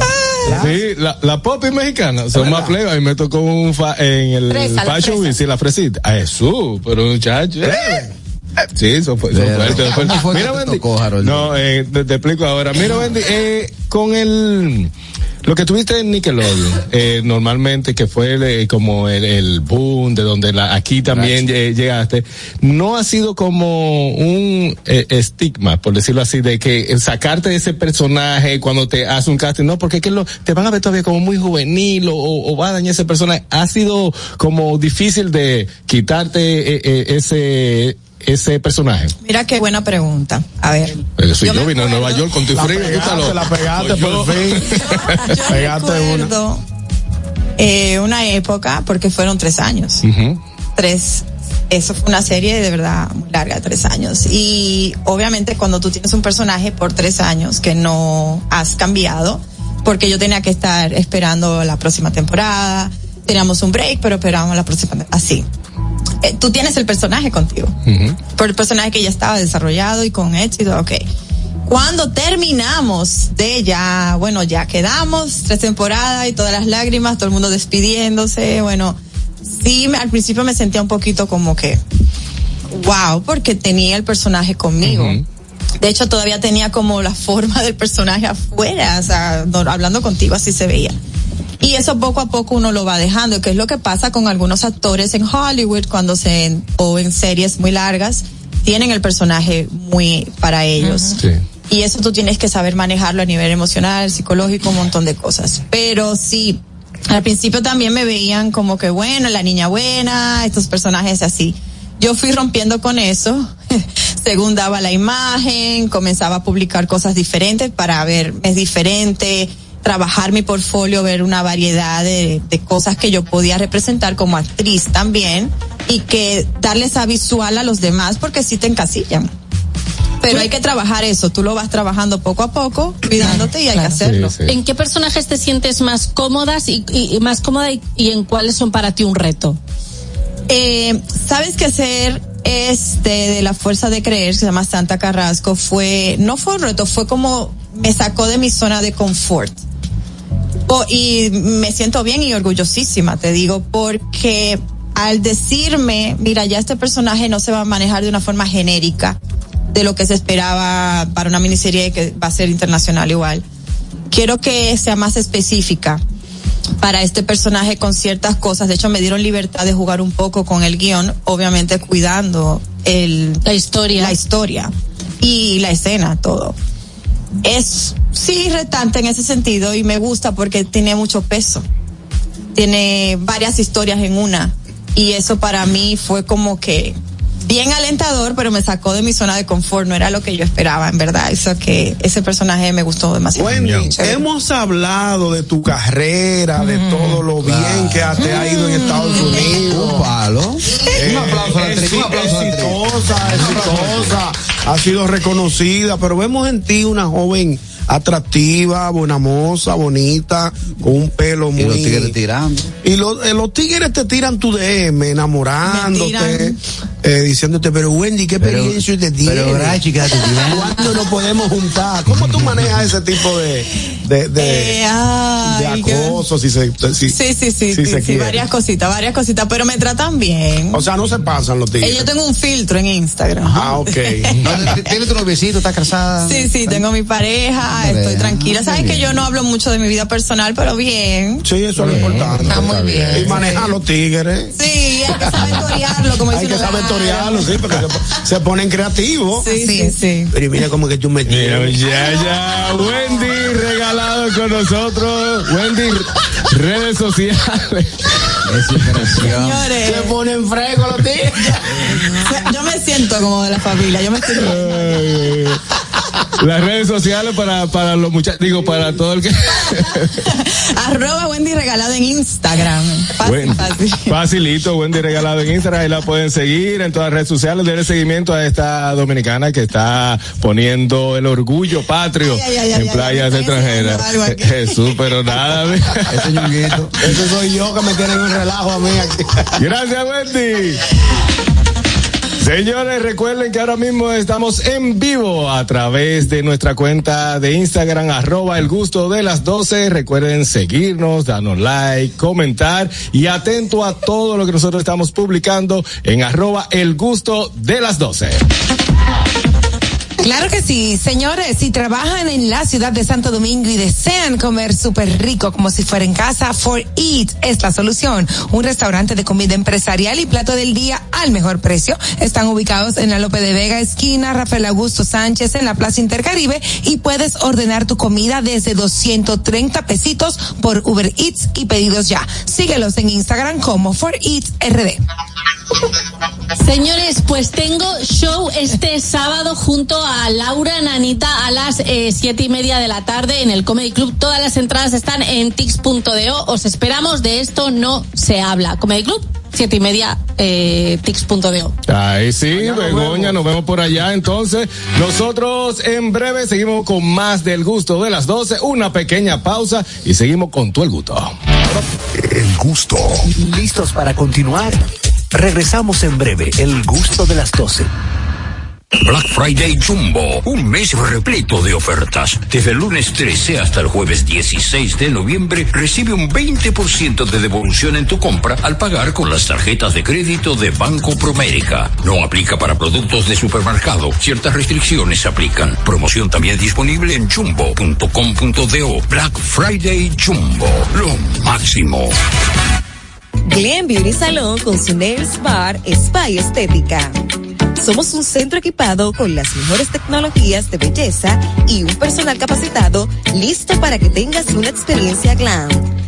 Sí, la, la popis mexicana son más plebe. A mí me tocó un fa- en el Fashion. Week, sí, la fresita. A Jesús, pero muchacho. eh. Sí, son, fu- son Pero, fuertes. son fuertes. ¿cómo fue Mira, Wendy. tocó? No, eh, te, te explico ahora. Mira, Wendy, eh, con el Lo que tuviste en Nickelodeon, eh, normalmente, que fue el, como el, el, boom de donde la, aquí también eh, llegaste, no ha sido como un eh, estigma, por decirlo así, de que sacarte de ese personaje cuando te hace un casting, no, porque es que lo, te van a ver todavía como muy juvenil o, o va a dañar ese personaje. Ha sido como difícil de quitarte eh, ese ese personaje? Mira qué buena pregunta. A ver. Yo, yo vine a Nueva York con tu la frío, pegaste, la pegaste por fin. yo pegaste recuerdo, eh, una época, porque fueron tres años. Uh -huh. Tres. Eso fue una serie de verdad muy larga, tres años. Y obviamente cuando tú tienes un personaje por tres años que no has cambiado, porque yo tenía que estar esperando la próxima temporada, teníamos un break, pero esperábamos la próxima, así. Eh, tú tienes el personaje contigo. Uh -huh. Por el personaje que ya estaba desarrollado y con éxito, ok. Cuando terminamos de ya, bueno, ya quedamos, tres temporadas y todas las lágrimas, todo el mundo despidiéndose, bueno, sí, me, al principio me sentía un poquito como que, wow, porque tenía el personaje conmigo. Uh -huh. De hecho, todavía tenía como la forma del personaje afuera, o sea, no, hablando contigo así se veía. Y eso poco a poco uno lo va dejando, que es lo que pasa con algunos actores en Hollywood cuando se, o en series muy largas, tienen el personaje muy para ellos. Sí. Y eso tú tienes que saber manejarlo a nivel emocional, psicológico, un montón de cosas. Pero sí, al principio también me veían como que bueno, la niña buena, estos personajes así. Yo fui rompiendo con eso, según daba la imagen, comenzaba a publicar cosas diferentes para ver, es diferente, trabajar mi portfolio, ver una variedad de, de, cosas que yo podía representar como actriz también y que darle esa visual a los demás porque sí te encasillan. Pero hay que trabajar eso, tú lo vas trabajando poco a poco, cuidándote y hay claro. que hacerlo. Sí, sí. ¿En qué personajes te sientes más cómodas y, y, y más cómoda y, y, en cuáles son para ti un reto? Eh, Sabes que ser este de la fuerza de creer, se llama Santa Carrasco, fue, no fue un reto, fue como me sacó de mi zona de confort. Oh, y me siento bien y orgullosísima, te digo, porque al decirme, mira, ya este personaje no se va a manejar de una forma genérica de lo que se esperaba para una miniserie que va a ser internacional igual. Quiero que sea más específica para este personaje con ciertas cosas. De hecho, me dieron libertad de jugar un poco con el guion, obviamente cuidando el, la historia. La historia y la escena, todo. Es sí retante en ese sentido y me gusta porque tiene mucho peso. Tiene varias historias en una y eso para mí fue como que bien alentador, pero me sacó de mi zona de confort, no era lo que yo esperaba, en verdad. Eso que ese personaje me gustó demasiado. Wendy, hemos hablado de tu carrera, de mm. todo lo bien claro. que te ha ido en Estados Unidos. Un palo. Eh, un aplauso a la actriz, un aplauso exitosa, exitosa, ha sido reconocida, pero vemos en ti una joven atractiva, buena moza, bonita, con un pelo muy. Y los tigres tirando. Y los, eh, los tigres te tiran tu DM, enamorándote, eh, diciéndote, pero Wendy, ¿qué experiencia te tiene? Pero Grachi, ¿qué te tiene? ¿Cuándo nos podemos juntar? ¿Cómo tú manejas ese tipo de, de, de, eh, ay, de acoso? Si se, si, sí, sí, sí, si sí, sí varias cositas, varias cositas, pero me tratan bien. O sea, no se pasan los tigres. Eh, yo tengo un filtro en Instagram. Ah, ok. ¿Tienes tu noviecito? ¿Estás casada? Sí, sí, tengo mi pareja, estoy tranquila. Sabes que yo no hablo mucho de mi vida personal, pero bien. Sí, eso es lo importante. Está muy bien. Y manejar los tigres. Sí, hay que saber torearlo, como Hay que saber torearlo, sí, porque se, ponen creativos. Sí, sí, sí. Pero mira como que tú me Ya, ya, Wendy regalado con nosotros. Wendy, redes sociales. Es Señores. Se ponen fresco los tigres. yo me siento como de la familia, yo me siento. Las redes sociales para, para los muchachos, digo, para todo el que. Arroba Wendy Regalado en Instagram. Fácil. Facilito, Wendy Regalado en Instagram. Ahí la pueden seguir en todas las redes sociales. Denle seguimiento a esta dominicana que está poniendo el orgullo patrio ay, ay, ay, en playas extranjeras. Jesús, pero nada. Ese ñonguito. Ese soy yo que me tienen un relajo a mí aquí. Gracias, Wendy. Señores, recuerden que ahora mismo estamos en vivo a través de nuestra cuenta de Instagram, arroba el gusto de las 12. Recuerden seguirnos, darnos like, comentar y atento a todo lo que nosotros estamos publicando en arroba el gusto de las 12. Claro que sí, señores, si trabajan en la ciudad de Santo Domingo y desean comer súper rico como si fuera en casa, For Eat es la solución. Un restaurante de comida empresarial y plato del día al mejor precio. Están ubicados en la Lope de Vega, esquina Rafael Augusto Sánchez, en la Plaza Intercaribe y puedes ordenar tu comida desde 230 pesitos por Uber Eats y pedidos ya. Síguelos en Instagram como For Eats RD. Señores, pues tengo show este sábado junto a Laura Nanita a las eh, siete y media de la tarde en el Comedy Club. Todas las entradas están en tix.do. Os esperamos, de esto no se habla. Comedy Club, siete y media, eh, tix.do. Ahí sí, Begoña, nos vemos por allá. Entonces, nosotros en breve seguimos con más del gusto de las 12, una pequeña pausa y seguimos con todo el gusto. El gusto. ¿Listos para continuar? Regresamos en breve, el gusto de las 12. Black Friday Jumbo, un mes repleto de ofertas. Desde el lunes 13 hasta el jueves 16 de noviembre recibe un 20% de devolución en tu compra al pagar con las tarjetas de crédito de Banco Promérica. No aplica para productos de supermercado. Ciertas restricciones aplican. Promoción también disponible en jumbo.com.do. Black Friday Jumbo, lo máximo. Glen Beauty Salon con su Nails Bar Spa y Estética. Somos un centro equipado con las mejores tecnologías de belleza y un personal capacitado listo para que tengas una experiencia glam.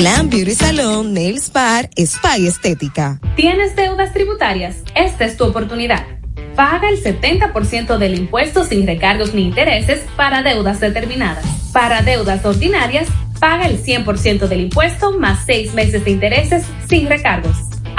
Glam Beauty Salon, Nails Bar, Spa y Estética. ¿Tienes deudas tributarias? Esta es tu oportunidad. Paga el 70% del impuesto sin recargos ni intereses para deudas determinadas. Para deudas ordinarias, paga el 100% del impuesto más seis meses de intereses sin recargos.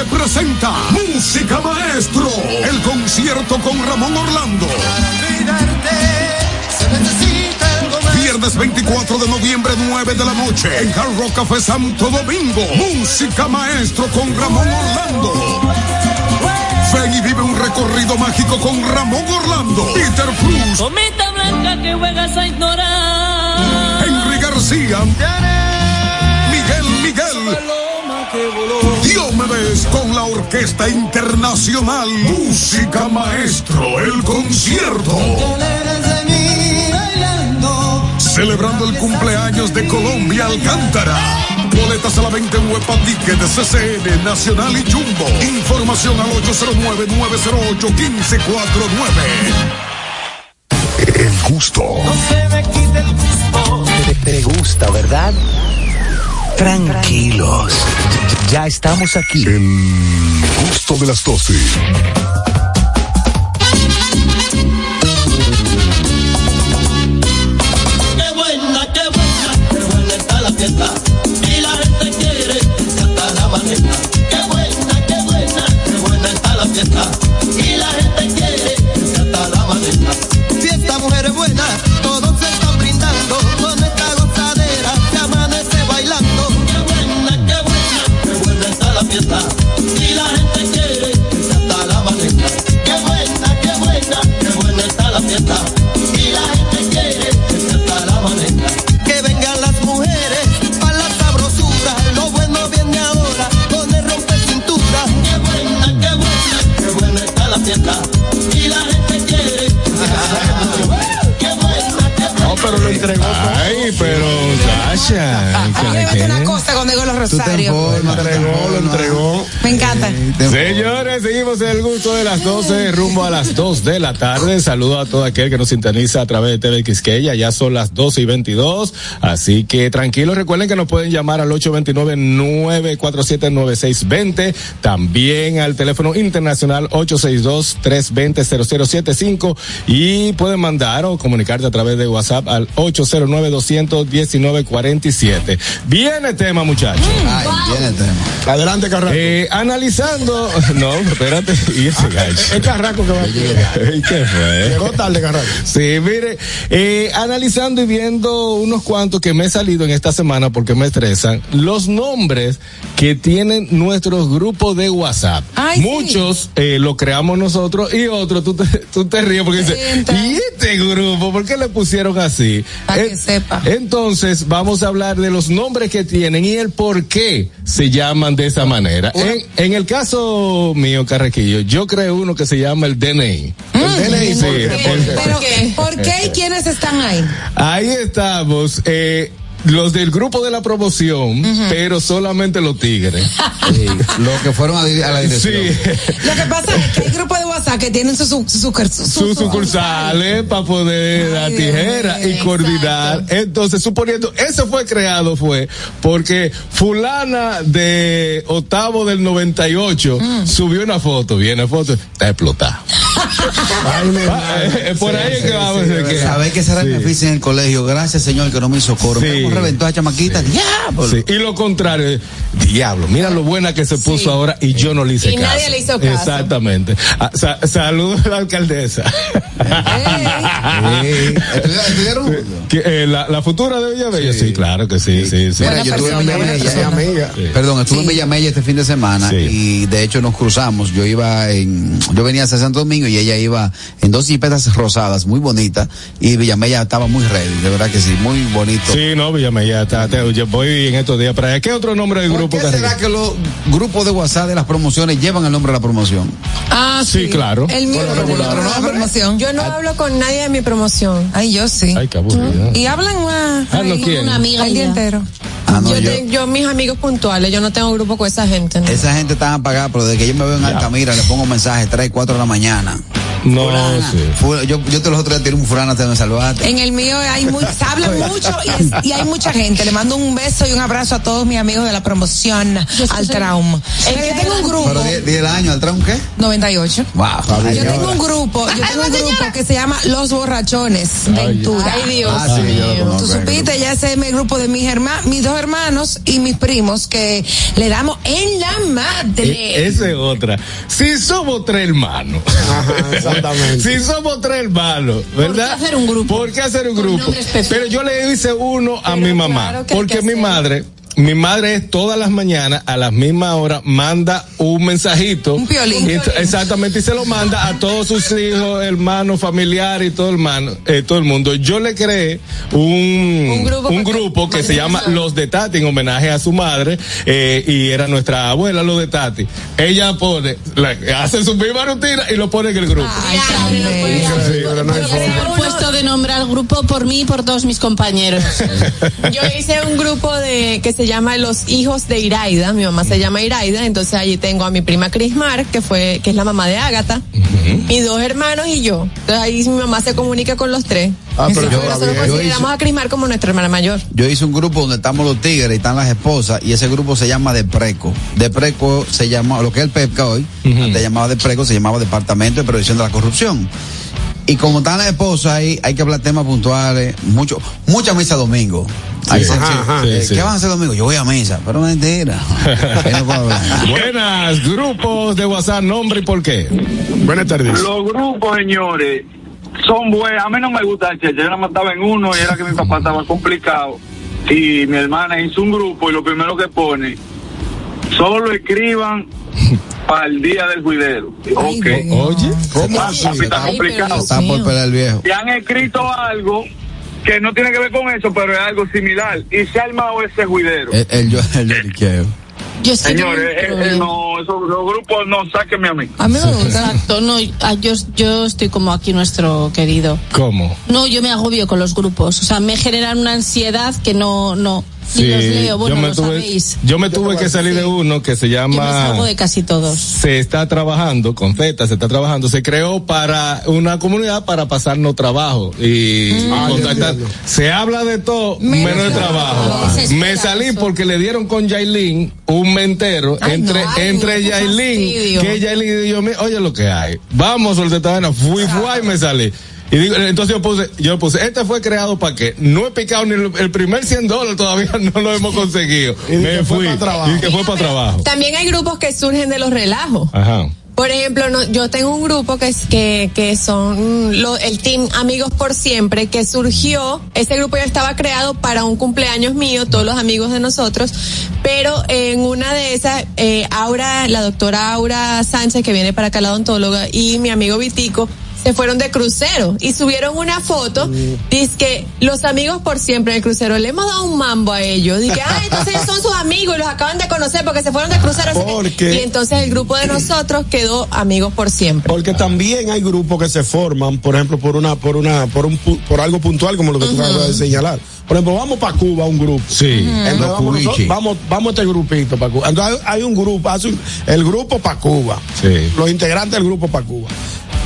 TV presenta Música Maestro, el concierto con Ramón Orlando. Viernes 24 de noviembre, 9 de la noche, en Hard Rock Café Santo Domingo. Música Maestro con Ramón Orlando. Ven y vive un recorrido mágico con Ramón Orlando, Peter Cruz, Cometa blanca que juegas a ignorar. Henry García, Miguel Miguel. Diomedes con la Orquesta Internacional Música Maestro, el concierto. Celebrando el cumpleaños de Colombia Alcántara. Boletas a la venta en Huepa de CCN, Nacional y Jumbo. Información al 809-908-1549. El gusto. Te, te gusta, ¿verdad? Tranquilos. Ya estamos aquí. El gusto de las 12. Qué buena, qué buena, qué buena está la fiesta. Y la gente quiere que hasta la mañana. Qué buena, qué buena, qué buena está la fiesta. Sasha. Llévate una cosa los rosarios. Lo entregó, lo entregó. Me encanta. Señores, seguimos en el gusto de las 12, rumbo a las 2 de la tarde. Saludo a todo aquel que nos sintoniza a través de TV Quisqueya. Ya son las 12 y 22. Así que tranquilos, recuerden que nos pueden llamar al 829-947-9620. También al teléfono internacional 862-320-0075. Y pueden mandar o comunicarte a través de WhatsApp al 809-219-47. Viene tema, muchachos. Ay, tema. Adelante, Carraco. Eh, analizando. No, espérate. Y ese gancho. Es Carraco que va a ¿Y ¿Qué fue? Llegó tarde, Carraco. Sí, mire, eh, analizando y viendo unos cuantos que me he salido en esta semana porque me estresan, los nombres que tienen nuestros grupos de WhatsApp. Ay, sí. Muchos eh, lo creamos nosotros y otros tú te, tú te ríes porque dices. ¿y este grupo? ¿Por qué le pusieron así? Para Eh, que sepa. Entonces, vamos a hablar de los nombres que tienen y el por qué se llaman de esa manera. En, en el caso mío, Carrequillo, yo creo uno que se llama el DNI. El DNI, Sí, ¿por qué? el- Pero, ¿por qué y quiénes están ahí? Ahí estamos. Eh, los del grupo de la promoción, pero solamente los tigres. Sí, Los que fueron a, a la dirección. Sí, Lo que pasa es que hay grupos de WhatsApp que tienen sus su, su, su, sus sucursales para poder dar Ay, tijera Dios y coordinar. Entonces, suponiendo, eso fue creado fue porque fulana de octavo del 98 subió una foto, viene foto, está explotada. Ay, Va, madre. eh, por ahí es que vamos a ver que- Sabés que será Sí. el beneficio en el colegio. Gracias, señor, que no me hizo coro. Sí. Cómo reventó a chamaquita. ¡Diablo! Sí, Y lo contrario, diablo, mira lo buena que se puso ahora y yo no le hice Y caso. nadie le hizo caso. Exactamente. Ah, sa- saludos a la alcaldesa. Sí. Eh, la, la futura de Villavella, sí. claro que sí, sí, sí. Mira, yo estuve en Villamella. Sí. Perdón, estuve en Sí. Villamella este fin de semana Sí. y de hecho nos cruzamos. Yo iba en, yo venía hacia Santo Domingo y ella iba en dos jipetas rosadas, muy bonitas, y Villamella estaba muy ready, de verdad que sí, muy bonito. Sí, no, Villamella, está, te- yo voy en estos días para allá. ¿Qué otro nombre del ¿Por grupo qué será que los grupos de WhatsApp de las promociones llevan el nombre de la promoción? Ah, Sí, claro. El mío promoción. Yo no hablo con nadie de mi promoción. Ay, yo sí. Ay, qué aburrido. Y hablan más. Ah. Una amiga El día entero. Ah, no, yo, yo, yo, mis amigos puntuales, yo no tengo grupo con esa gente. ¿no? esa gente está apagada, pero desde que yo me veo en Altamira le pongo mensajes 3, 4 de la mañana mañana. No, Fulana, sí. yo, yo te los otros días tiré un fulano te me salvaste. En el mío hay muy, se habla mucho y, es- y hay mucha gente. Le mando un beso y un abrazo a todos mis amigos de la promoción al trauma. Pero yo tengo un grupo, Pero 10 años, ¿al tramo qué? 98. Wow. Yo tengo un grupo, yo tengo un grupo que se llama Los Borrachones Ventura. Ay, Dios. Ah, sí, yo Tú supiste, ya ese es mi grupo de mis hermanos, mis dos hermanos y mis primos que le damos en la madre. E- Esa es otra. Si somos tres hermanos. Ajá, exactamente. si somos tres hermanos, ¿verdad? qué hacer un grupo? ¿Por qué hacer un grupo? Pero yo le hice uno a Pero mi mamá. claro porque que mi hacer. madre, mi madre es todas las mañanas a las mismas horas manda un mensajito. Un. Y t- exactamente, y se lo manda a todos sus hijos, hermanos, familiares y todo el, mano, eh, todo el mundo. Yo le creé un, Un grupo un grupo que se llama Los de Tati en homenaje a su madre eh, y era nuestra abuela Los de Tati. Ella pone, la- hace su misma rutina y lo pone en el grupo. Ay, bello. Increíble, no hay Yo forma. le he puesto de nombre al grupo por mí y por todos mis compañeros. Yo hice un grupo de que se llama Los Hijos de Iraida. Mi mamá se llama Iraida, entonces allí tengo a mi prima Crismar, que fue que es la mamá de Ágata, mis dos hermanos y yo. Entonces ahí mi mamá se comunica con los tres. Ah, pero yo- nosotros yo consideramos hice- a Crismar como nuestra hermana mayor. Yo hice un grupo donde estamos los tigres y están las esposas y ese grupo se llama De Preco. De Preco se llama, lo que es el PEPCA hoy, antes llamaba De Preco, se llamaba Departamento de Prevención de la Corrupción. Y como están las esposas ahí, hay que hablar temas puntuales, mucho, mucha misa domingo. Ahí se- Ajá, ajá. eh, Sí, sí. ¿Qué van a hacer domingo? Yo voy a misa, pero mentira. No puedo. Buenas, grupos de WhatsApp, nombre y por qué. Buenas tardes. Los grupos, señores, son buenos. A mí no me gusta el cheche. Yo más estaba en uno y era que mi papá estaba complicado. Y mi hermana hizo un grupo y lo primero que pone, solo escriban para el día del juidero. Ok. Oye, ¿Cómo Ah, así? papi, está Ay, complicado. Está por pelear el viejo. Y han escrito algo que no tiene que ver con eso, pero es algo similar. Y se ha armado ese juidero. El, el, yo- el. Yo Señores, eh, eh, no, esos los grupos no, sáquenme a mí. A mí me gusta. Exacto, no, ah, yo, yo estoy como aquí nuestro querido. ¿Cómo? No, yo me agobio con los grupos. O sea, me generan una ansiedad que no, no. Ni los leo, bueno, yo me lo tuve, sabéis. yo me tuve que salir de uno que se Yo me llama salgo de casi todos. se está trabajando, con Z se está trabajando, se creó para una comunidad para pasarnos trabajo y Ah, entiendo. Se habla de todo Menos menos, de trabajo. Me salí eso. porque le dieron con Yailin un mentero Ay, entre, no, ay, entre Yailin, fastidio. que Yailin y yo, me- oye lo que hay. Vamos, soltetana, fui, fui y me salí. Y digo, entonces yo puse, yo puse, este fue creado para qué. No he picado ni el, el primer 100 dólares todavía no lo hemos conseguido. Y me que fue fui. para trabajo. Y que fue para trabajo. También hay grupos que surgen de los relajos. Ajá. Por ejemplo, no, yo tengo un grupo que es que, que son lo- el team Amigos por Siempre, que surgió, ese grupo ya estaba creado para un cumpleaños mío, todos los amigos de nosotros, pero en una de esas, eh, Aura, la doctora Aura Sánchez, que viene para acá la odontóloga, y mi amigo Vitico, se fueron de crucero y subieron una foto, dice que los amigos por siempre en el crucero, le hemos dado un mambo a ellos, dije, ah, entonces ellos son sus amigos y los acaban de conocer porque se fueron de crucero. así que- ¿Por qué? Y entonces el grupo de nosotros quedó amigos por siempre. Porque también hay grupos que se forman, por ejemplo, por una, por una, por un, por algo puntual como lo que tú acabas de señalar. Por ejemplo, vamos para Cuba un grupo. Sí. Entonces vamos, nosotros- vamos, vamos a este grupito para Cuba. Entonces hay, hay un grupo, hace un- el grupo para Cuba. Sí. Los integrantes del grupo para Cuba.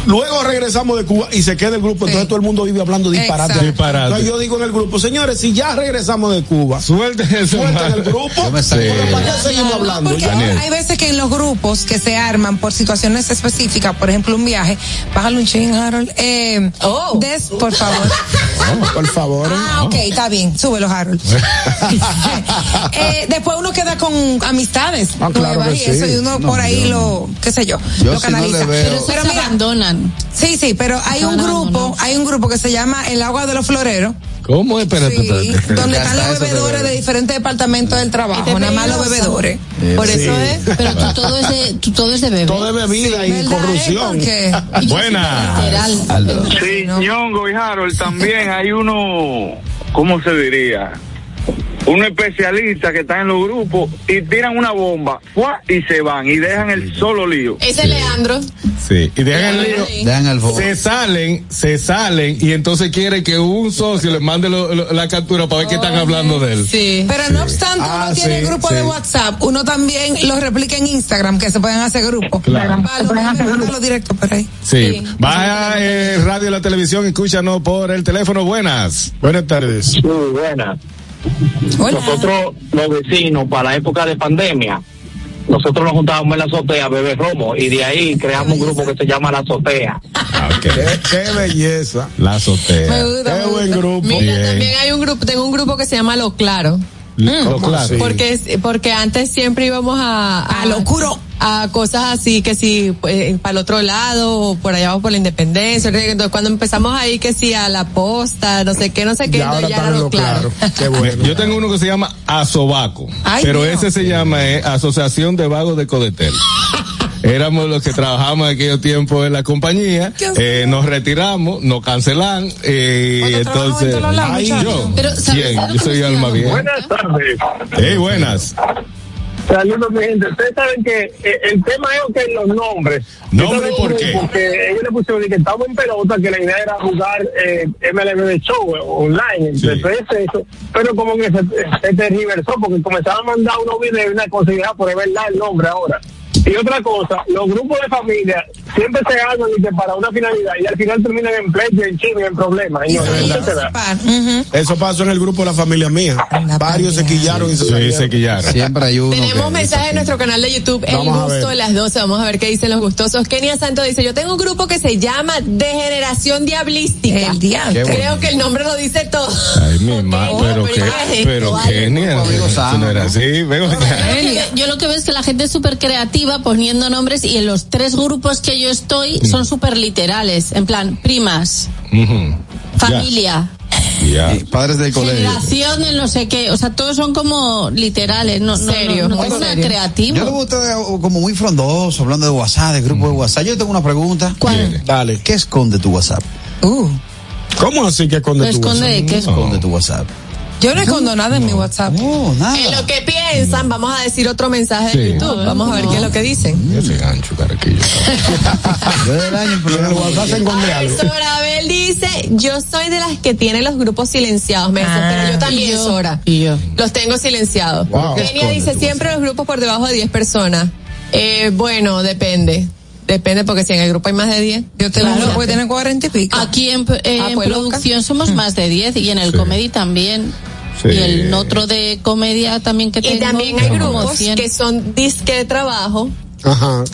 Luego regresamos de Cuba y se queda el grupo, entonces Sí. todo el mundo vive hablando disparate. Disparate. Entonces yo digo en el grupo, señores, si ya regresamos de Cuba, Suelten eso. suelten el grupo, Yo me porque ¿para qué seguimos hablando? Porque hay veces que en los grupos que se arman por situaciones específicas, por ejemplo un viaje, bájalo un ching, Harold. Eh, Oh. des, por favor. Por favor. Ah, ok, está bien, súbelo, Harold. eh, después uno queda con amistades Ah, claro nuevas que y eso, sí. y uno No, por ahí yo lo, qué sé yo, Yo lo si no canaliza. le veo- Pero Pero se mira, abandonan. sí, sí, pero hay un grupo, hay un grupo que se llama El Agua de los Floreros. ¿Cómo? Espérate, Sí, espérate. donde están está los bebedores de diferentes departamentos del trabajo, nada más los bebedores. Por eso es. Pero tú todo es de, tú todo es de bebé. Todo es bebida y corrupción. Buena. Sí, Ñongo y Harold, también hay uno, ¿cómo se diría? Unos especialistas que están en los grupos y tiran una bomba ¡fua! y se van y dejan el solo lío. Ese es Leandro. Sí. Y dejan el lío. Dejan el. Se salen, se salen y entonces quiere que un socio le mande lo- lo- la captura para ver qué están hablando de él. Sí. Pero no obstante, Ah, uno tiene sí, grupo sí. de WhatsApp, uno también lo replica en Instagram, que se pueden hacer grupos. Claro. Mándalo directo por ahí. Sí. Baja eh, radio y la televisión, escúchanos por el teléfono. Buenas. Buenas tardes. Sí, buena. Hola. Nosotros, los vecinos, para la época de pandemia, nosotros nos juntábamos en la azotea a beber romo y de ahí creamos un grupo que se llama La Azotea. Ah. Qué, qué belleza. La Me azotea. gusta, Qué me buen gusta. grupo. Mira, Bien. también hay un grupo, tengo un grupo que se llama Lo Claro. Lo claro. Porque porque antes siempre íbamos a, A lo oscuro. A cosas así que si eh, para el otro lado o por allá o por la independencia entonces cuando empezamos ahí que si a la posta no sé qué no sé qué ahora ya en lo claro, claro. Qué bueno. Yo tengo uno que se llama Asobaco, Ay, pero Dios. ese se llama eh, Asociación de Vagos de Codetel. Éramos los que trabajamos en aquellos tiempos en la compañía, eh, nos retiramos, nos cancelan, eh, en entonces, todos lados, Ay, yo, Pero, ¿sabes bien, algo yo soy alma bien. Buenas tardes. Hey, buenas. Saludos, mi gente. Ustedes saben que eh, el tema es que los nombres. ¿Nombre por qué? grupo Que ellos le pusieron de que estamos en pelota, que la idea era jugar eh, MLB de show eh, online. Sí. Entonces, eso, pero como que se, se tergiversó porque comenzaban a mandar unos videos y una cosa y ya por es verdad el nombre ahora. Y otra cosa, los grupos de familia siempre se que para una finalidad y al final terminan en pleito, en chisme, en problemas. Y no, eso se da. Ujú. Eso pasó en el grupo de la familia mía. Varios se quillaron y se Sí, se quillaron. Siempre hay uno. tenemos mensajes en nuestro canal de YouTube El Vamos Gusto de las 12 vamos a ver qué dicen los gustosos Kenia Santo dice yo tengo un grupo que se llama Degeneración Diablística El diablo. Creo que el nombre lo dice todo Ay, mi madre, Oh, pero pero qué, ¿qué es pero sano, no era así. Yo lo que veo es que la gente es súper creativa poniendo nombres y en los tres grupos que yo estoy Mm. son súper literales. En plan, primas, Ujú. familia, Ya. Y padres del colegio. generación de no sé qué. O sea, todos son como literales. No, no, Serio, no, no muy tengo nada serio. creativo. Yo lo veo usted como muy frondoso, hablando de WhatsApp, de grupo de WhatsApp. Yo tengo una pregunta. ¿Cuál? Dale. ¿Qué esconde tu WhatsApp? Uh. ¿Cómo así que esconde ¿Lo tu esconde WhatsApp? de qué? ¿Qué esconde tu WhatsApp? Yo no escondo nada en mi WhatsApp. En lo que piensan, vamos a decir otro mensaje de. YouTube. Vamos a ver qué es lo que dicen. Ese gancho, caraquillo. Ay, Sorabel dice, yo soy de las que tiene los grupos silenciados, me dice, pero yo también, Y yo. Sora. Y yo. Los tengo silenciados. Wow. Kenia dice, siempre los grupos por debajo de 10 personas. Eh, bueno, depende. Depende porque si en el grupo hay más de 10. Yo tengo Claro. un grupo que tiene 40 y pico. Aquí en, eh, Ah, en pues, producción somos más de 10 y en el comedy también. Sí. Y el otro de comedia también que Y tengo. también hay grupos 100. que son disque de trabajo. Ajá.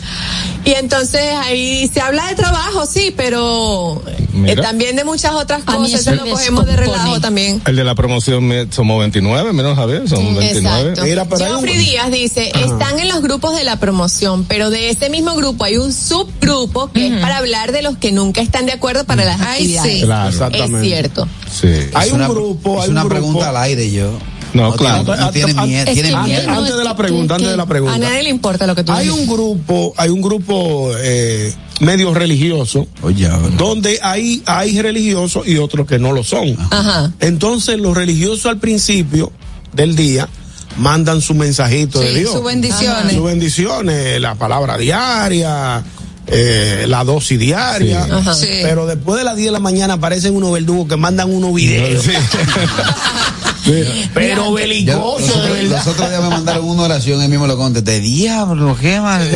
Y entonces ahí se habla de trabajo, sí, pero eh, también de muchas otras cosas. eso lo cogemos de relajo también. El de la promoción somos 29, menos Javier, son 29. Exacto. Mira, pero hay un- Geoffrey Díaz dice, Ajá. están en los grupos de la promoción, pero de ese mismo grupo hay un subgrupo que es para hablar de los que nunca están de acuerdo para las Ay, sí. Claro, es exactamente. cierto. Sí. Hay Es un una- grupo, Es hay un una grupo. pregunta al aire, yo. No, claro. tiene- no tiene Antes- miedo. Es Tiene que Antes, miedo. no, antes de la pregunta, antes de la A pregunta. nadie le importa lo que tú Hay dices. un grupo, hay un grupo eh, medio religioso Oye, donde hay, hay religiosos y otros que no lo son. Ajá. Entonces los religiosos al principio del día mandan su mensajito de Dios. sus bendiciones. Sus bendiciones, la palabra diaria, eh, la dosis diaria. Sí. Ajá. Sí. Pero después de las 10 de la mañana aparecen unos verdugos que mandan unos videos. Pero los, de verdad. los otros días me mandaron una oración y mismo lo contesté. Diablo, qué mal.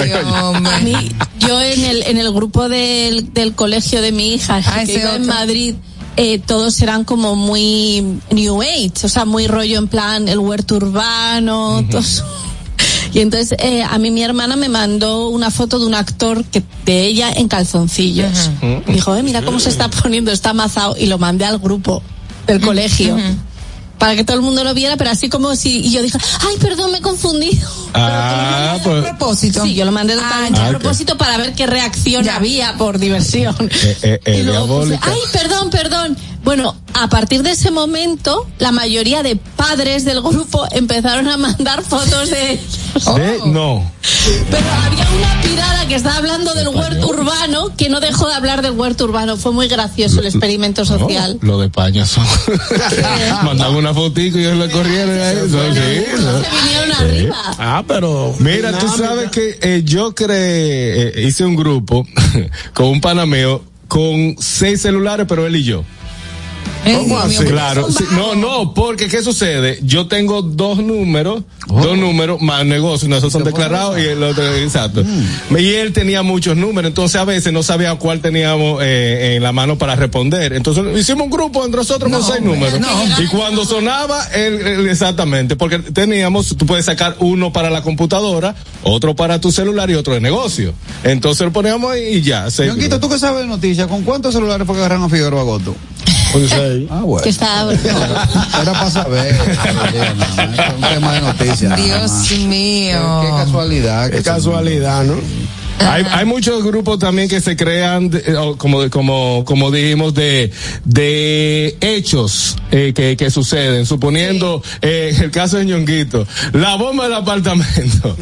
Ay, hombre. A mí, yo en el, en el grupo del, del colegio de mi hija, Ah, que iba en. Madrid, eh, todos eran como muy New Age, o sea, muy rollo en plan el huerto urbano, todos- Y entonces eh, a mí mi hermana me mandó una foto de un actor que de ella en calzoncillos. Dijo, eh, mira cómo se está poniendo, está amazado. Y lo mandé al grupo del colegio. Para que todo el mundo lo viera, pero así como si, y yo dije, ay, perdón, me he confundido. Ah, pues. A propósito. Sí, yo lo mandé totalmente Ah, a ok. propósito para ver qué reacción Ya. había por diversión. Eh, eh, eh, y luego puse, ay, perdón, perdón. Bueno, a partir de ese momento, la mayoría de padres del grupo empezaron a mandar fotos de ellos. ¿Eh? No. Pero había una pirada que estaba hablando del huerto urbano que no dejó de hablar del huerto urbano. Fue muy gracioso el experimento social. No, lo de España son. Mandaban una fotico y ellos le corrieron a eso. Se vinieron Sí. arriba. Ah, pero. Mira, tú sabes que eh, yo creé, eh, hice un grupo con un panameo con seis celulares, pero él y yo. Ey, ¿Cómo así? Claro, sí, no, no, porque ¿qué sucede? Yo tengo dos números, Oh. dos números más negocios, no, esos son declarados y el otro, exacto. Mm. Y él tenía muchos números, entonces a veces no sabía cuál teníamos eh, en la mano para responder. Entonces hicimos un grupo entre nosotros con seis números. Y cuando sonaba, él, él- exactamente, porque teníamos, tú puedes sacar uno para la computadora, otro para tu celular y otro de negocio. Entonces lo poníamos ahí y ya. Ñonguito, tú que sabes de noticias, ¿con cuántos celulares fue que agarraron a Figueroa Goto? Con Ah, bueno. Que está, Era para saber. Un tema de noticias. Dios mío. Qué casualidad. Qué casualidad, ¿no? Hay, hay muchos grupos también que se crean, de- eh, como, como, como dijimos, de, de hechos eh, que, que suceden. Suponiendo eh, el caso de Ñonguito, la bomba del apartamento.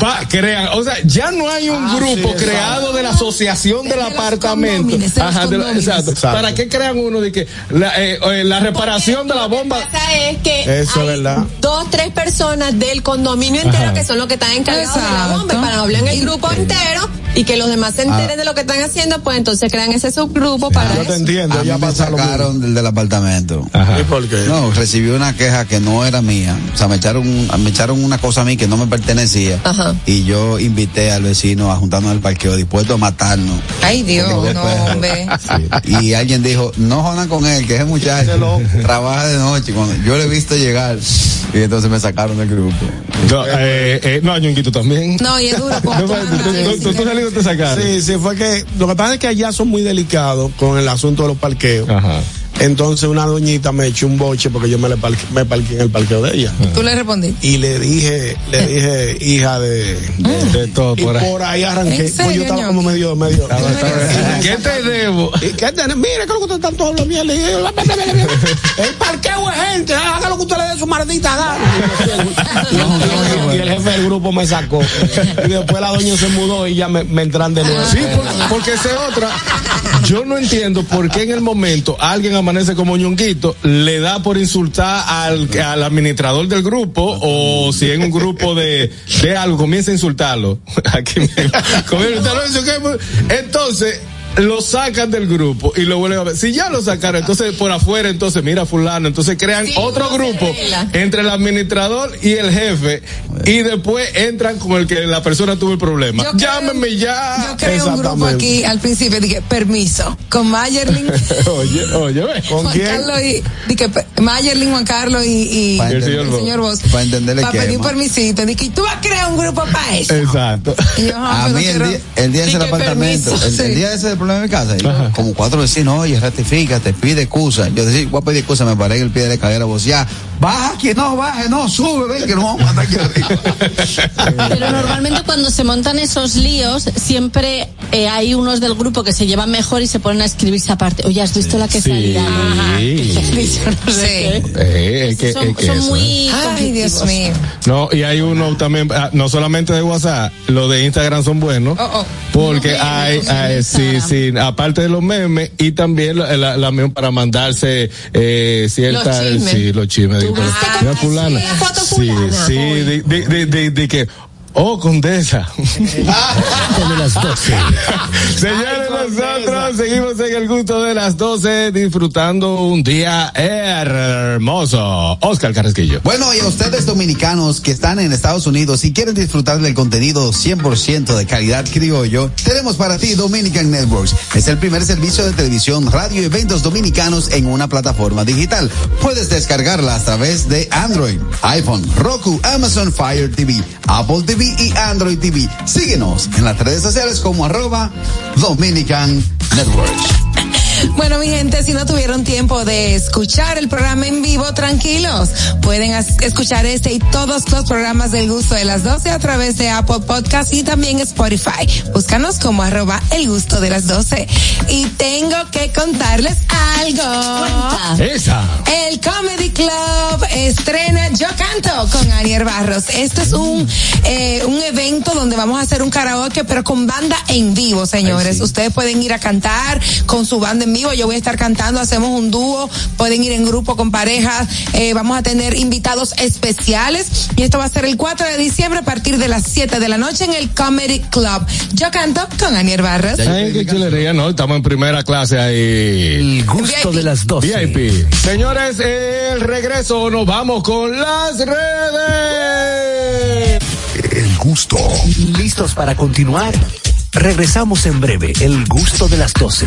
Pa- crean, o sea, ya no hay un Ah, grupo sí, creado de la asociación del de apartamento. condóminos, Ajá, de exacto. Exacto. ¿Para qué crean uno de que la, eh, eh, la reparación de la bomba? Lo que pasa es que Eso hay verdad. dos, tres personas del condominio entero Ajá. que son los que están encargados de la bomba y para no hablar en el grupo entero y que los demás se enteren Ah. de lo que están haciendo, pues entonces crean ese subgrupo para Yo te entiendo, A ya mí me sacaron del, del apartamento. Ajá. ¿Y por qué? No, recibí una queja que no era mía. O sea, me echaron, me echaron una cosa a mí que no me pertenecía. Ajá. Y yo invité al vecino a juntarnos al parqueo, dispuesto a matarnos. Ay, Dios, no, hombre. Y alguien dijo, no jodan con él, que ese muchacho trabaja de noche. Cuando yo lo he visto llegar, y entonces me sacaron del grupo. No, eh, eh, no, Ñonguito también. No, y es duro. con- No, tú, tú, te sacaron. Sí, sí, fue que lo que pasa es que allá son muy delicados con el asunto de los parqueos. Ajá. Entonces una doñita me echó un boche porque yo me, le parque- me parqué en el parqueo de ella. Tú le respondiste. Y le dije, le dije, hija de... De todo y por ahí. por ahí arranqué. ¿En serio, Pues yo estaba como medio, medio... ¿Qué te debo? ¿Y qué tenés? Mire, ¿qué es lo que ustedes están todos los días? Le dije, el parqueo es gente, haga lo que usted le dé su maldita gana. Y el jefe del grupo me sacó. Y después la doña se mudó y ya me, me entran de nuevo. Sí, por- porque esa es otra. Yo no entiendo por qué en el momento alguien amanece como ñonguito, le da por insultar al, al administrador del grupo o si en un grupo de, de algo comienza a insultarlo. Aquí mismo. Comienza a insultarlo, que- Entonces, lo sacan del grupo y lo vuelven a ver. Si ya lo sacaron, entonces por afuera, entonces mira fulano, entonces crean otro grupo entre el administrador y el jefe y después entran con el que la persona tuvo el problema. Llámeme ya. Yo creé un grupo aquí al principio, dije, permiso, con Mayerlin, oye, oye, ve. Juan Carlos y, dije, Mayerlin, Juan Carlos y, el señor Vos. Para entenderle Para pedir un permisito, dije, ¿y tú vas a crear un grupo para eso? Exacto. Y yo, ah, A mí el día, el día ese apartamento, permiso, el, el día ese del problema de mi casa, y como cuatro vecinos, oye, rectifícate, pide excusa. Yo decía, voy a pedir excusa, me paré en el pie de la escalera, vos ya, baja que no, baje, no, sube, ven, que nos vamos a matar aquí arriba. Pero normalmente cuando se montan esos líos, siempre eh, hay unos del grupo que se llevan mejor y se ponen a escribirse aparte. Oye, ¿has visto la que ha liado? Sí. Eh, es que- Son, es que son eso, muy Ay, Dios mío. No, y hay uno también, ah, no solamente de WhatsApp, los de Instagram son buenos, Oh, porque hay, hay- sí, sí, aparte de los memes, y también la, la, la para mandarse eh, ciertas, Los chismes. sí, los chismes. De- pero, mira, fulana. Sí, sí, de, de, de, de- de que, oh, condesa. de las 12. Señores, nosotros seguimos en el gusto de las 12, disfrutando un día hermoso. Oscar Carrasquillo. Bueno, y a ustedes dominicanos que están en Estados Unidos y quieren disfrutar del contenido 100% de calidad criollo, tenemos para ti Dominican Networks. Es el primer servicio de televisión, radio y eventos dominicanos en una plataforma digital. Puedes descargarla a través de Android, iPhone, Roku, Amazon Fire TV, Apple TV y Android TV. Síguenos en las redes sociales como arroba Dominican Networks. Bueno, mi gente, si no tuvieron tiempo de escuchar el programa en vivo, tranquilos. Pueden escuchar este y todos los programas del gusto de las 12 a través de Apple Podcast y también Spotify. Búscanos como arroba el gusto de las 12. Y tengo que contarles algo. Esa. El Comedy Club estrena Yo Canto con Anier Barros. Esto es un, eh, un evento donde vamos a hacer un karaoke, pero con banda en vivo, señores. Ustedes pueden ir a cantar con su banda en vivo. Yo voy a estar cantando, hacemos un dúo. Pueden ir en grupo con parejas. Eh, vamos a tener invitados especiales. Y esto va a ser el 4 de diciembre a partir de las 7 de la noche en el Comedy Club. Yo canto con Anier Barros. Ay, qué chulería, ¿no? Estamos en primera clase ahí. El gusto de las 12. VIP. Señores, el regreso, nos vamos con las redes. El gusto. ¿Listos para continuar? Regresamos en breve. El gusto de las 12.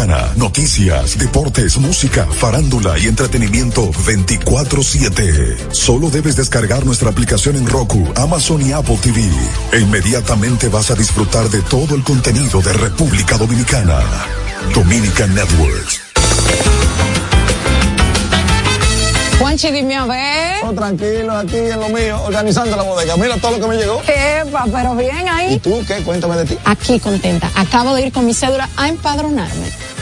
noticias, deportes, música, farándula y entretenimiento 24/7. Solo debes descargar nuestra aplicación en Roku, Amazon y Apple TV. E inmediatamente vas a disfrutar de todo el contenido de República Dominicana. Dominican Networks. Juanchi, dime a ver. Oh, tranquilo, aquí en lo mío, organizando la bodega. Mira todo lo que me llegó. Epa, pero bien ahí. ¿Y tú qué? Cuéntame de ti. Aquí contenta. Acabo de ir con mi cédula a empadronarme.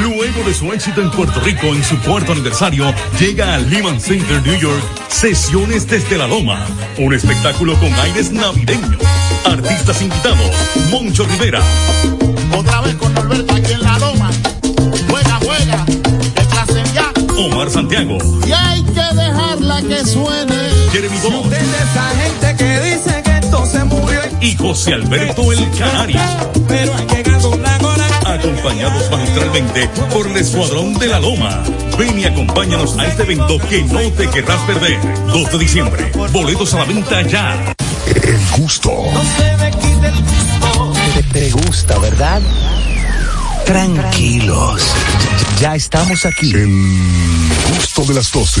Luego de su éxito en Puerto Rico en su cuarto aniversario, llega al Lehman Center New York Sesiones desde la Loma, un espectáculo con aires navideños. Artistas invitados, Moncho Rivera, Otra vez con Norberto aquí en la loma. Juega, juega, de clase ya. Omar Santiago, Y hay que dejarla que suene. Jeremy Bond De esa gente que dice que esto se murió. y José Alberto El Canario, Pero hay que ganar. Acompañados magistralmente por el Escuadrón de la Loma. Ven y acompáñanos a este evento que no te querrás perder. 2 de diciembre, boletos a la venta ya. El gusto. Te, te gusta, ¿verdad? Tranquilos. Ya estamos aquí. El gusto de las 12.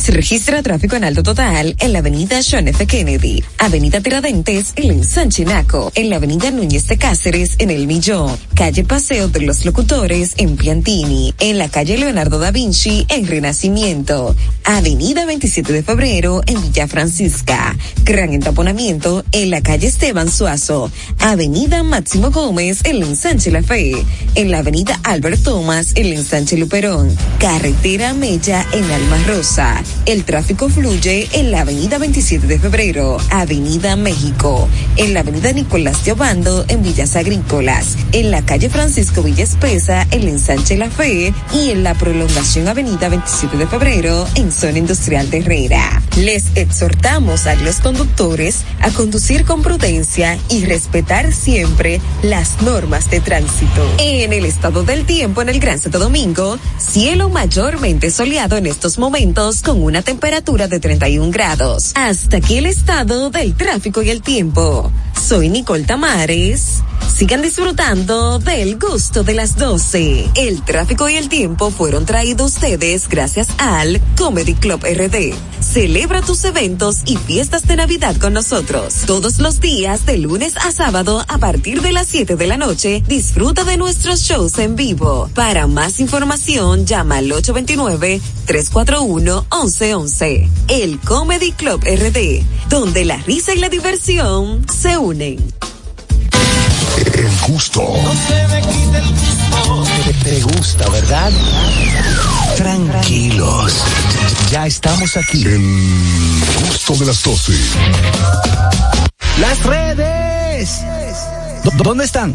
Se registra tráfico en alto total en la avenida John F. Kennedy, avenida Tiradentes en el ensanche Naco, en la avenida Núñez de Cáceres en El Millón, calle Paseo de los Locutores en Piantini, en la calle Leonardo da Vinci en Renacimiento, avenida 27 de Febrero en Villa Francisca, gran entaponamiento en la calle Esteban Suazo, avenida Máximo Gómez en el ensanche La Fe, en la avenida Albert Thomas en el ensanche Luperón, carretera Mella en Alma Rosa. El tráfico fluye en la avenida 27 de febrero, avenida México, en la avenida Nicolás de Obando en Villas Agrícolas, en la calle Francisco Villa Espesa en ensanche La Fe y en la prolongación avenida 27 de febrero en zona industrial de Herrera. Les exhortamos a los conductores a conducir con prudencia y respetar siempre las normas de tránsito. En el estado del tiempo en el Gran Santo Domingo, cielo mayormente soleado en estos momentos una temperatura de 31 grados. Hasta aquí el estado del tráfico y el tiempo. Soy Nicole Tamares. Sigan disfrutando del gusto de las 12. El tráfico y el tiempo fueron traídos ustedes gracias al Comedy Club RD. Celebra tus eventos y fiestas de Navidad con nosotros. Todos los días, de lunes a sábado, a partir de las 7 de la noche, disfruta de nuestros shows en vivo. Para más información, llama al 829-341-1111. El Comedy Club RD, donde la risa y la diversión se unen. El gusto. Te, te gusta, ¿verdad? Tranquilos. Ya estamos aquí. El gusto de las 12. Las redes. ¿Dó- ¿Dónde están?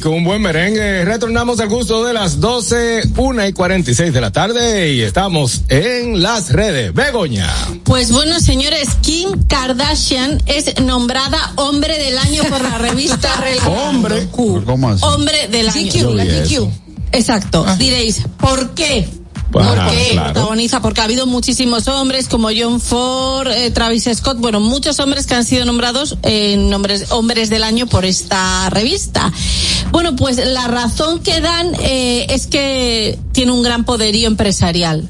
Con un buen merengue. Retornamos al gusto de las 12, 1 y 46 de la tarde y estamos en las redes. Begoña. Pues bueno, señores, Kim Kardashian es nombrada hombre del año por la revista Hombre. ¿Cómo así? Hombre del año. Yo vi eso. Exacto. Diréis, ¿por qué? Pues, ¿Por ajá, qué claro. protagoniza? Porque ha habido muchísimos hombres como John Ford, eh, Travis Scott, bueno, muchos hombres que han sido nombrados en nombres, hombres del año por esta revista. Bueno, pues la razón que dan eh, es que tiene un gran poderío empresarial.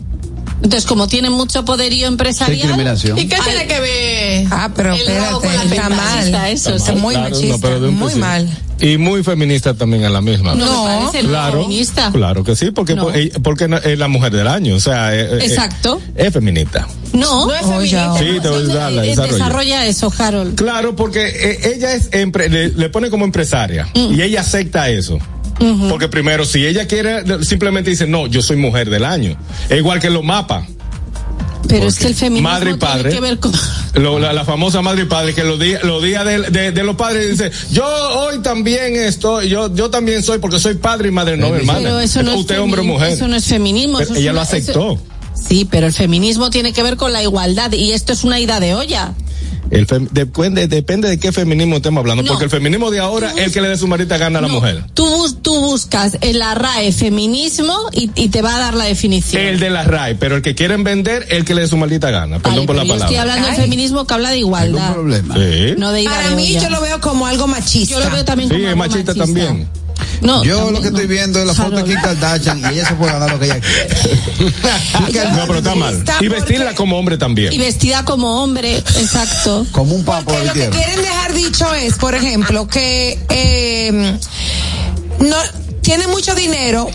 Entonces, como tiene mucho poderío empresarial. ¿Y qué tiene que ver? Ah, pero espérate, está mal. Eso, Está sí. muy Claro, no, machista, un muy mal. Y muy feminista también a la misma. No, claro, feminista. Claro que sí, porque, No. porque, porque es la mujer del año, o sea, eh, eh, Exacto. es feminista. No, No es feminista. Sí, te voy a dar la Eh, desarrollo. desarrolla eso, Harold. Claro, porque eh, ella es empre- le, le pone como empresaria Mm. y ella acepta eso. Porque primero, si ella quiere, simplemente dice, no, yo soy mujer del año. Es igual que los mapas. Pero es que el feminismo Madre y padre. tiene que ver con... Lo- la, la famosa madre y padre que los días los días de, de- de los padres dice yo hoy también estoy yo yo también soy porque soy padre y madre no hermana Pero eso no es usted hombre o mujer Eso no es feminismo. Es ella lo aceptó eso- Sí, pero el feminismo tiene que ver con la igualdad y esto es una ida de olla. El fem- depende depende de qué feminismo estemos hablando No. porque el feminismo de ahora es el que le dé su marita gana a la mujer Tú, bus- tú buscas en la RAE feminismo y, y te va a dar la definición. el de la RAI pero el que quieren vender el que le dé su maldita gana perdón por la yo estoy palabra hablando de feminismo que habla de igualdad. sí No de Para de mí olla. yo lo veo como algo machista. Yo lo veo también sí como es algo machista también No, Yo también lo que no. estoy viendo es la foto de Kim Kardashian y ella se puede ganar lo que ella quiere. no pero está mal y vestirla como hombre también Y vestida como hombre, exacto. Como un papo Porque de lo que quieren dejar dicho es, por ejemplo, que eh, no tiene mucho dinero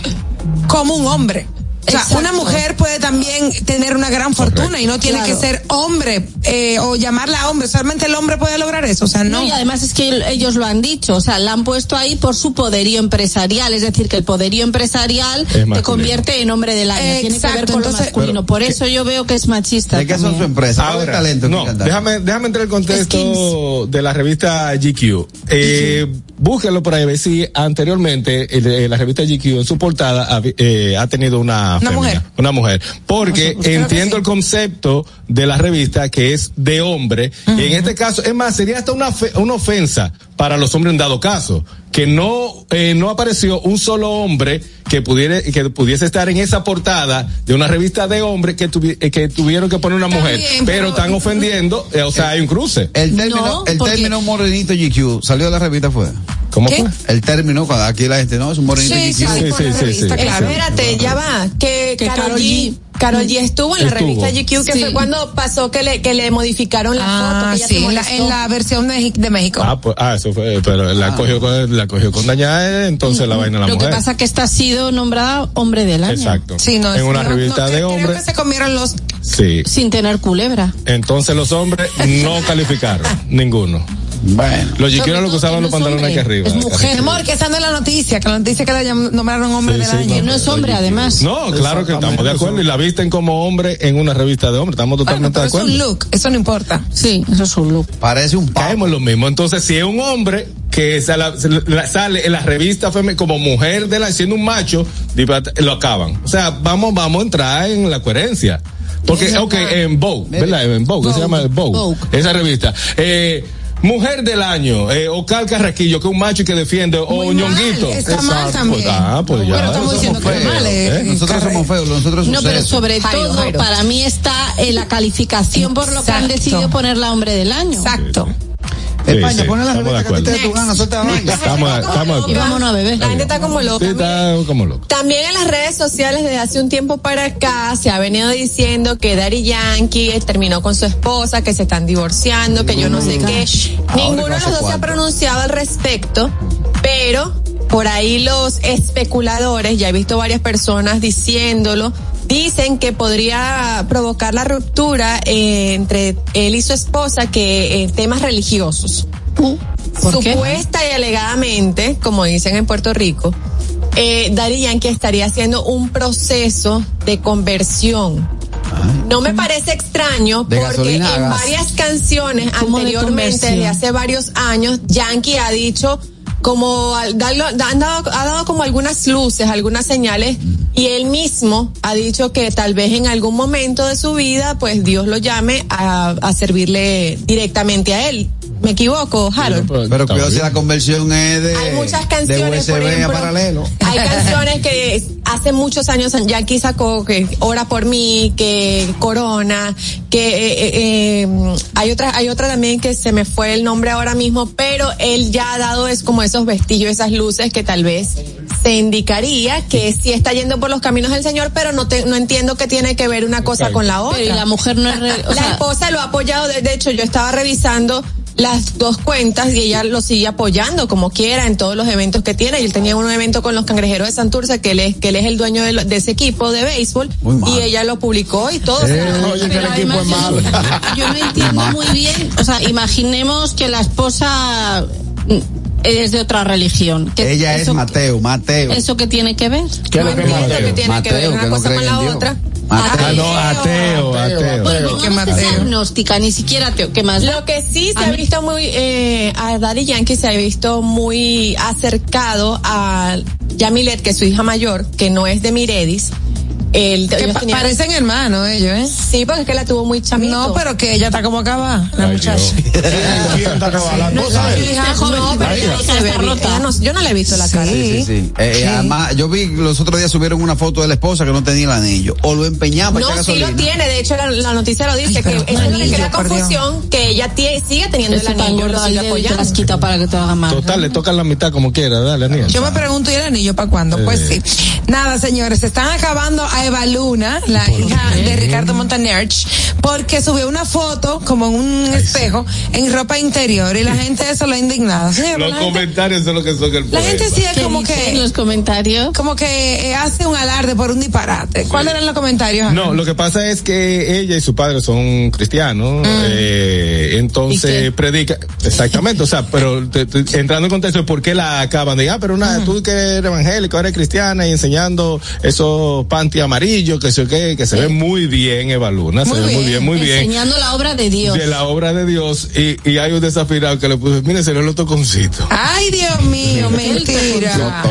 como un hombre. O sea, Exacto. una mujer puede también tener una gran fortuna y no tiene Claro. que ser hombre eh, o llamarla hombre. Solamente el hombre puede lograr eso. O sea, no. No, y además es que ellos lo han dicho, o sea, la han puesto ahí por su poderío empresarial, es decir, que el poderío empresarial te convierte en hombre del año, tiene que ver Exacto, con lo masculino, por eso yo veo que es machista. ¿De qué son su empresa? ¿Cuál es el Ahora, talento? no, déjame, déjame entrar en el contexto de la revista GQ. Eh, búsquenlo por ahí ver si anteriormente el- eh, la revista GQ en su portada ha, eh, ha tenido una, Una mujer. una mujer. Porque entiendo sí. el concepto de la revista que es de hombre. Y en este caso, es más, sería hasta una, fe- una ofensa para los hombres en dado caso. Que no, eh, no apareció un solo hombre que pudiera, que pudiese estar en esa portada de una revista de hombres que, tuvi- eh, que tuvieron que poner una mujer. Pero pero- están ofendiendo, eh, o sea, hay un cruce. El término, No, el porque- término morenito GQ salió de la revista fue. ¿Cómo ¿Qué? fue? El término cuando aquí la gente no es un morenito Sí, GQ. sí, Sí, sí, sí. Espérate, ya va. Que, Karol G. G. Karol G estuvo en la Estuvo. revista GQ, que Sí. fue cuando pasó que le, que le modificaron la foto, Ah, que ella sí, se en la, molestó. en la versión de, de México. Ah, pues, ah, eso fue, pero la cogió con, la cogió con dañada, entonces la vaina la Lo mujer. que pasa que esta ha sido nombrada hombre del año. Exacto. Sí, no, en una no, revista no, de creo hombres. que se comieron los. Sí. Sin tener culebra. Entonces los hombres no calificaron, ninguno. Bueno. Los Sobre chiquiros lo que usaban los pantalones aquí hombre, arriba. es mujer. Amor, que esa no es la noticia, que la noticia que la llam- nombraron hombre Sí, del sí, año. Que no es hombre, además. No, claro que estamos de acuerdo y la visten como hombre en una revista de hombres, estamos Bueno, totalmente pero de es un acuerdo. look, eso no importa. Sí, eso es un look. Parece un papo. Caemos lo mismo. Entonces, si es un hombre que sale, sale en la revista como mujer de la, siendo un macho, lo acaban. O sea, vamos, vamos a entrar en la coherencia. Porque, ok, en Vogue, ¿verdad? En Vogue, ¿qué se llama Vogue, Vogue. esa revista. Eh, Mujer del año, eh, o Cal Carraquillo, que es un macho que defiende, o Muy mal, Ñonguito. está mal también. Pues, ah, pues ya. Pero estamos Nosotros diciendo somos que es mal, feos, eh, ¿eh? Nosotros Carre- somos feos, nosotros No, pero sobre Jairo, todo, Jairo. para mí está en la calificación por lo que han Exacto. decidido poner la hombre del año. Exacto. España, sí, ponle la estamos de revista que a ti te dé tu acuerdo. gana, suelta la vaina. Estamos, estamos Y vámonos a beber. La gente está como loca. Sí, está como loco. También en las redes sociales desde hace un tiempo para acá se ha venido diciendo que Daddy Yankee terminó con su esposa, que se están divorciando, que yo no sé qué. Ninguno de los dos se ha pronunciado al respecto, pero por ahí los especuladores, ya he visto varias personas diciéndolo, dicen que podría provocar la ruptura eh, entre él y su esposa que eh, temas religiosos. ¿Por qué? Supuesta y alegadamente, como dicen en Puerto Rico, eh, Daddy Yankee estaría haciendo un proceso de conversión. No me parece extraño De porque en varias canciones ¿Cómo de anteriormente, conversión? desde hace varios años, Yankee ha dicho como dado- ha dado como algunas luces, algunas señales y él mismo ha dicho que tal vez en algún momento de su vida pues Dios lo llame a, servirle directamente a él. ¿Me equivoco, Harold? Pero cuidado si la conversión es de, Hay muchas de canciones, por USB a ejemplo, paralelo. Hay canciones que hace muchos años Yankee sacó que Ora por mí, que Corona, que eh, eh, eh, hay otra, hay otra también que se me fue el nombre ahora mismo, pero él ya ha dado es como esos vestigios, esas luces que tal vez se indicaría que sí está yendo por los caminos del Señor, pero no te, no entiendo que tiene que ver una cosa con la otra. Pero y la mujer no es re- o la sea- esposa lo ha apoyado, de, de hecho yo estaba revisando las dos cuentas y ella lo sigue apoyando como quiera en todos los eventos que tiene. Y él tenía un evento con los cangrejeros de Santurce, que él es, que él es el dueño de, lo- de ese equipo de béisbol, y ella lo publicó y todo. Oye, que el equipo es malo. Yo no entiendo muy bien, o sea, imaginemos que la esposa mm, es de otra religión. ¿Qué- Ella es Mateo, Mateo. ¿Eso qué tiene que ver? ¿Qué es lo que Mateo? tiene que ver una que cosa con la Dios. otra. Ah, no, ateo, ateo. Bueno, es agnóstica, ni siquiera ateo. ¿Qué más? Lo que sí se ha visto muy, eh, a Daddy Yankee se ha visto muy acercado a Yamilet, que es su hija mayor, que no es de Miredis. El, Que pa- parecen hermanos ellos, ¿eh? Sí, porque es que la tuvo muy chamito. No, pero que ella está como acabada, la muchacha. ¿Quién está acabada? ¿La No, pero yo no le he visto la cara. Sí, sí, sí. Eh, eh, además, yo vi los otros días subieron una foto de la esposa que no tenía el anillo. O lo empeñaba No, sí lo tiene. De hecho, la, la noticia lo dice, que es lo que crea confusión, que ella sigue teniendo el anillo, lo sigue apoyando. las quita para que te haga mal. Total, le tocan la mitad como quiera, dale, Aniel. Yo me pregunto, ¿y el anillo para cuándo? Pues sí. Nada, señores, se están acabando a Eva Luna, la hija de Ricardo Montaner, porque subió una foto como en un espejo en ropa interior y la gente eso lo ha indignado. Los la gente- comentarios son lo que son el La gente sí es ¿Qué como que. los comentarios? Como que eh, hace un alarde por un disparate. ¿Cuáles eran los comentarios? Ana? No, lo que pasa es que ella y su padre son cristianos, eh, entonces predica, exactamente, o sea, pero te- te- entrando en contexto de por qué la acaban de, ah, pero una, tú que eres evangélico, eres cristiana y enseñando esos panty amarillos, que se, que, que se ve muy bien, Eva Luna, se ve muy bien, muy bien. Enseñando la obra de Dios. De la obra de Dios, y, y hay un desafinado que le puso, mire, se le los toconcitos. Ay, Dios mío, mentira.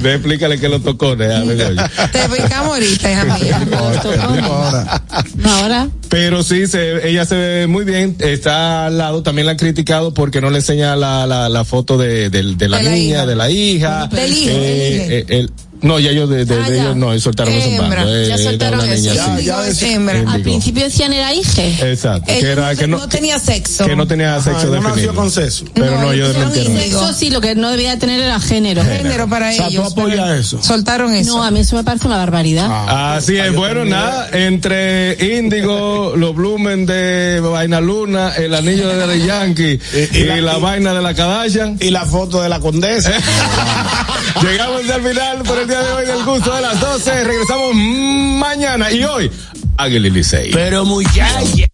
Ve, explícale que los tocones. Te explicamos ahorita, hija mía. Ahora. Pero sí, se, ella se ve muy bien. Está al lado, también la han criticado porque no le enseña la, la, la foto de, de- de la De niña, de la hija. Del hijo, Eh, eh, el- no, ya ellos de, de- Ah, de ellos no, ellos soltaron eso en Hembra, bando. eh, ya soltaron una eso. niña Ya, así. ya es hembra. Al principio decían era hije. Exacto, que era, que no, no tenía sexo. que no tenía sexo no nació con sexo. Pero no, ellos índigo. Eso sí, lo que no debía tener era género. Género para O sea, tú ellos. apoyas eso. Soltaron eso. No, a mí eso me parece una barbaridad. Así es, bueno, nada, entre Índigo, los Blumen de Vaina Luna, el anillo de Daddy Yankee y, Y- y la- la y- vaina de la Kardashian. Y la foto de la condesa. Llegamos al final por el día de hoy del gusto de las 12. Regresamos mañana y hoy Águila Licey. Pero muchacha.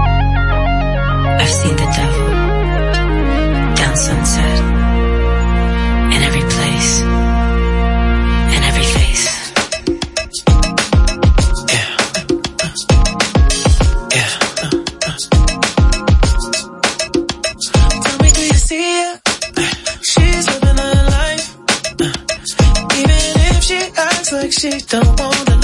I've seen the devil down sunset in every place, in every face. Tell me, do you see? She's living her life. Even if she acts like she don't want the